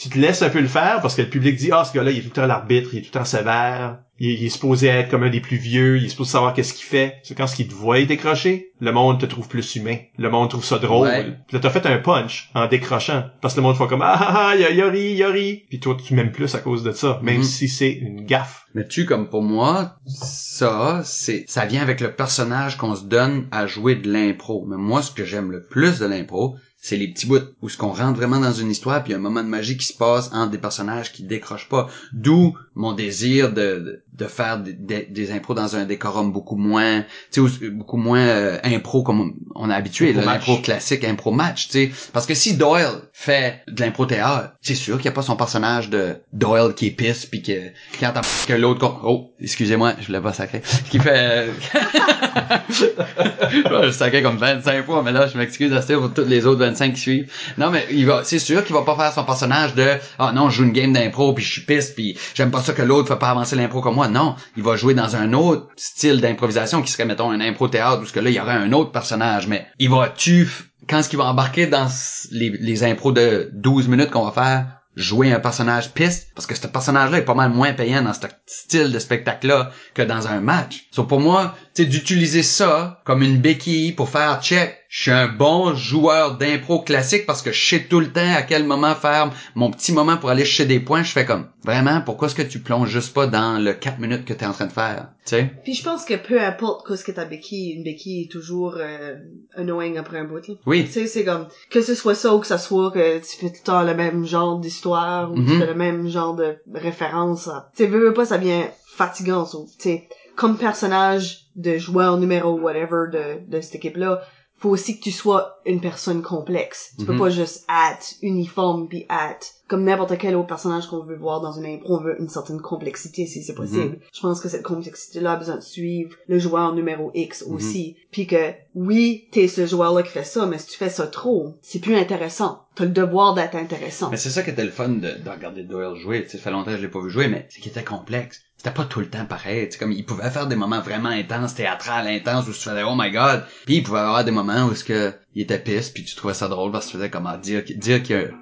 tu te laisses un peu le faire, parce que le public dit, ah, ce gars-là, il est tout le temps l'arbitre, il est tout le temps sévère, il, il est supposé être comme un des plus vieux, il est supposé savoir qu'est-ce qu'il fait. C'est quand ce qu'il te voit décrocher, le monde te trouve plus humain. Le monde trouve ça drôle. Ouais. Puis là, t'as fait un punch en décrochant. Parce que le monde fait comme, ah, ah, ah, il a, il a ri, il a ri. Puis toi, tu m'aimes plus à cause de ça, même Mhm. si c'est une gaffe. Mais tu, comme pour moi, ça, c'est, ça vient avec le personnage qu'on se donne à jouer de l'impro. Mais moi, ce que j'aime le plus de l'impro, c'est les petits bouts où ce qu'on rentre vraiment dans une histoire puis il y a un moment de magie qui se passe entre des personnages qui décrochent pas. D'où mon désir de, de, faire des, des, des impros dans un décorum beaucoup moins, tu sais, beaucoup moins euh, impro comme on, on est habitué, l'impro classique, impro match, tu sais. Parce que si Doyle fait de l'impro théâtre, c'est sûr qu'il n'y a pas son personnage de Doyle qui pisse puis que quand t'as que l'autre oh excusez-moi je voulais pas sacrer qui fait (laughs) je sacrais comme 25 fois mais là je m'excuse assez pour tous les autres 25 qui suivent non mais il va c'est sûr qu'il va pas faire son personnage de ah non je joue une game d'impro puis je suis pisse puis j'aime pas ça que l'autre fait pas avancer l'impro comme moi non il va jouer dans un autre style d'improvisation qui serait mettons un impro théâtre où ce que là il y aurait un autre personnage mais il va tu quand ce qu'il va embarquer dans les, les impros de 12 minutes qu'on va faire jouer un personnage piste? Parce que ce personnage-là est pas mal moins payant dans ce style de spectacle-là que dans un match. So pour moi, tu sais, d'utiliser ça comme une béquille pour faire check. Je suis un bon joueur d'impro classique parce que je sais tout le temps à quel moment faire mon petit moment pour aller chercher des points. Je fais comme, vraiment, pourquoi est-ce que tu plonges juste pas dans le 4 minutes que tu es en train de faire? Tu sais? Puis je pense que peu importe qu'est-ce que ta béquille, une béquille est toujours euh, annoying après un bout. Là. Tu Oui. sais, c'est comme que ce soit ça ou que ça soit que tu fais tout le temps le même genre d'histoire ou tu Mhm. fais le même genre de référence. à- Tu sais, veux, veux pas, ça devient fatigant. Tu sais, comme personnage de joueur numéro whatever de, de cette équipe-là, faut aussi que tu sois une personne complexe. Tu peux Mhm. pas juste être uniforme puis être comme n'importe quel autre personnage qu'on veut voir dans une impro, on veut une certaine complexité si c'est possible. Je pense que cette complexité-là a besoin de suivre le joueur numéro X aussi. Puis que, oui, t'es ce joueur-là qui fait ça, mais si tu fais ça trop, c'est plus intéressant. T'as le devoir d'être intéressant. Mais c'est ça qui était le fun de, de regarder Doyle jouer. Tu sais, fait longtemps que je l'ai pas vu jouer, mais c'est qu'il était complexe. C'était pas tout le temps pareil. Comme il pouvait faire des moments vraiment intenses, théâtrales, intenses, où tu faisais oh my god. Puis il pouvait avoir des moments où ce que il était pisse, puis tu trouvais ça drôle parce que tu faisais comment dire dire qu'il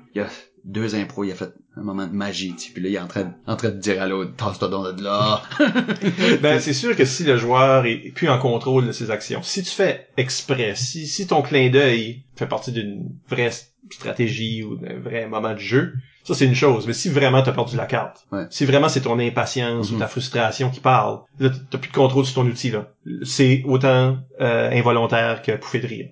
deux impros, il a fait un moment de magie, tu puis là il est en train, en train de dire à l'autre, tasse-toi donc de là. (laughs) ben, c'est sûr que si le joueur est plus en contrôle de ses actions, si tu fais exprès, si, si ton clin d'œil fait partie d'une vraie stratégie ou d'un vrai moment de jeu, ça c'est une chose. Mais si vraiment t'as perdu la carte, Ouais. si vraiment c'est ton impatience ou ta frustration qui parle, là t'as plus de contrôle sur ton outil là. C'est autant euh, involontaire que pouffer de rire.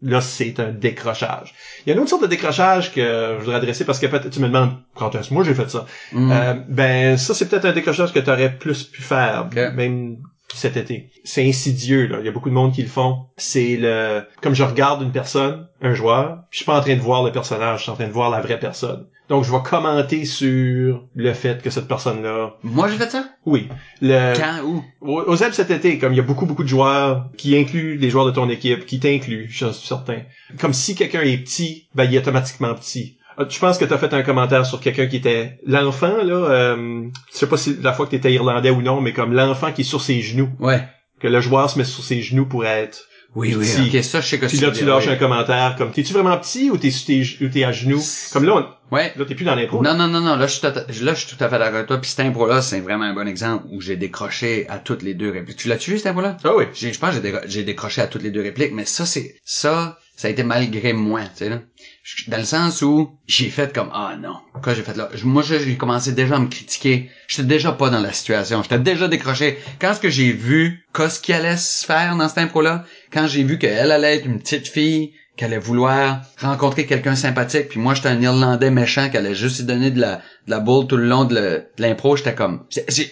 Là, c'est un décrochage. Il y a une autre sorte de décrochage que je voudrais adresser parce que peut-être tu me demandes quand est-ce moi j'ai fait ça. Mm. Euh, ben ça c'est peut-être un décrochage que tu aurais plus pu faire, même cet été. C'est insidieux là, il y a beaucoup de monde qui le font. C'est le comme je regarde une personne, un joueur, puis je suis pas en train de voir le personnage, je suis en train de voir la vraie personne. Donc je vais commenter sur le fait que cette personne-là, Moi j'ai fait ça? oui, le Quand? Où? au- aux Alpes cet été, comme il y a beaucoup, beaucoup de joueurs qui incluent les joueurs de ton équipe, qui t'incluent, je suis certain. Comme si quelqu'un est petit, ben il est automatiquement petit. Je pense que tu as fait un commentaire sur quelqu'un qui était l'enfant, là, euh, je sais pas si la fois que tu étais irlandais ou non, mais comme l'enfant qui est sur ses genoux, Ouais. que le joueur se met sur ses genoux pour être Oui, oui, ok, ça je sais que Puis là, tu lâches un commentaire comme, t'es-tu vraiment petit ou t'es, tes- ou t'es à genoux? Comme là, on- Ouais. là, t'es plus dans l'impro. Non, non, non, non, là, je suis tout à, là, je suis tout à fait d'accord avec toi. Puis cet impro-là, c'est vraiment un bon exemple où j'ai décroché à toutes les deux répliques. Tu l'as-tu vu, cet impro-là? Ah oui. Je pense que j'ai décroché à toutes les deux répliques, mais ça, c'est, ça, ça a été malgré moi, tu sais là. Dans le sens où j'ai fait comme ah non, quoi j'ai fait là. Moi j'ai commencé déjà à me critiquer. J'étais déjà pas dans la situation, j'étais déjà décroché. Quand ce que j'ai vu, qu'est-ce qui allait se faire dans cette impro là, quand j'ai vu qu'elle allait être une petite fille qu'elle allait vouloir rencontrer quelqu'un sympathique, puis moi j'étais un Irlandais méchant qui allait juste lui donner de la, de la boule tout le long de l'impro, j'étais comme...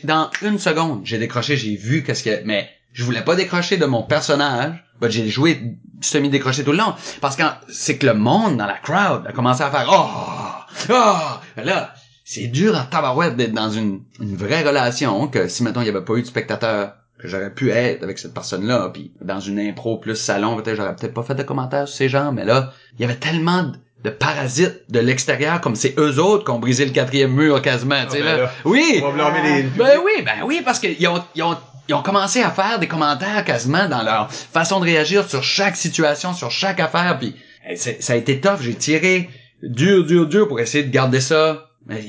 dans une seconde, j'ai décroché, j'ai vu qu'est-ce que... Mais je voulais pas décrocher de mon personnage, but j'ai joué semi-décroché tout le long, parce que c'est que le monde dans la crowd a commencé à faire « Oh! Oh! » Là, c'est dur en tabarouette d'être dans une, une vraie relation que si, mettons, il y avait pas eu de spectateur que j'aurais pu être avec cette personne-là, puis dans une impro plus salon, peut-être j'aurais peut-être pas fait de commentaires sur ces gens, mais là, il y avait tellement de, parasites de l'extérieur, comme c'est eux autres qui ont brisé le quatrième mur quasiment, tu sais ben là. là, Oui! On va blâmer les... Ben oui, ben oui, parce qu'ils ont, ils ont, ils ont commencé à faire des commentaires quasiment dans leur façon de réagir sur chaque situation, sur chaque affaire, puis ça a été tough. J'ai tiré dur, dur, dur pour essayer de garder ça, mais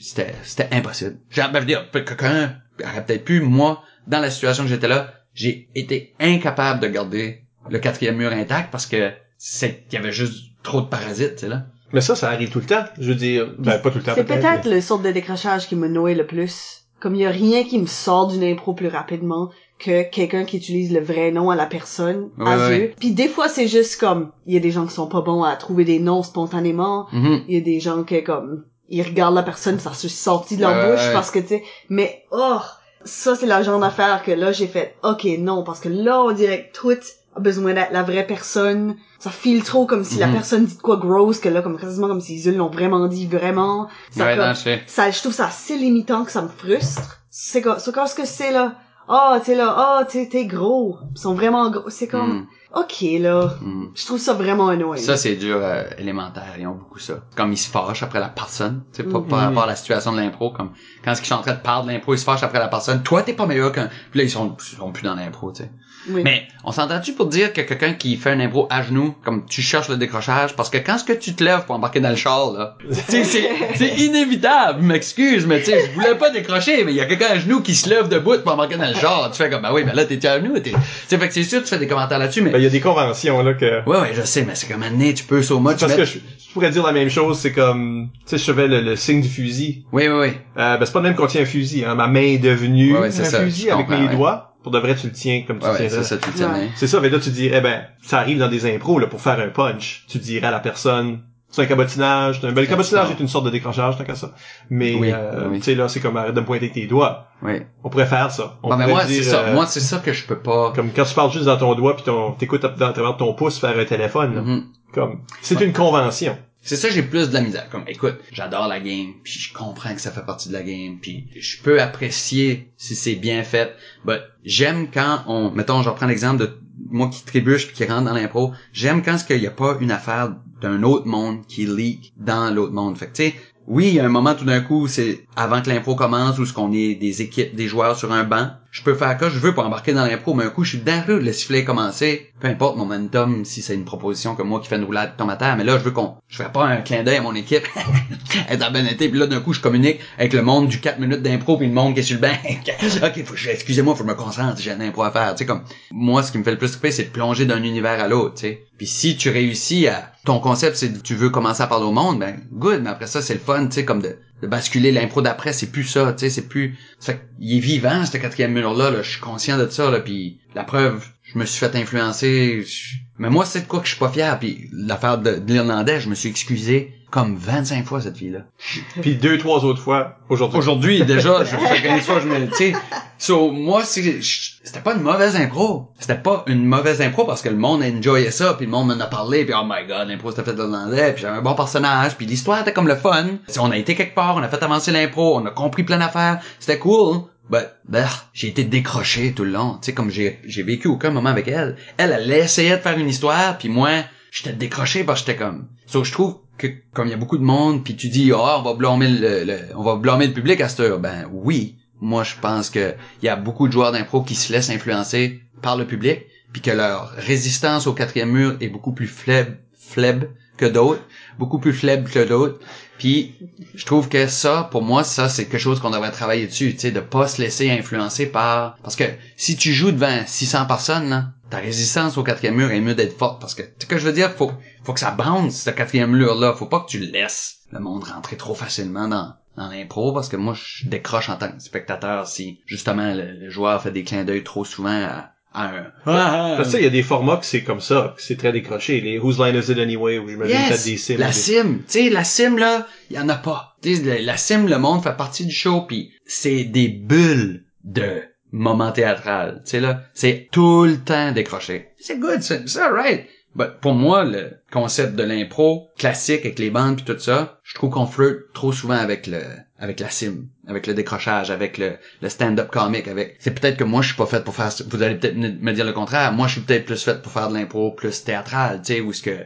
c'était, c'était impossible. J'ai, ben, je veux dire, quelqu'un aurait peut-être pu, moi, dans la situation que j'étais là, j'ai été incapable de garder le quatrième mur intact parce que c'est, il y avait juste trop de parasites, tu sais là. Mais ça, ça arrive tout le temps. Je veux dire, ben pas tout le temps C'est peut-être. peut-être le sorte de décrochage qui me noie le plus. Comme il y a rien qui me sort d'une impro plus rapidement que quelqu'un qui utilise le vrai nom à la personne, Ouais, à ouais. eux. Puis des fois, c'est juste comme, il y a des gens qui sont pas bons à trouver des noms spontanément. Mhm. Il y a des gens qui, comme, ils regardent la personne, ça se sorti de leur Ouais, bouche parce que, tu sais, mais, oh, ça, c'est la genre d'affaire que là, j'ai fait, ok, non, parce que là, on dirait que tout a besoin d'être la vraie personne. Ça file trop comme si la Mhm. personne dit de quoi gross, que là, comme quasiment comme si ils l'ont vraiment dit vraiment. Ça, Ouais, comme- non, je ça, je trouve ça assez limitant que ça me frustre. C'est quoi, c'est quoi ce que c'est là? Oh, tu sais là, oh, tu sais, t'es gros. Ils sont vraiment gros. C'est comme, Mhm. ok là. Mhm. Je trouve ça vraiment annoying. Ça, c'est dur, euh, élémentaire. Ils ont beaucoup ça. Comme ils se fâchent après la personne. Tu sais, pas Mhm. par rapport à la situation de l'impro. Comme, quand ils sont en train de parler de l'impro, ils se fâchent après la personne. Toi, t'es pas meilleur qu'un... Puis là, ils sont, ils sont plus dans l'impro, tu sais. Oui. Mais, on s'entend-tu pour dire que quelqu'un qui fait un impro à genoux, comme tu cherches le décrochage, parce que quand ce que tu te lèves pour embarquer dans le char, là, (laughs) tu c'est, inévitable. M'excuse, mais tu sais, je voulais pas décrocher, mais il y a quelqu'un à genoux qui se lève debout pour embarquer dans le char. Tu fais comme, bah oui, ben là, t'es à genoux, t'es, tu sais, fait que c'est sûr, tu fais des commentaires là-dessus, mais, Ben, il y a des conventions, là, que... Ouais, ouais, je sais, mais c'est comme un nez, tu peux so much. Parce que je, je pourrais dire la même chose, c'est comme, tu sais, je fais le, le signe du fusil. Oui, oui, oui. Euh, ben, c'est pas le même qu'on tient un fusil, hein. Ma main est devenue Ouais, ouais, c'est un ça, fusil avec comprends, mes ouais. doigts. Pour de vrai, tu le tiens comme tu Ouais, c'est ça, tu le tiens. Ouais. C'est ça, mais là, tu dis, eh ben, ça arrive dans des impros, là, pour faire un punch. Tu dirais à la personne, c'est un cabotinage. Ben, le cabotinage est une sorte de décrochage, tant qu'à ça. Mais, Oui, euh, oui. tu sais, là, c'est comme arrête de me pointer tes doigts. Oui. On pourrait faire ça. On Bon, mais pourrait moi, c'est dire, ça. euh, Moi, c'est ça que je peux pas. comme quand tu parles juste dans ton doigt puis ton, t'écoutes dans travers de ton pouce faire un téléphone, là. Mhm. Comme, c'est une convention. C'est ça, j'ai plus de la misère. Comme, écoute, j'adore la game, puis je comprends que ça fait partie de la game, puis je peux apprécier si c'est bien fait. But j'aime quand on, mettons, je reprends l'exemple de moi qui trébuche puis qui rentre dans l'impro. J'aime quand ce qu'il n'y a pas une affaire d'un autre monde qui leak dans l'autre monde. Fait que tu sais, oui, il y a un moment tout d'un coup, c'est avant que l'impro commence ou ce qu'on est des équipes, des joueurs sur un banc. Je peux faire quoi je veux pour embarquer dans l'impro, mais un coup, je suis dedans, le sifflet est commencé. Peu importe mon momentum, si c'est une proposition comme moi qui fait une roulade tombe terre, mais là, je veux qu'on, je fais pas un clin d'œil à mon équipe, (laughs) être en bien été, puis là, d'un coup, je communique avec le monde du 4 minutes d'impro puis le monde qui est sur le banc. (laughs) ok, excusez-moi, faut que je me concentre, j'ai un impro à faire. Tu sais, comme, moi, ce qui me fait le plus triper, c'est de plonger d'un univers à l'autre, tu sais. Puis si tu réussis à, ton concept, c'est tu veux commencer à parler au monde, ben, good, mais après ça, c'est le fun, tu sais, comme de, de basculer l'impro d'après, c'est plus ça, tu sais, c'est plus, ça qu'il est vivant, ce quatrième mur-là, là, je suis conscient de ça, là, puis la preuve, je me suis fait influencer, je- mais moi, c'est de quoi que je suis pas fier, puis l'affaire de, de l'Irlandais, je me suis excusé comme 25 fois, cette fille-là. (laughs) Puis deux, trois autres fois aujourd'hui. Aujourd'hui, déjà, je (laughs) fais 15 fois, je me, tu sais, so, moi, c'était pas une mauvaise impro. C'était pas une mauvaise impro parce que le monde enjoyait ça, puis le monde m'en a parlé, puis oh my god, l'impro c'était fait de l'Irlandais, puis j'avais un bon personnage, puis l'histoire était comme le fun. On a été quelque part, on a fait avancer l'impro, on a compris plein d'affaires, c'était cool. But, bah, j'ai été décroché tout le long. Tu sais, comme j'ai, j'ai vécu aucun moment avec elle. Elle, elle essayait de faire une histoire, puis moi, j'étais décroché parce j'étais comme... So, je trouve que, comme il y a beaucoup de monde, puis tu dis, oh, on va blâmer le, le- on va blâmer le public à heure. Ben, oui. Moi, je pense que il y a beaucoup de joueurs d'impro qui se laissent influencer par le public, puis que leur résistance au quatrième mur est beaucoup plus faible, faible que d'autres, beaucoup plus faible que d'autres. Puis je trouve que ça, pour moi, ça c'est quelque chose qu'on devrait travailler dessus, tu sais, de pas se laisser influencer par parce que si tu joues devant 600 personnes là, ta résistance au quatrième mur est mieux d'être forte parce que, tu que je veux dire, faut, faut que ça bounce, ce quatrième mur-là. Faut pas que tu laisses le monde rentrer trop facilement dans, dans l'impro parce que moi, je décroche en tant que spectateur si, justement, le, le joueur fait des clins d'œil trop souvent à. Ah, ça, il y a des formats que c'est comme ça, que c'est très décroché. Les Whose Line Is It Anyway, où j'imagine Yes! peut-être des sims. La sim, tu sais, la sim là, il y en a pas. Tu sais, la, sim, le monde fait partie du show, puis c'est des bulles de moments théâtral. Tu sais là, c'est tout le temps décroché. C'est good, c'est c'est alright. But pour moi, le concept de l'impro classique avec les bandes puis tout ça, je trouve qu'on flirte trop souvent avec le avec la sim, avec le décrochage, avec le, le stand-up comic, avec. C'est peut-être que moi je suis pas fait pour faire. Vous allez peut-être me dire le contraire. Moi je suis peut-être plus fait pour faire de l'impro plus théâtral, tu sais, où est-ce que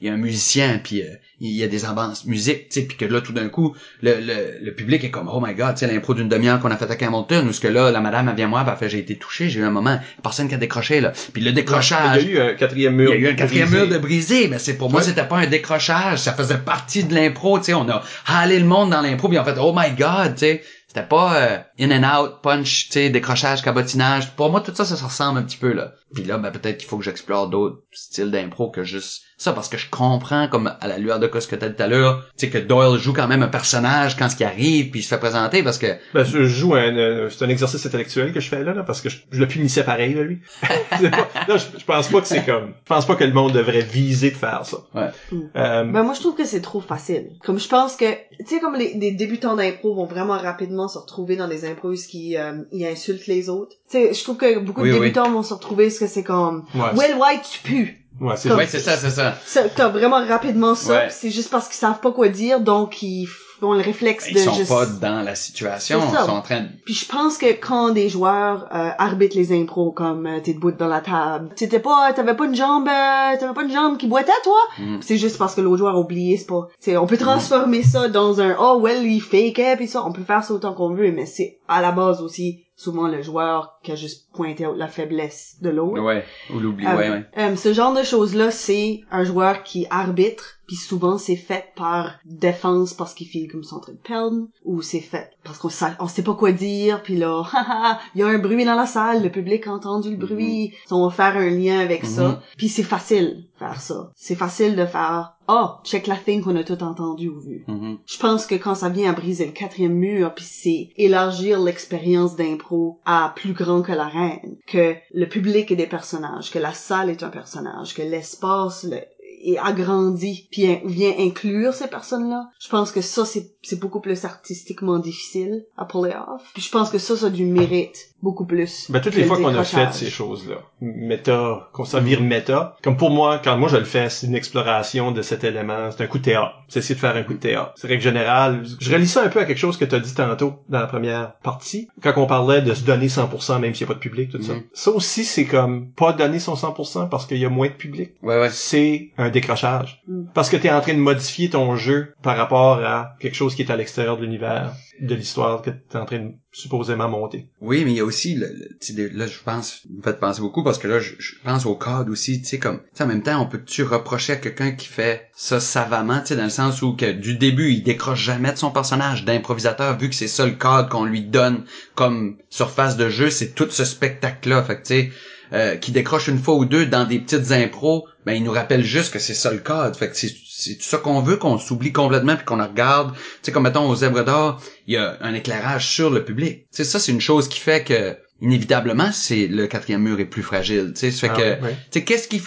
il y a un musicien puis euh, il y a des avances musique, tu sais, puis que là tout d'un coup le, le, le public est comme oh my god, tu sais l'impro d'une demi-heure qu'on a fait à Hamilton, où ce que là la madame elle vient moi, elle fait j'ai été touché, j'ai eu un moment, personne qui a décroché là, puis le Il décrochage. y a eu un quatrième Il mur. y a eu un quatrième brisé. mur de brisé, mais c'est pour moi c'était pas un décrochage, ça faisait partie de l'impro, tu sais, on a halé le monde dans l'impro puis en fait oh my god, tu sais, c'était pas euh, in and out, punch, tu sais, décrochage, cabotinage. Pour moi tout ça ça se ressemble un petit peu là. Puis là ben peut-être qu'il faut que j'explore d'autres styles d'impro que juste ça parce que je comprends comme à la lueur de ce que t'as dit tout à l'heure, tu sais que Doyle joue quand même un personnage quand ce qui arrive puis il se fait présenter parce que Ben, je joue un, euh, c'est un exercice intellectuel que je fais là, là parce que je, je le punissais pareil, là, lui. (laughs) (laughs) Pas- je, je pense pas que c'est comme, je pense pas que le monde devrait viser de faire ça. Ouais. Euh, Ben moi je trouve que c'est trop facile. Comme je pense que tu sais comme les, les débutants d'impro vont vraiment rapidement se retrouver dans des impros qui euh, ils insultent les autres. Tu sais, je trouve que beaucoup Oui, de oui, débutants vont se retrouver que c'est comme ouais, Well White tu pues? ouais, c'est comme- ouais, c'est ça, c'est ça. T'as vraiment rapidement ça, Ouais. c'est juste parce qu'ils savent pas quoi dire, donc ils font le réflexe Ils de sont juste... pas dans la situation, C'est ils sont en train de Puis je pense que quand des joueurs euh, arbitrent les impros, comme euh, t'es debout dans la table, t'étais pas, t'avais pas une jambe, euh, t'avais pas une jambe qui boitait toi? Mhm. C'est juste parce que l'autre joueur a oublié, c'est pas. c'est on peut transformer ça dans un oh well il fakeait puis ça, on peut faire ça autant qu'on veut, mais c'est à la base aussi souvent le joueur qui a juste pointé out la faiblesse de l'autre. Ouais, ou l'oubli, Euh, ouais, ouais. euh, ce genre de choses-là, c'est un joueur qui arbitre, puis souvent c'est fait par défense parce qu'il file comme train de perdre, ou c'est fait parce qu'on sait, on sait pas quoi dire, puis là, (laughs) il y a un bruit dans la salle, le public a entendu le bruit, on va faire un lien avec Mhm. ça, puis c'est facile faire ça. C'est facile de faire, ah, check la thing qu'on a tout entendu ou vu. Mhm. Je pense que quand ça vient à briser le quatrième mur, puis c'est élargir l'expérience d'impro à plus grand que l'arène, que le public est des personnages, que la salle est un personnage, que l'espace le- est agrandi, puis vient inclure ces personnes-là. Je pense que ça, c'est c'est beaucoup plus artistiquement difficile à puller off. Puis je pense que ça, ça a du mérite beaucoup plus. Ben, toutes les le fois qu'on a fait ces choses-là, méta, qu'on s'en vire méta, comme pour moi, quand moi je le fais, c'est une exploration de cet élément, c'est un coup de théâtre. C'est essayer de faire un coup de théâtre. C'est règle générale. Je relis ça un peu à quelque chose que tu as dit tantôt dans la première partie, quand on parlait de se donner 100% même s'il n'y a pas de public, tout ça. Mhm. Ça aussi, c'est comme pas donner son 100% parce qu'il y a moins de public. Ouais, ouais. C'est un décrochage. Mm. Parce que tu es en train de modifier ton jeu par rapport à quelque chose qui est à l'extérieur de l'univers, de l'histoire que tu es en train de supposément monter. Oui, mais il y a aussi, le, là, je pense, vous me faites penser beaucoup parce que là, je, je pense au code aussi, tu sais, comme, tu sais, en même temps, on peut-tu reprocher à quelqu'un qui fait ça savamment, tu sais, dans le sens où que du début, il décroche jamais de son personnage d'improvisateur, vu que c'est ça le code qu'on lui donne comme surface de jeu, c'est tout ce spectacle-là, fait que, tu sais, euh, qui décroche une fois ou deux dans des petites impros, ben il nous rappelle juste que c'est ça le code. Fait que c'est c'est tout ça qu'on veut, qu'on s'oublie complètement puis qu'on regarde. Tu sais, comme mettons aux zèbres d'or, il y a un éclairage sur le public. Tu sais, ça c'est une chose qui fait que inévitablement c'est le quatrième mur est plus fragile. Tu sais, fait Ah, que tu sais, qu'est-ce qui,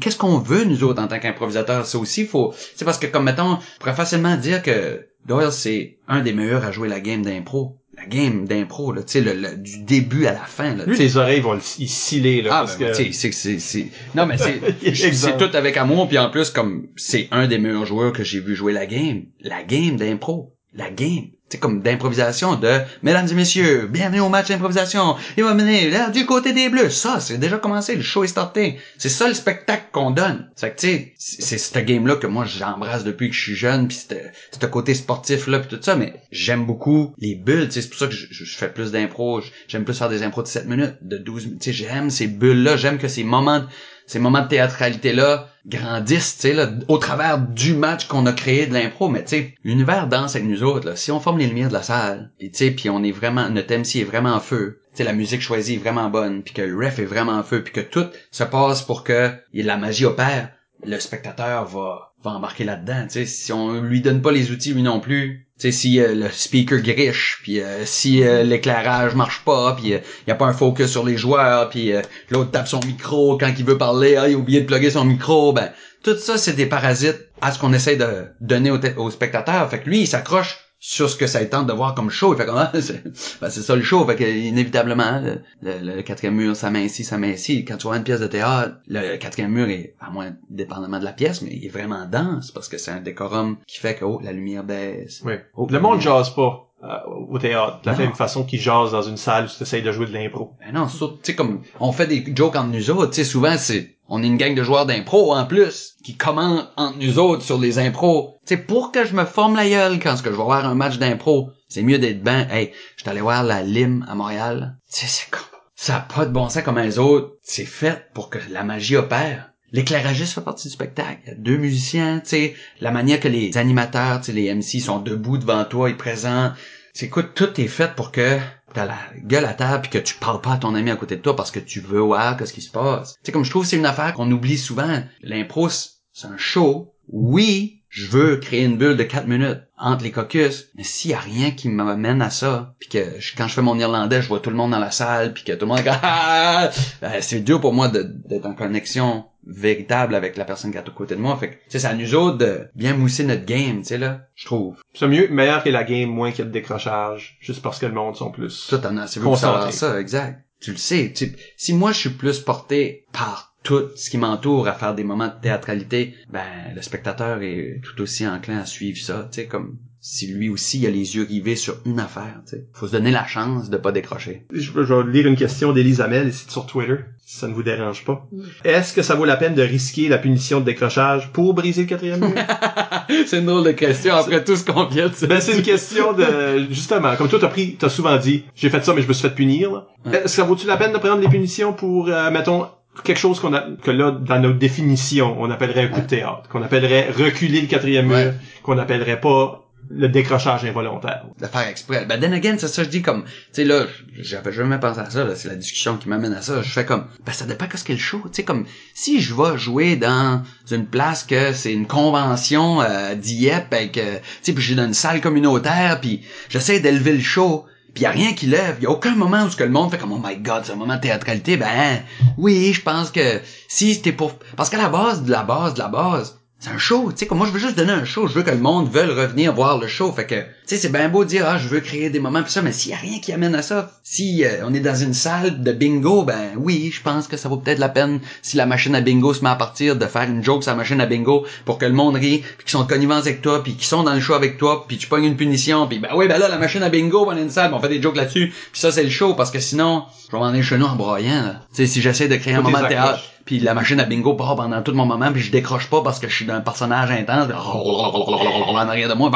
qu'est-ce qu'on veut, nous autres, en tant qu'improvisateurs? Ça aussi, faut, c'est parce que, comme, mettons, on pourrait facilement dire que Doyle, c'est un des meilleurs à jouer la game d'impro. La game d'impro, là, tu sais, le, le- du début à la fin, là. Lui, tu sais. les oreilles vont le sciller, là, Ah, parce ben, que... tu sais, c'est, c'est, c'est, non, mais c'est, (laughs) c'est tout avec amour, puis en plus, comme, c'est un des meilleurs joueurs que j'ai vu jouer la game. La game d'impro. La game. C'est comme d'improvisation de Mesdames et messieurs, bienvenue au match d'improvisation. Il va mener là, du côté des bleus. Ça, c'est déjà commencé, le show est starté. C'est ça le spectacle qu'on donne. C'est que tu sais, c'est c'est ce game-là que moi j'embrasse depuis que je suis jeune, puis c'est ce côté sportif-là, puis tout ça, mais j'aime beaucoup les bulles, c'est pour ça que je, fais plus d'impro, j'aime plus faire des impros de 7 minutes, de 12 minutes, j'aime ces bulles-là, j'aime que ces moments ces moments de théâtralité-là grandissent, tu sais, là, au travers du match qu'on a créé de l'impro. Mais tu sais, l'univers danse avec nous autres, là. Si on forme les lumières de la salle, puis tu sais, puis on est vraiment, notre MC est vraiment en feu, tu sais, la musique choisie est vraiment bonne, puis que le ref est vraiment en feu, puis que tout se passe pour que la magie opère, le spectateur va, va embarquer là-dedans, tu sais. Si on lui donne pas les outils, lui non plus, tu sais, si euh, le speaker griche, puis euh, si euh, l'éclairage marche pas, puis il y a pas un focus sur les joueurs, puis l'autre tape son micro quand il veut parler, ah, il a oublié de plugger son micro, ben tout ça c'est des parasites à ce qu'on essaie de donner au, au spectateur. Fait que lui, il s'accroche sur ce que ça tente de voir comme show. Il fait comme, (laughs) ah, c'est ben, c'est ça le show. Fait que, inévitablement, le, le, quatrième mur s'amincit, s'amincit. Quand tu vois une pièce de théâtre, le quatrième mur est, à moins dépendamment de la pièce, mais il est vraiment dense parce que c'est un décorum qui fait que, oh, la lumière baisse. Oui. Oh, le monde jase pas. Euh, au théâtre, de la Non. même façon qu'ils jasent dans une salle où tu essayes de jouer de l'impro. Ben non, surtout, tu sais, comme, on fait des jokes entre nous autres, tu sais, souvent, c'est, on est une gang de joueurs d'impro, en plus, qui commentent entre nous autres sur les impros. Tu sais, pour que je me forme la gueule quand ce que je vais voir un match d'impro, c'est mieux d'être ben, hey, je suis allé voir la Lime à Montréal. Tu sais, c'est comme, ça a pas de bon sens comme les autres. C'est fait pour que la magie opère. L'éclairagiste fait partie du spectacle. Deux musiciens, tu sais, la manière que les animateurs, tu sais, les MC sont debout devant toi, ils présentent. C'est écoute, tout est fait pour que t'as la gueule à table puis que tu parles pas à ton ami à côté de toi parce que tu veux voir qu'est-ce qui se passe. Tu sais, comme je trouve c'est une affaire qu'on oublie souvent. L'impro, c'est un show. Oui, je veux créer une bulle de 4 minutes entre les caucus, mais s'il y a rien qui m'amène à ça, puis que quand je fais mon irlandais, je vois tout le monde dans la salle, puis que tout le monde (laughs) Ah! Ben, c'est dur pour moi d'être en connexion véritable avec la personne qui est à côté de moi. Fait que, tu sais, c'est à nous autres de bien mousser notre game, tu sais, là, je trouve. C'est mieux, meilleur que la game, moins qu'il y a de décrochage, juste parce que le monde sont plus. Ça, t'en as assez Concentré. ça, exact. Tu le sais. tu- si moi, je suis plus porté par tout ce qui m'entoure à faire des moments de théâtralité, ben, le spectateur est tout aussi enclin à suivre ça, tu sais, comme si lui aussi il a les yeux rivés sur une affaire, tu sais. Faut se donner la chance de pas décrocher. Je, je vais lire une question d'Élise ici sur Twitter, si ça ne vous dérange pas. Mm. Est-ce que ça vaut la peine de risquer la punition de décrochage pour briser le quatrième mur? (laughs) c'est une drôle de question après tout ce qu'on vient de ben, c'est une question de, justement, comme toi t'as pris, t'as souvent dit, j'ai fait ça mais je me suis fait punir. Est-ce que ça vaut-tu la peine de prendre les punitions pour, euh, mettons, quelque chose qu'on a, que là, dans notre définition, on appellerait un coup de théâtre, qu'on appellerait reculer le quatrième mur, Ouais. qu'on appellerait pas le décrochage involontaire. de faire exprès. Ben, then again, c'est ça, je dis comme, tu sais, là, j'avais jamais pensé à ça, là, c'est la discussion qui m'amène à ça. Je fais comme, ben, ça dépend qu'est-ce qu'est le show. Tu sais, comme, si je vais jouer dans une place que c'est une convention euh, d'IEP, avec, euh, tu sais, puis j'ai dans une salle communautaire, puis j'essaie d'élever le show, puis y a rien qui lève. Y a aucun moment où ce que le monde fait comme, oh my god, c'est un moment de théâtralité. Ben, oui, je pense que si c'était pour, parce qu'à la base de la base de la base, c'est un show, tu sais, comme moi je veux juste donner un show, je veux que le monde veuille revenir voir le show, fait que, tu sais, c'est bien beau de dire, ah, je veux créer des moments pis ça, mais s'il y a rien qui amène à ça, si euh, on est dans une salle de bingo, ben oui, je pense que ça vaut peut-être la peine, si la machine à bingo se met à partir, de faire une joke sur la machine à bingo, pour que le monde rit, puis qu'ils sont de connivence avec toi, puis qu'ils sont dans le show avec toi, puis tu pognes une punition, puis ben oui, ben là, la machine à bingo, on est une salle, on fait des jokes là-dessus, puis ça c'est le show, parce que sinon, je vais m'en aller chez nous en broyant, là. Tu sais, si j'essaie de créer un moment de théâtre. Puis la machine à bingo part pendant tout mon moment, puis je décroche pas parce que je suis d'un personnage intense. En arrière de moi,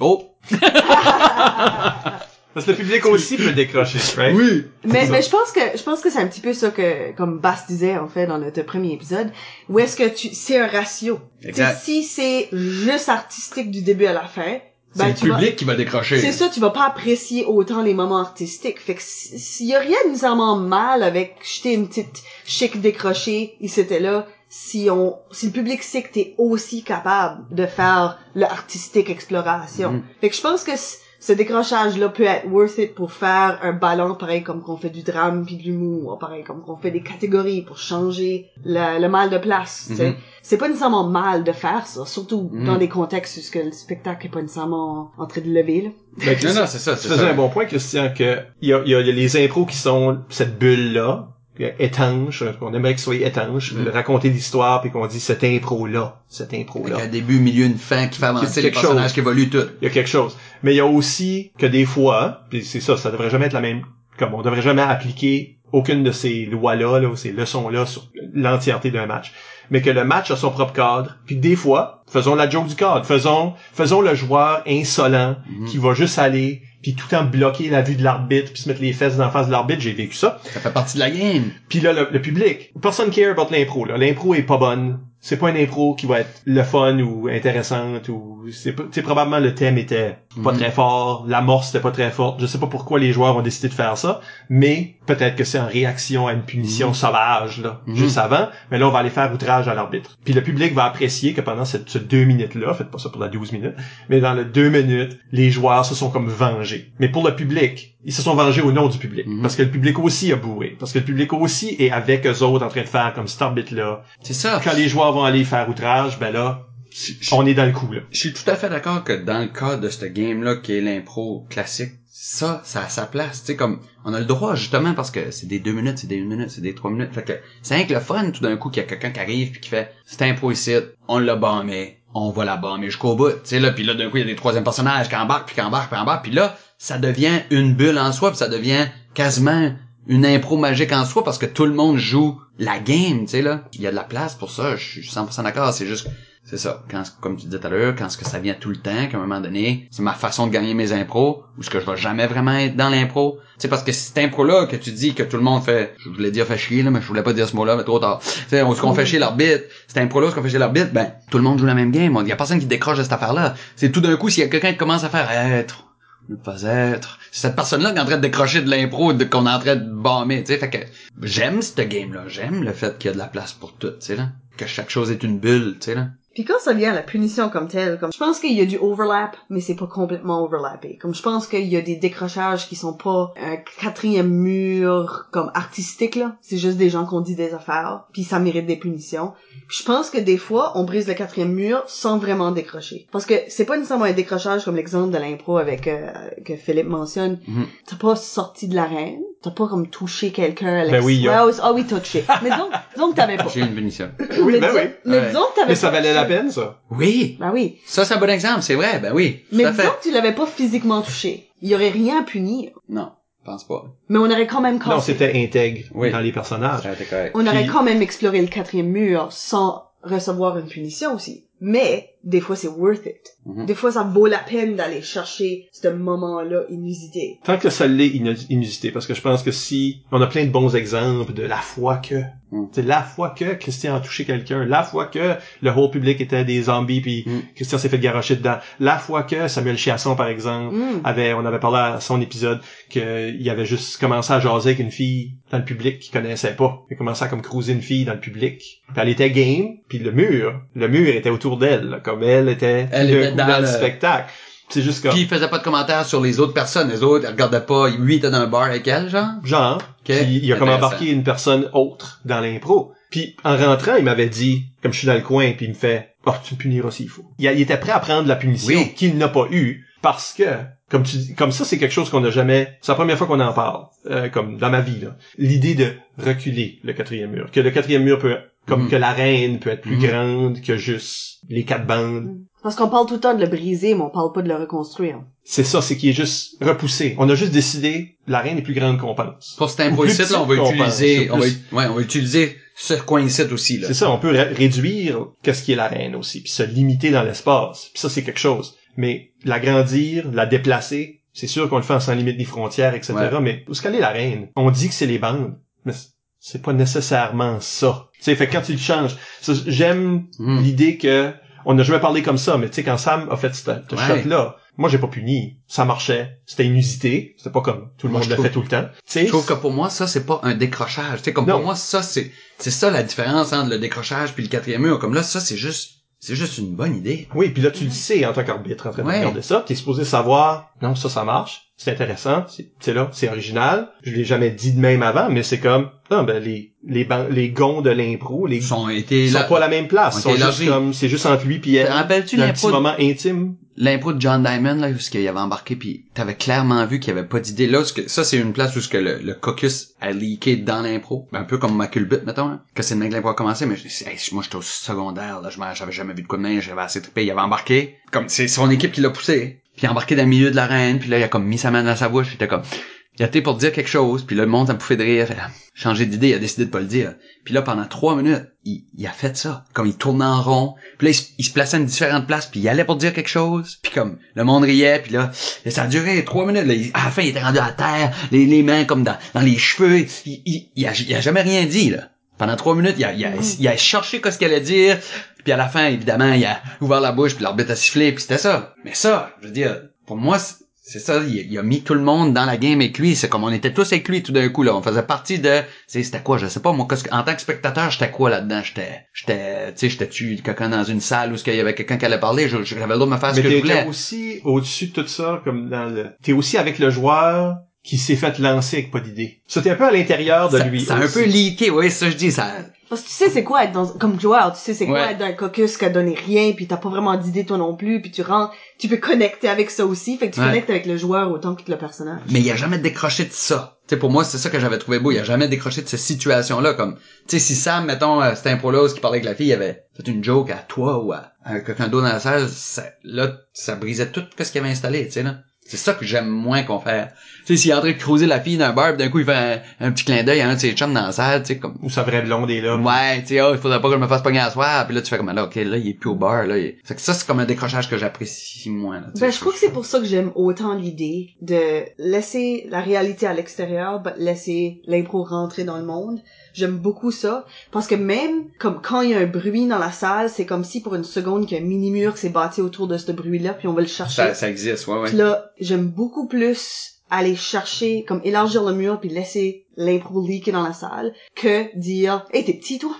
oh, (laughs) Parce que le public aussi peut décrocher, right? oui. Mais, mais je pense que je pense que c'est un petit peu ça que comme Bass disait en fait dans notre premier épisode où est-ce que tu c'est un ratio. Exact. Si c'est juste artistique du début à la fin, C'est ben le vas public qui va décrocher. c'est ça, tu vas pas apprécier autant les moments artistiques. Fait que si- s'il y a rien nécessairement mal avec jeter une petite chic décrochée, il s'était là, si on, si le public sait que t'es aussi capable de faire l'artistique exploration. Mhm. Fait que je pense que ce décrochage-là peut être worth it pour faire un ballon pareil comme qu'on fait du drame puis de l'humour, pareil comme qu'on fait des catégories pour changer le, le mal de place, tu sais. Mhm. C'est pas nécessairement mal de faire ça, surtout Mhm. dans des contextes où ce que le spectacle est pas nécessairement en train de lever, là. Ben, Non, non, c'est ça, Tu c'est un bon point, Christian, que il y a, il y a les impros qui sont cette bulle-là, étanche, qu'on aimerait qu'ils soient étanches, Mm. raconter l'histoire, puis qu'on dit cette impro-là, cette Avec impro-là. un début, milieu, une fin qui fait avancer les personnages chose. qui évoluent tout. Il y a quelque chose. Mais il y a aussi que des fois, puis c'est ça, ça devrait jamais être la même, comme on devrait jamais appliquer aucune de ces lois-là, là, ou ces leçons-là sur l'entièreté d'un match. Mais que le match a son propre cadre. Puis des fois, faisons la joke du cadre, faisons, faisons le joueur insolent Mhm. qui va juste aller puis tout le temps bloquer la vue de l'arbitre puis se mettre les fesses dans la face de l'arbitre. J'ai vécu ça. Ça fait partie de la game. Puis là, le, le public, personne care about l'impro. L'impro est pas bonne. C'est pas une impro qui va être le fun ou intéressante ou c'est pas- tu sais probablement le thème était pas Mhm. très fort, l'amorce était pas très forte. Je sais pas pourquoi les joueurs ont décidé de faire ça, mais peut-être que c'est en réaction à une punition Mhm. sauvage là, Mhm. juste avant. Mais là, on va aller faire outrage à l'arbitre. Puis le public va apprécier que pendant cette, ce deux minutes là, faites pas ça pour la 12 minutes, mais dans le deux minutes, les joueurs se sont comme vengés. Mais pour le public, ils se sont vengés au nom du public. Parce que le public aussi a boué. Parce que le public aussi est avec eux autres en train de faire comme cet arbitre-là. C'est ça. Quand les joueurs vont aller faire outrage, ben là, on est dans le coup, là. Je suis tout à fait d'accord que dans le cas de ce game-là, qui est l'impro classique, ça, ça a sa place. Tu sais, comme, on a le droit, justement, parce que c'est des deux minutes, c'est des une minute, c'est des trois minutes. Fait que, c'est rien que le fun, tout d'un coup, qu'il y a quelqu'un qui arrive puis qui fait, c'est impro ici, on l'a bombé, on va la bomber jusqu'au bout. Tu sais, là, puis là, d'un coup, il y a des troisième personnages qui embarquent, puis qui embarquent, puis embarquent, puis là, ça devient une bulle en soi, puis ça devient quasiment une impro magique en soi, parce que tout le monde joue la game, tu sais, là. Il y a de la place pour ça, je suis 100% d'accord, c'est juste c'est ça. Quand, comme tu disais tout à l'heure, quand ce que ça vient tout le temps, qu'à un moment donné, c'est ma façon de gagner mes impros, ou ce que je vais jamais vraiment être dans l'impro. Tu sais, parce que cette impro-là que tu dis que tout le monde fait, je voulais dire fait chier, là, mais je voulais pas dire ce mot-là, mais trop tard. Tu sais, on, ce qu'on fait chier l'arbitre, cette impro-là, ce qu'on fait chier l'arbitre, ben, tout le monde joue la même game. Il y a personne qui décroche de cette affaire-là. C'est tout d'un coup, s'il y a quelqu'un qui commence à faire être, ne pas être. C'est cette personne-là qui est en train de décrocher de l'impro de- qu'on est en train de bomber, tu sais. Fait que j'aime ce game-là. J'aime le fait qu'il y a de la place pour tout, tu sais, là. Que chaque chose est une bulle, tu sais, là. Puis quand ça vient à la punition comme telle, comme je pense qu'il y a du overlap, mais c'est pas complètement overlappé. Comme je pense qu'il y a des décrochages qui sont pas un quatrième mur comme artistique là, c'est juste des gens qui ont dit des affaires, puis ça mérite des punitions. Puis je pense que des fois on brise le quatrième mur sans vraiment décrocher, parce que c'est pas nécessairement un décrochage comme l'exemple de l'impro avec euh, que Philippe mentionne. Mhm. T'as pas sorti de l'arène, t'as pas comme touché quelqu'un. à Ben oui, il y a- l'express. Ah oui, touché. Mais donc, (laughs) donc t'avais pas. J'ai une punition. (coughs) Oui, mais ben disons, oui. mais Ouais. disons que t'avais Mais ça valait la peine, ça. Oui! Ben oui. Ça, c'est un bon exemple, c'est vrai, ben oui. Mais disons fait. que tu l'avais pas physiquement touché. Il y aurait rien à punir. Non, je pense pas. Mais on aurait quand même cassé. Non, c'était intègre Oui. dans les personnages. Ça correct. on aurait quand même exploré le quatrième mur sans recevoir une punition aussi. Mais, des fois, c'est worth it. Mhm. Des fois, ça vaut la peine d'aller chercher ce moment-là inusité. Tant que ça l'est inu- inusité, parce que je pense que si on a plein de bons exemples de la fois que, Mm. c'est la fois que Christian a touché quelqu'un, la fois que le whole public était des zombies puis Mm. Christian s'est fait garocher dedans, la fois que Samuel Chiasson par exemple Mm. avait, on avait parlé à son épisode qu'il avait juste commencé à jaser avec une fille dans le public qu'il connaissait pas. Il a commencé à comme cruiser une fille dans le public. Puis elle était game, puis le mur, le mur était autour d'elle, comme elle était, Elle était dans dans le le- spectacle. C'est juste comme Puis il faisait pas de commentaires sur les autres personnes. Les autres, ils regardaient pas. Lui, était dans un bar avec elle, genre. genre, puis il a comme embarqué une personne autre dans l'impro. Puis en rentrant, il m'avait dit, comme je suis dans le coin, puis il me fait, oh, tu me puniras s'il faut. Il, était prêt à prendre la punition Oui. qu'il n'a pas eu parce que, comme tu dis, comme ça, c'est quelque chose qu'on n'a jamais, c'est la première fois qu'on en parle, euh, comme dans ma vie, là. L'idée de reculer le quatrième mur. Que le quatrième mur peut, comme Mhm. que l'arène peut être plus Mhm. grande que juste les quatre bandes. Parce qu'on parle tout le temps de le briser, mais on parle pas de le reconstruire. C'est ça, c'est qu'il est juste repoussé. On a juste décidé, l'arène est plus grande qu'on pense. Pour cet plus ici, là, on va utiliser, pense, on va, plus- ouais, on va utiliser ce coin ici aussi, là. C'est ça, on peut ré- réduire qu'est-ce qui est l'arène aussi, puis se limiter dans l'espace. Puis ça, c'est quelque chose. Mais l'agrandir, la déplacer, c'est sûr qu'on le fait en sans limite des frontières, etc. Ouais. Mais où est-ce qu'elle est l'arène? On dit que c'est les bandes, mais c'est pas nécessairement ça. Tu sais, fait que quand tu le changes, j'aime Mhm. l'idée que on n'a jamais parlé comme ça, mais tu sais, quand Sam a fait ce, ce Ouais. shot-là, moi j'ai pas puni. Ça marchait. C'était inusité. C'était pas comme tout le Moi, monde trouve- fait tout le temps. Tu sais, Je trouve que pour moi, ça, c'est pas un décrochage. Tu sais, comme Non. pour moi, ça, c'est, c'est ça la différence entre le décrochage puis le quatrième mur. Comme là, ça, c'est juste, c'est juste une bonne idée. Oui, puis là, tu le sais en tant qu'arbitre en train de Ouais. regarder ça. T'es supposé savoir, non, ça, ça marche, c'est intéressant, c'est là, c'est original. Je l'ai jamais dit de même avant, mais c'est comme, non, ben, les, les, les gonds de l'impro, les, sont été sont pas à la même place. sont juste comme, c'est juste entre lui puis elle. rappelles-tu un petit moment intime? l'impro de John Diamond, là, où ce qu'il avait embarqué puis t'avais clairement vu qu'il y avait pas d'idée. Là, que, ça, c'est une place où ce que le, le caucus a leaké dans l'impro. Un peu comme ma culbute, mettons, là. Que c'est le mec que l'impro a commencé, mais je- hey, moi, j'étais au secondaire, là. Je J'avais jamais vu de coup de main, j'avais assez trippé. Il avait embarqué. Comme, c'est son équipe qui l'a poussé. Puis il a embarqué dans le milieu de l'arène, puis là, il a comme mis sa main dans sa bouche, il était comme, il a pour dire quelque chose, puis là, le monde a bouffé de rire, fait, ah, changé d'idée, il a décidé de pas le dire. Puis là, pendant trois minutes, il, il a fait ça. Comme il tournait en rond, puis là, il, se- il plaçait à une différente place, puis il allait pour dire quelque chose, puis comme, le monde riait, puis là, ça a duré trois minutes, là, il- à la fin, il était rendu à terre, les, les mains comme dans, dans les cheveux, il, il, il a, il a jamais rien dit, là. Pendant trois minutes, il a, il a, il a cherché qu'est-ce qu'il allait dire, puis à la fin, évidemment, il a ouvert la bouche, puis l'arbitre a sifflé, puis c'était ça. Mais ça, je veux dire, pour moi, c'est- ça, il, il a mis tout le monde dans la game avec lui. C'est comme on était tous avec lui tout d'un coup là. On faisait partie de, c'est c'était quoi, je sais pas moi. qu'est-ce que- En tant que spectateur, j'étais quoi là-dedans? J'étais, j'étais, tu sais, j'étais tu quelqu'un dans une salle où il y avait quelqu'un qui allait parler? je- J'avais le droit de me faire ce Mais que je voulais. t'es aussi au-dessus de tout ça, comme dans le... T'es aussi avec le joueur qui s'est fait lancer avec pas d'idée. Ça, t'es un peu à l'intérieur de Ça, lui. ça a un peu leaké, oui, ça je dis ça. Parce que tu sais c'est quoi être dans comme joueur, tu sais c'est quoi être dans un caucus qui a donné rien puis t'as pas vraiment d'idée toi non plus puis tu rentres, tu peux connecter avec ça aussi, fait que tu Ouais. connectes avec le joueur autant que le personnage. Mais il a jamais décroché de ça. Tu sais, pour moi, c'est ça que j'avais trouvé beau. Il a jamais décroché de cette situation-là. Comme, tu sais, si Sam, mettons, euh, c'était un prolo qui parlait avec la fille, il avait fait une joke à toi ou à, à quelqu'un d'autre dans la salle, ça, là, ça brisait tout ce qu'il avait installé, tu sais, là. C'est ça que j'aime moins qu'on fait. Tu sais, s'il est en train de creuser la fille d'un bar, pis d'un coup, il fait un, un petit clin d'œil à un de ses chums dans la salle, tu sais, comme, Ou sa vraie blonde est là. ouais, tu sais, oh, il faudrait pas que je me fasse pogner à soir, puis là, tu fais comme, là, ok, là, il est plus au bar, là. il- Fait que ça, c'est comme un décrochage que j'apprécie moins, là. Ben, je crois que c'est pour ça que j'aime autant l'idée de laisser la réalité à l'extérieur, but laisser l'impro rentrer dans le monde. J'aime beaucoup ça. Parce que même, comme quand il y a un bruit dans la salle, c'est comme si pour une seconde qu'il y a un mini-mur qui s'est bâti autour de ce bruit-là, puis on va le chercher. ça, ça existe, ouais, ouais. Puis là, j'aime beaucoup plus aller chercher, comme élargir le mur puis laisser l'impro leaker dans la salle, que dire, hey, t'es petit, toi.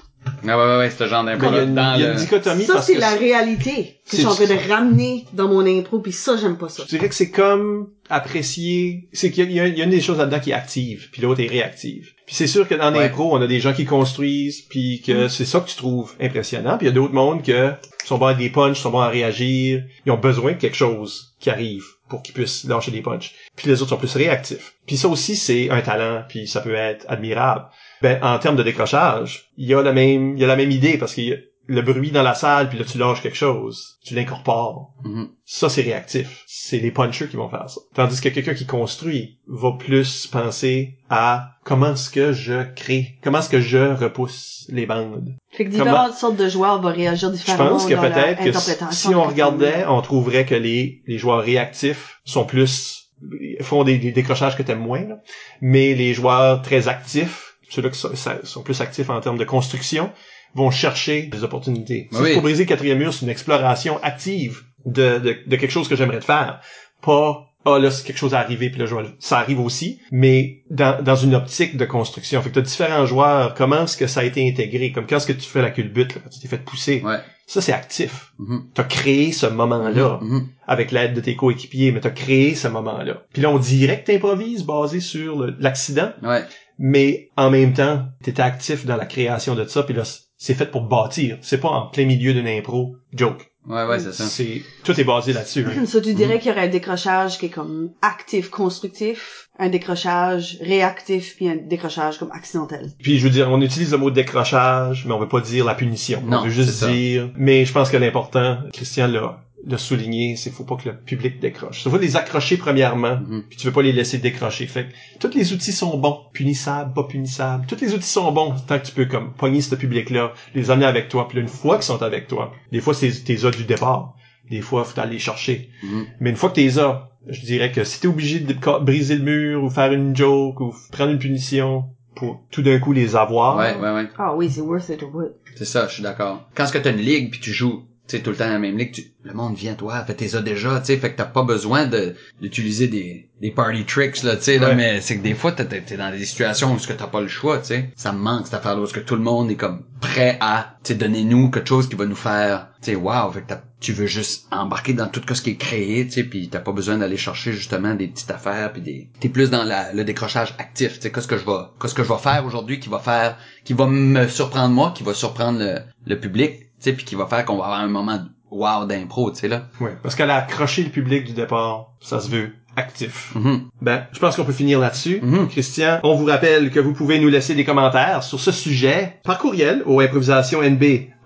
Ah ouais, ouais, ouais, ce genre d'impro il y a une, dans il y a le- dichotomie Ça, parce c'est que la réalité que je suis en train de ramener dans mon impro, puis ça, j'aime pas ça. je dirais que c'est comme apprécier, c'est qu'il y a, il y a une des choses là-dedans qui est active, puis l'autre est réactive. Puis c'est sûr que dans Ouais. l'impro, on a des gens qui construisent, puis que Mm. c'est ça que tu trouves impressionnant, puis il y a d'autres mondes que sont bons à des punchs, sont bons à réagir, ils ont besoin de quelque chose qui arrive pour qu'ils puissent lâcher des punchs. Puis les autres sont plus réactifs. Puis ça aussi, c'est un talent, puis ça peut être admirable. Ben, en termes de décrochage, il y a la même, il y a la même idée, parce qu'il y a le bruit dans la salle, puis là, tu lâches quelque chose. Tu l'incorpores. Mhm. Ça, c'est réactif. C'est les punchers qui vont faire ça. Tandis que quelqu'un qui construit va plus penser à comment est-ce que je crée, comment est-ce que je repousse les bandes. Fait que différentes sortes de joueurs vont réagir Je différemment pense que peut-être que si on regardait, on trouverait que les, les joueurs réactifs sont plus, font des, des décrochages que t'aimes moins, là. mais les joueurs très actifs, ceux-là qui sont, plus actifs en termes de construction, vont chercher des opportunités. Oui. Si pour briser le quatrième mur, c'est une exploration active de, de, de quelque chose que j'aimerais te faire. Pas ah là c'est quelque chose à arriver puis là je vais le- ça arrive aussi mais dans, dans une optique de construction fait que t'as différents joueurs comment est-ce que ça a été intégré? Comme quand est-ce que tu fais la culbute là, quand tu t'es fait pousser? Ouais. ça c'est actif Mhm. t'as créé ce moment-là Mhm. avec l'aide de tes coéquipiers mais t'as créé ce moment-là puis là on dirait que t'improvises basé sur l'accident Ouais. Mais en même temps t'étais actif dans la création de ça puis là c'est fait pour bâtir c'est pas en plein milieu d'une impro joke Ouais, ouais, c'est ça. c'est tout est basé là-dessus hein. (laughs) Ça, tu dirais qu'il y aurait un décrochage qui est comme actif, constructif, un décrochage réactif, puis un décrochage comme accidentel. Puis je veux dire, on utilise le mot décrochage, mais on veut pas dire la punition. Non, on veut juste dire. Mais je pense que l'important, Christian l'a l'a souligné, c'est qu'il faut pas que le public décroche. Tu veux les accrocher premièrement, Mhm. puis tu veux pas les laisser décrocher. Fait que tous les outils sont bons, punissables, pas punissables. Tous les outils sont bons tant que tu peux comme pogner ce public-là, les amener avec toi. Puis là, une fois qu'ils sont avec toi, des fois c'est tes as du départ, des fois faut aller les chercher. Mhm. Mais une fois que t'es as, je dirais que si t'es obligé de briser le mur ou faire une joke ou prendre une punition pour tout d'un coup les avoir, Ouais, ouais, ouais. Ah oui, c'est worth it or what. C'est ça, je suis d'accord. Quand est-ce que t'as une ligue puis tu joues, sais, tout le temps dans la même ligue, tu- le monde vient toi, fait t'es ça déjà, tu sais, fait que t'as pas besoin de d'utiliser des, des party tricks, là, tu sais, là, mais c'est que des fois, t'es, t'es- t'es dans des situations où ce que t'as pas le choix, tu sais. Ça me manque, cette affaire-là, où ce que tout le monde est comme prêt à, tu sais, donner nous quelque chose qui va nous faire, tu sais, wow, fait que t'as- tu veux juste embarquer dans tout ce qui est créé, tu sais, puis t'as pas besoin d'aller chercher justement des petites affaires puis des, t'es plus dans la, le décrochage actif, tu sais, qu'est-ce que je vais, qu'est-ce que je vais faire aujourd'hui qui va faire, qui va me surprendre moi, qui va surprendre le, le public, sais, puis qui va faire qu'on va avoir un moment wow d'impro, tu sais, là. Ouais, parce qu'elle a accroché le public du départ, ça se veut actif. Mhm. Ben, je pense qu'on peut finir là-dessus. Mhm. Christian, on vous rappelle que vous pouvez nous laisser des commentaires sur ce sujet par courriel au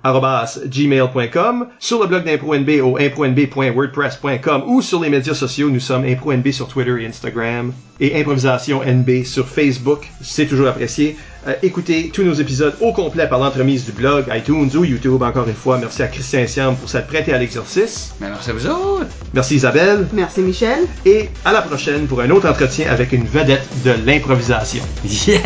arobase gmail.com, sur le blog d'ImproNB au impronb.wordpress.com ou sur les médias sociaux, nous sommes ImproNB sur Twitter et Instagram et Improvisation NB sur Facebook, c'est toujours apprécié. Euh, écoutez tous nos épisodes au complet par l'entremise du blog, iTunes ou YouTube encore une fois. Merci à Christian Siam pour s'être prêté à l'exercice. Mais merci à vous autres. Merci Isabelle Merci Michel. et à la prochaine pour un autre entretien avec une vedette de l'improvisation. (laughs) Yeah!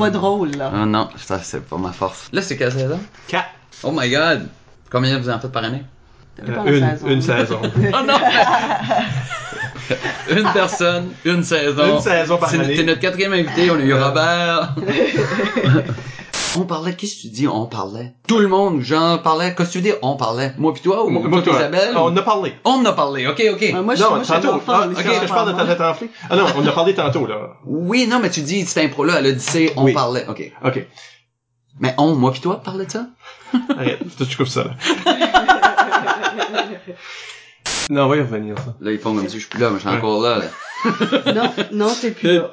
Sois drôle, là. Oh non, ça c'est pas ma force. Là, c'est quelle saison? 4. Oh my god! Combien vous en faites par année? la une, saison. une saison. (laughs) Oh non! une personne, une saison. Une saison par C'est- année. T'es notre quatrième invité, on a eu Euh. Robert. (laughs) on parlait, qu'est-ce que tu dis, on parlait? Tout le monde, genre, parlait, qu'est-ce que tu dis, on parlait? Moi pis toi, ou Moi, toi, toi, Isabelle? On en a parlé. On en a parlé, ok, ok. Euh, moi, je, non, moi, tantôt. enfant, Ah, est-ce que je parle de ta tête enflée? Ah non, on en a parlé tantôt, là. Oui, non, mais tu dis, cette impro-là, elle a dit c'est, on Oui. parlait, ok. Ok. Mais on, moi pis toi, parlait de ça? (laughs) Arrête, toi, tu coupes ça, là. non, on va y revenir, ça. Là, ils font comme si je suis plus là, mais je suis encore là, là. Non, non, t'es plus là.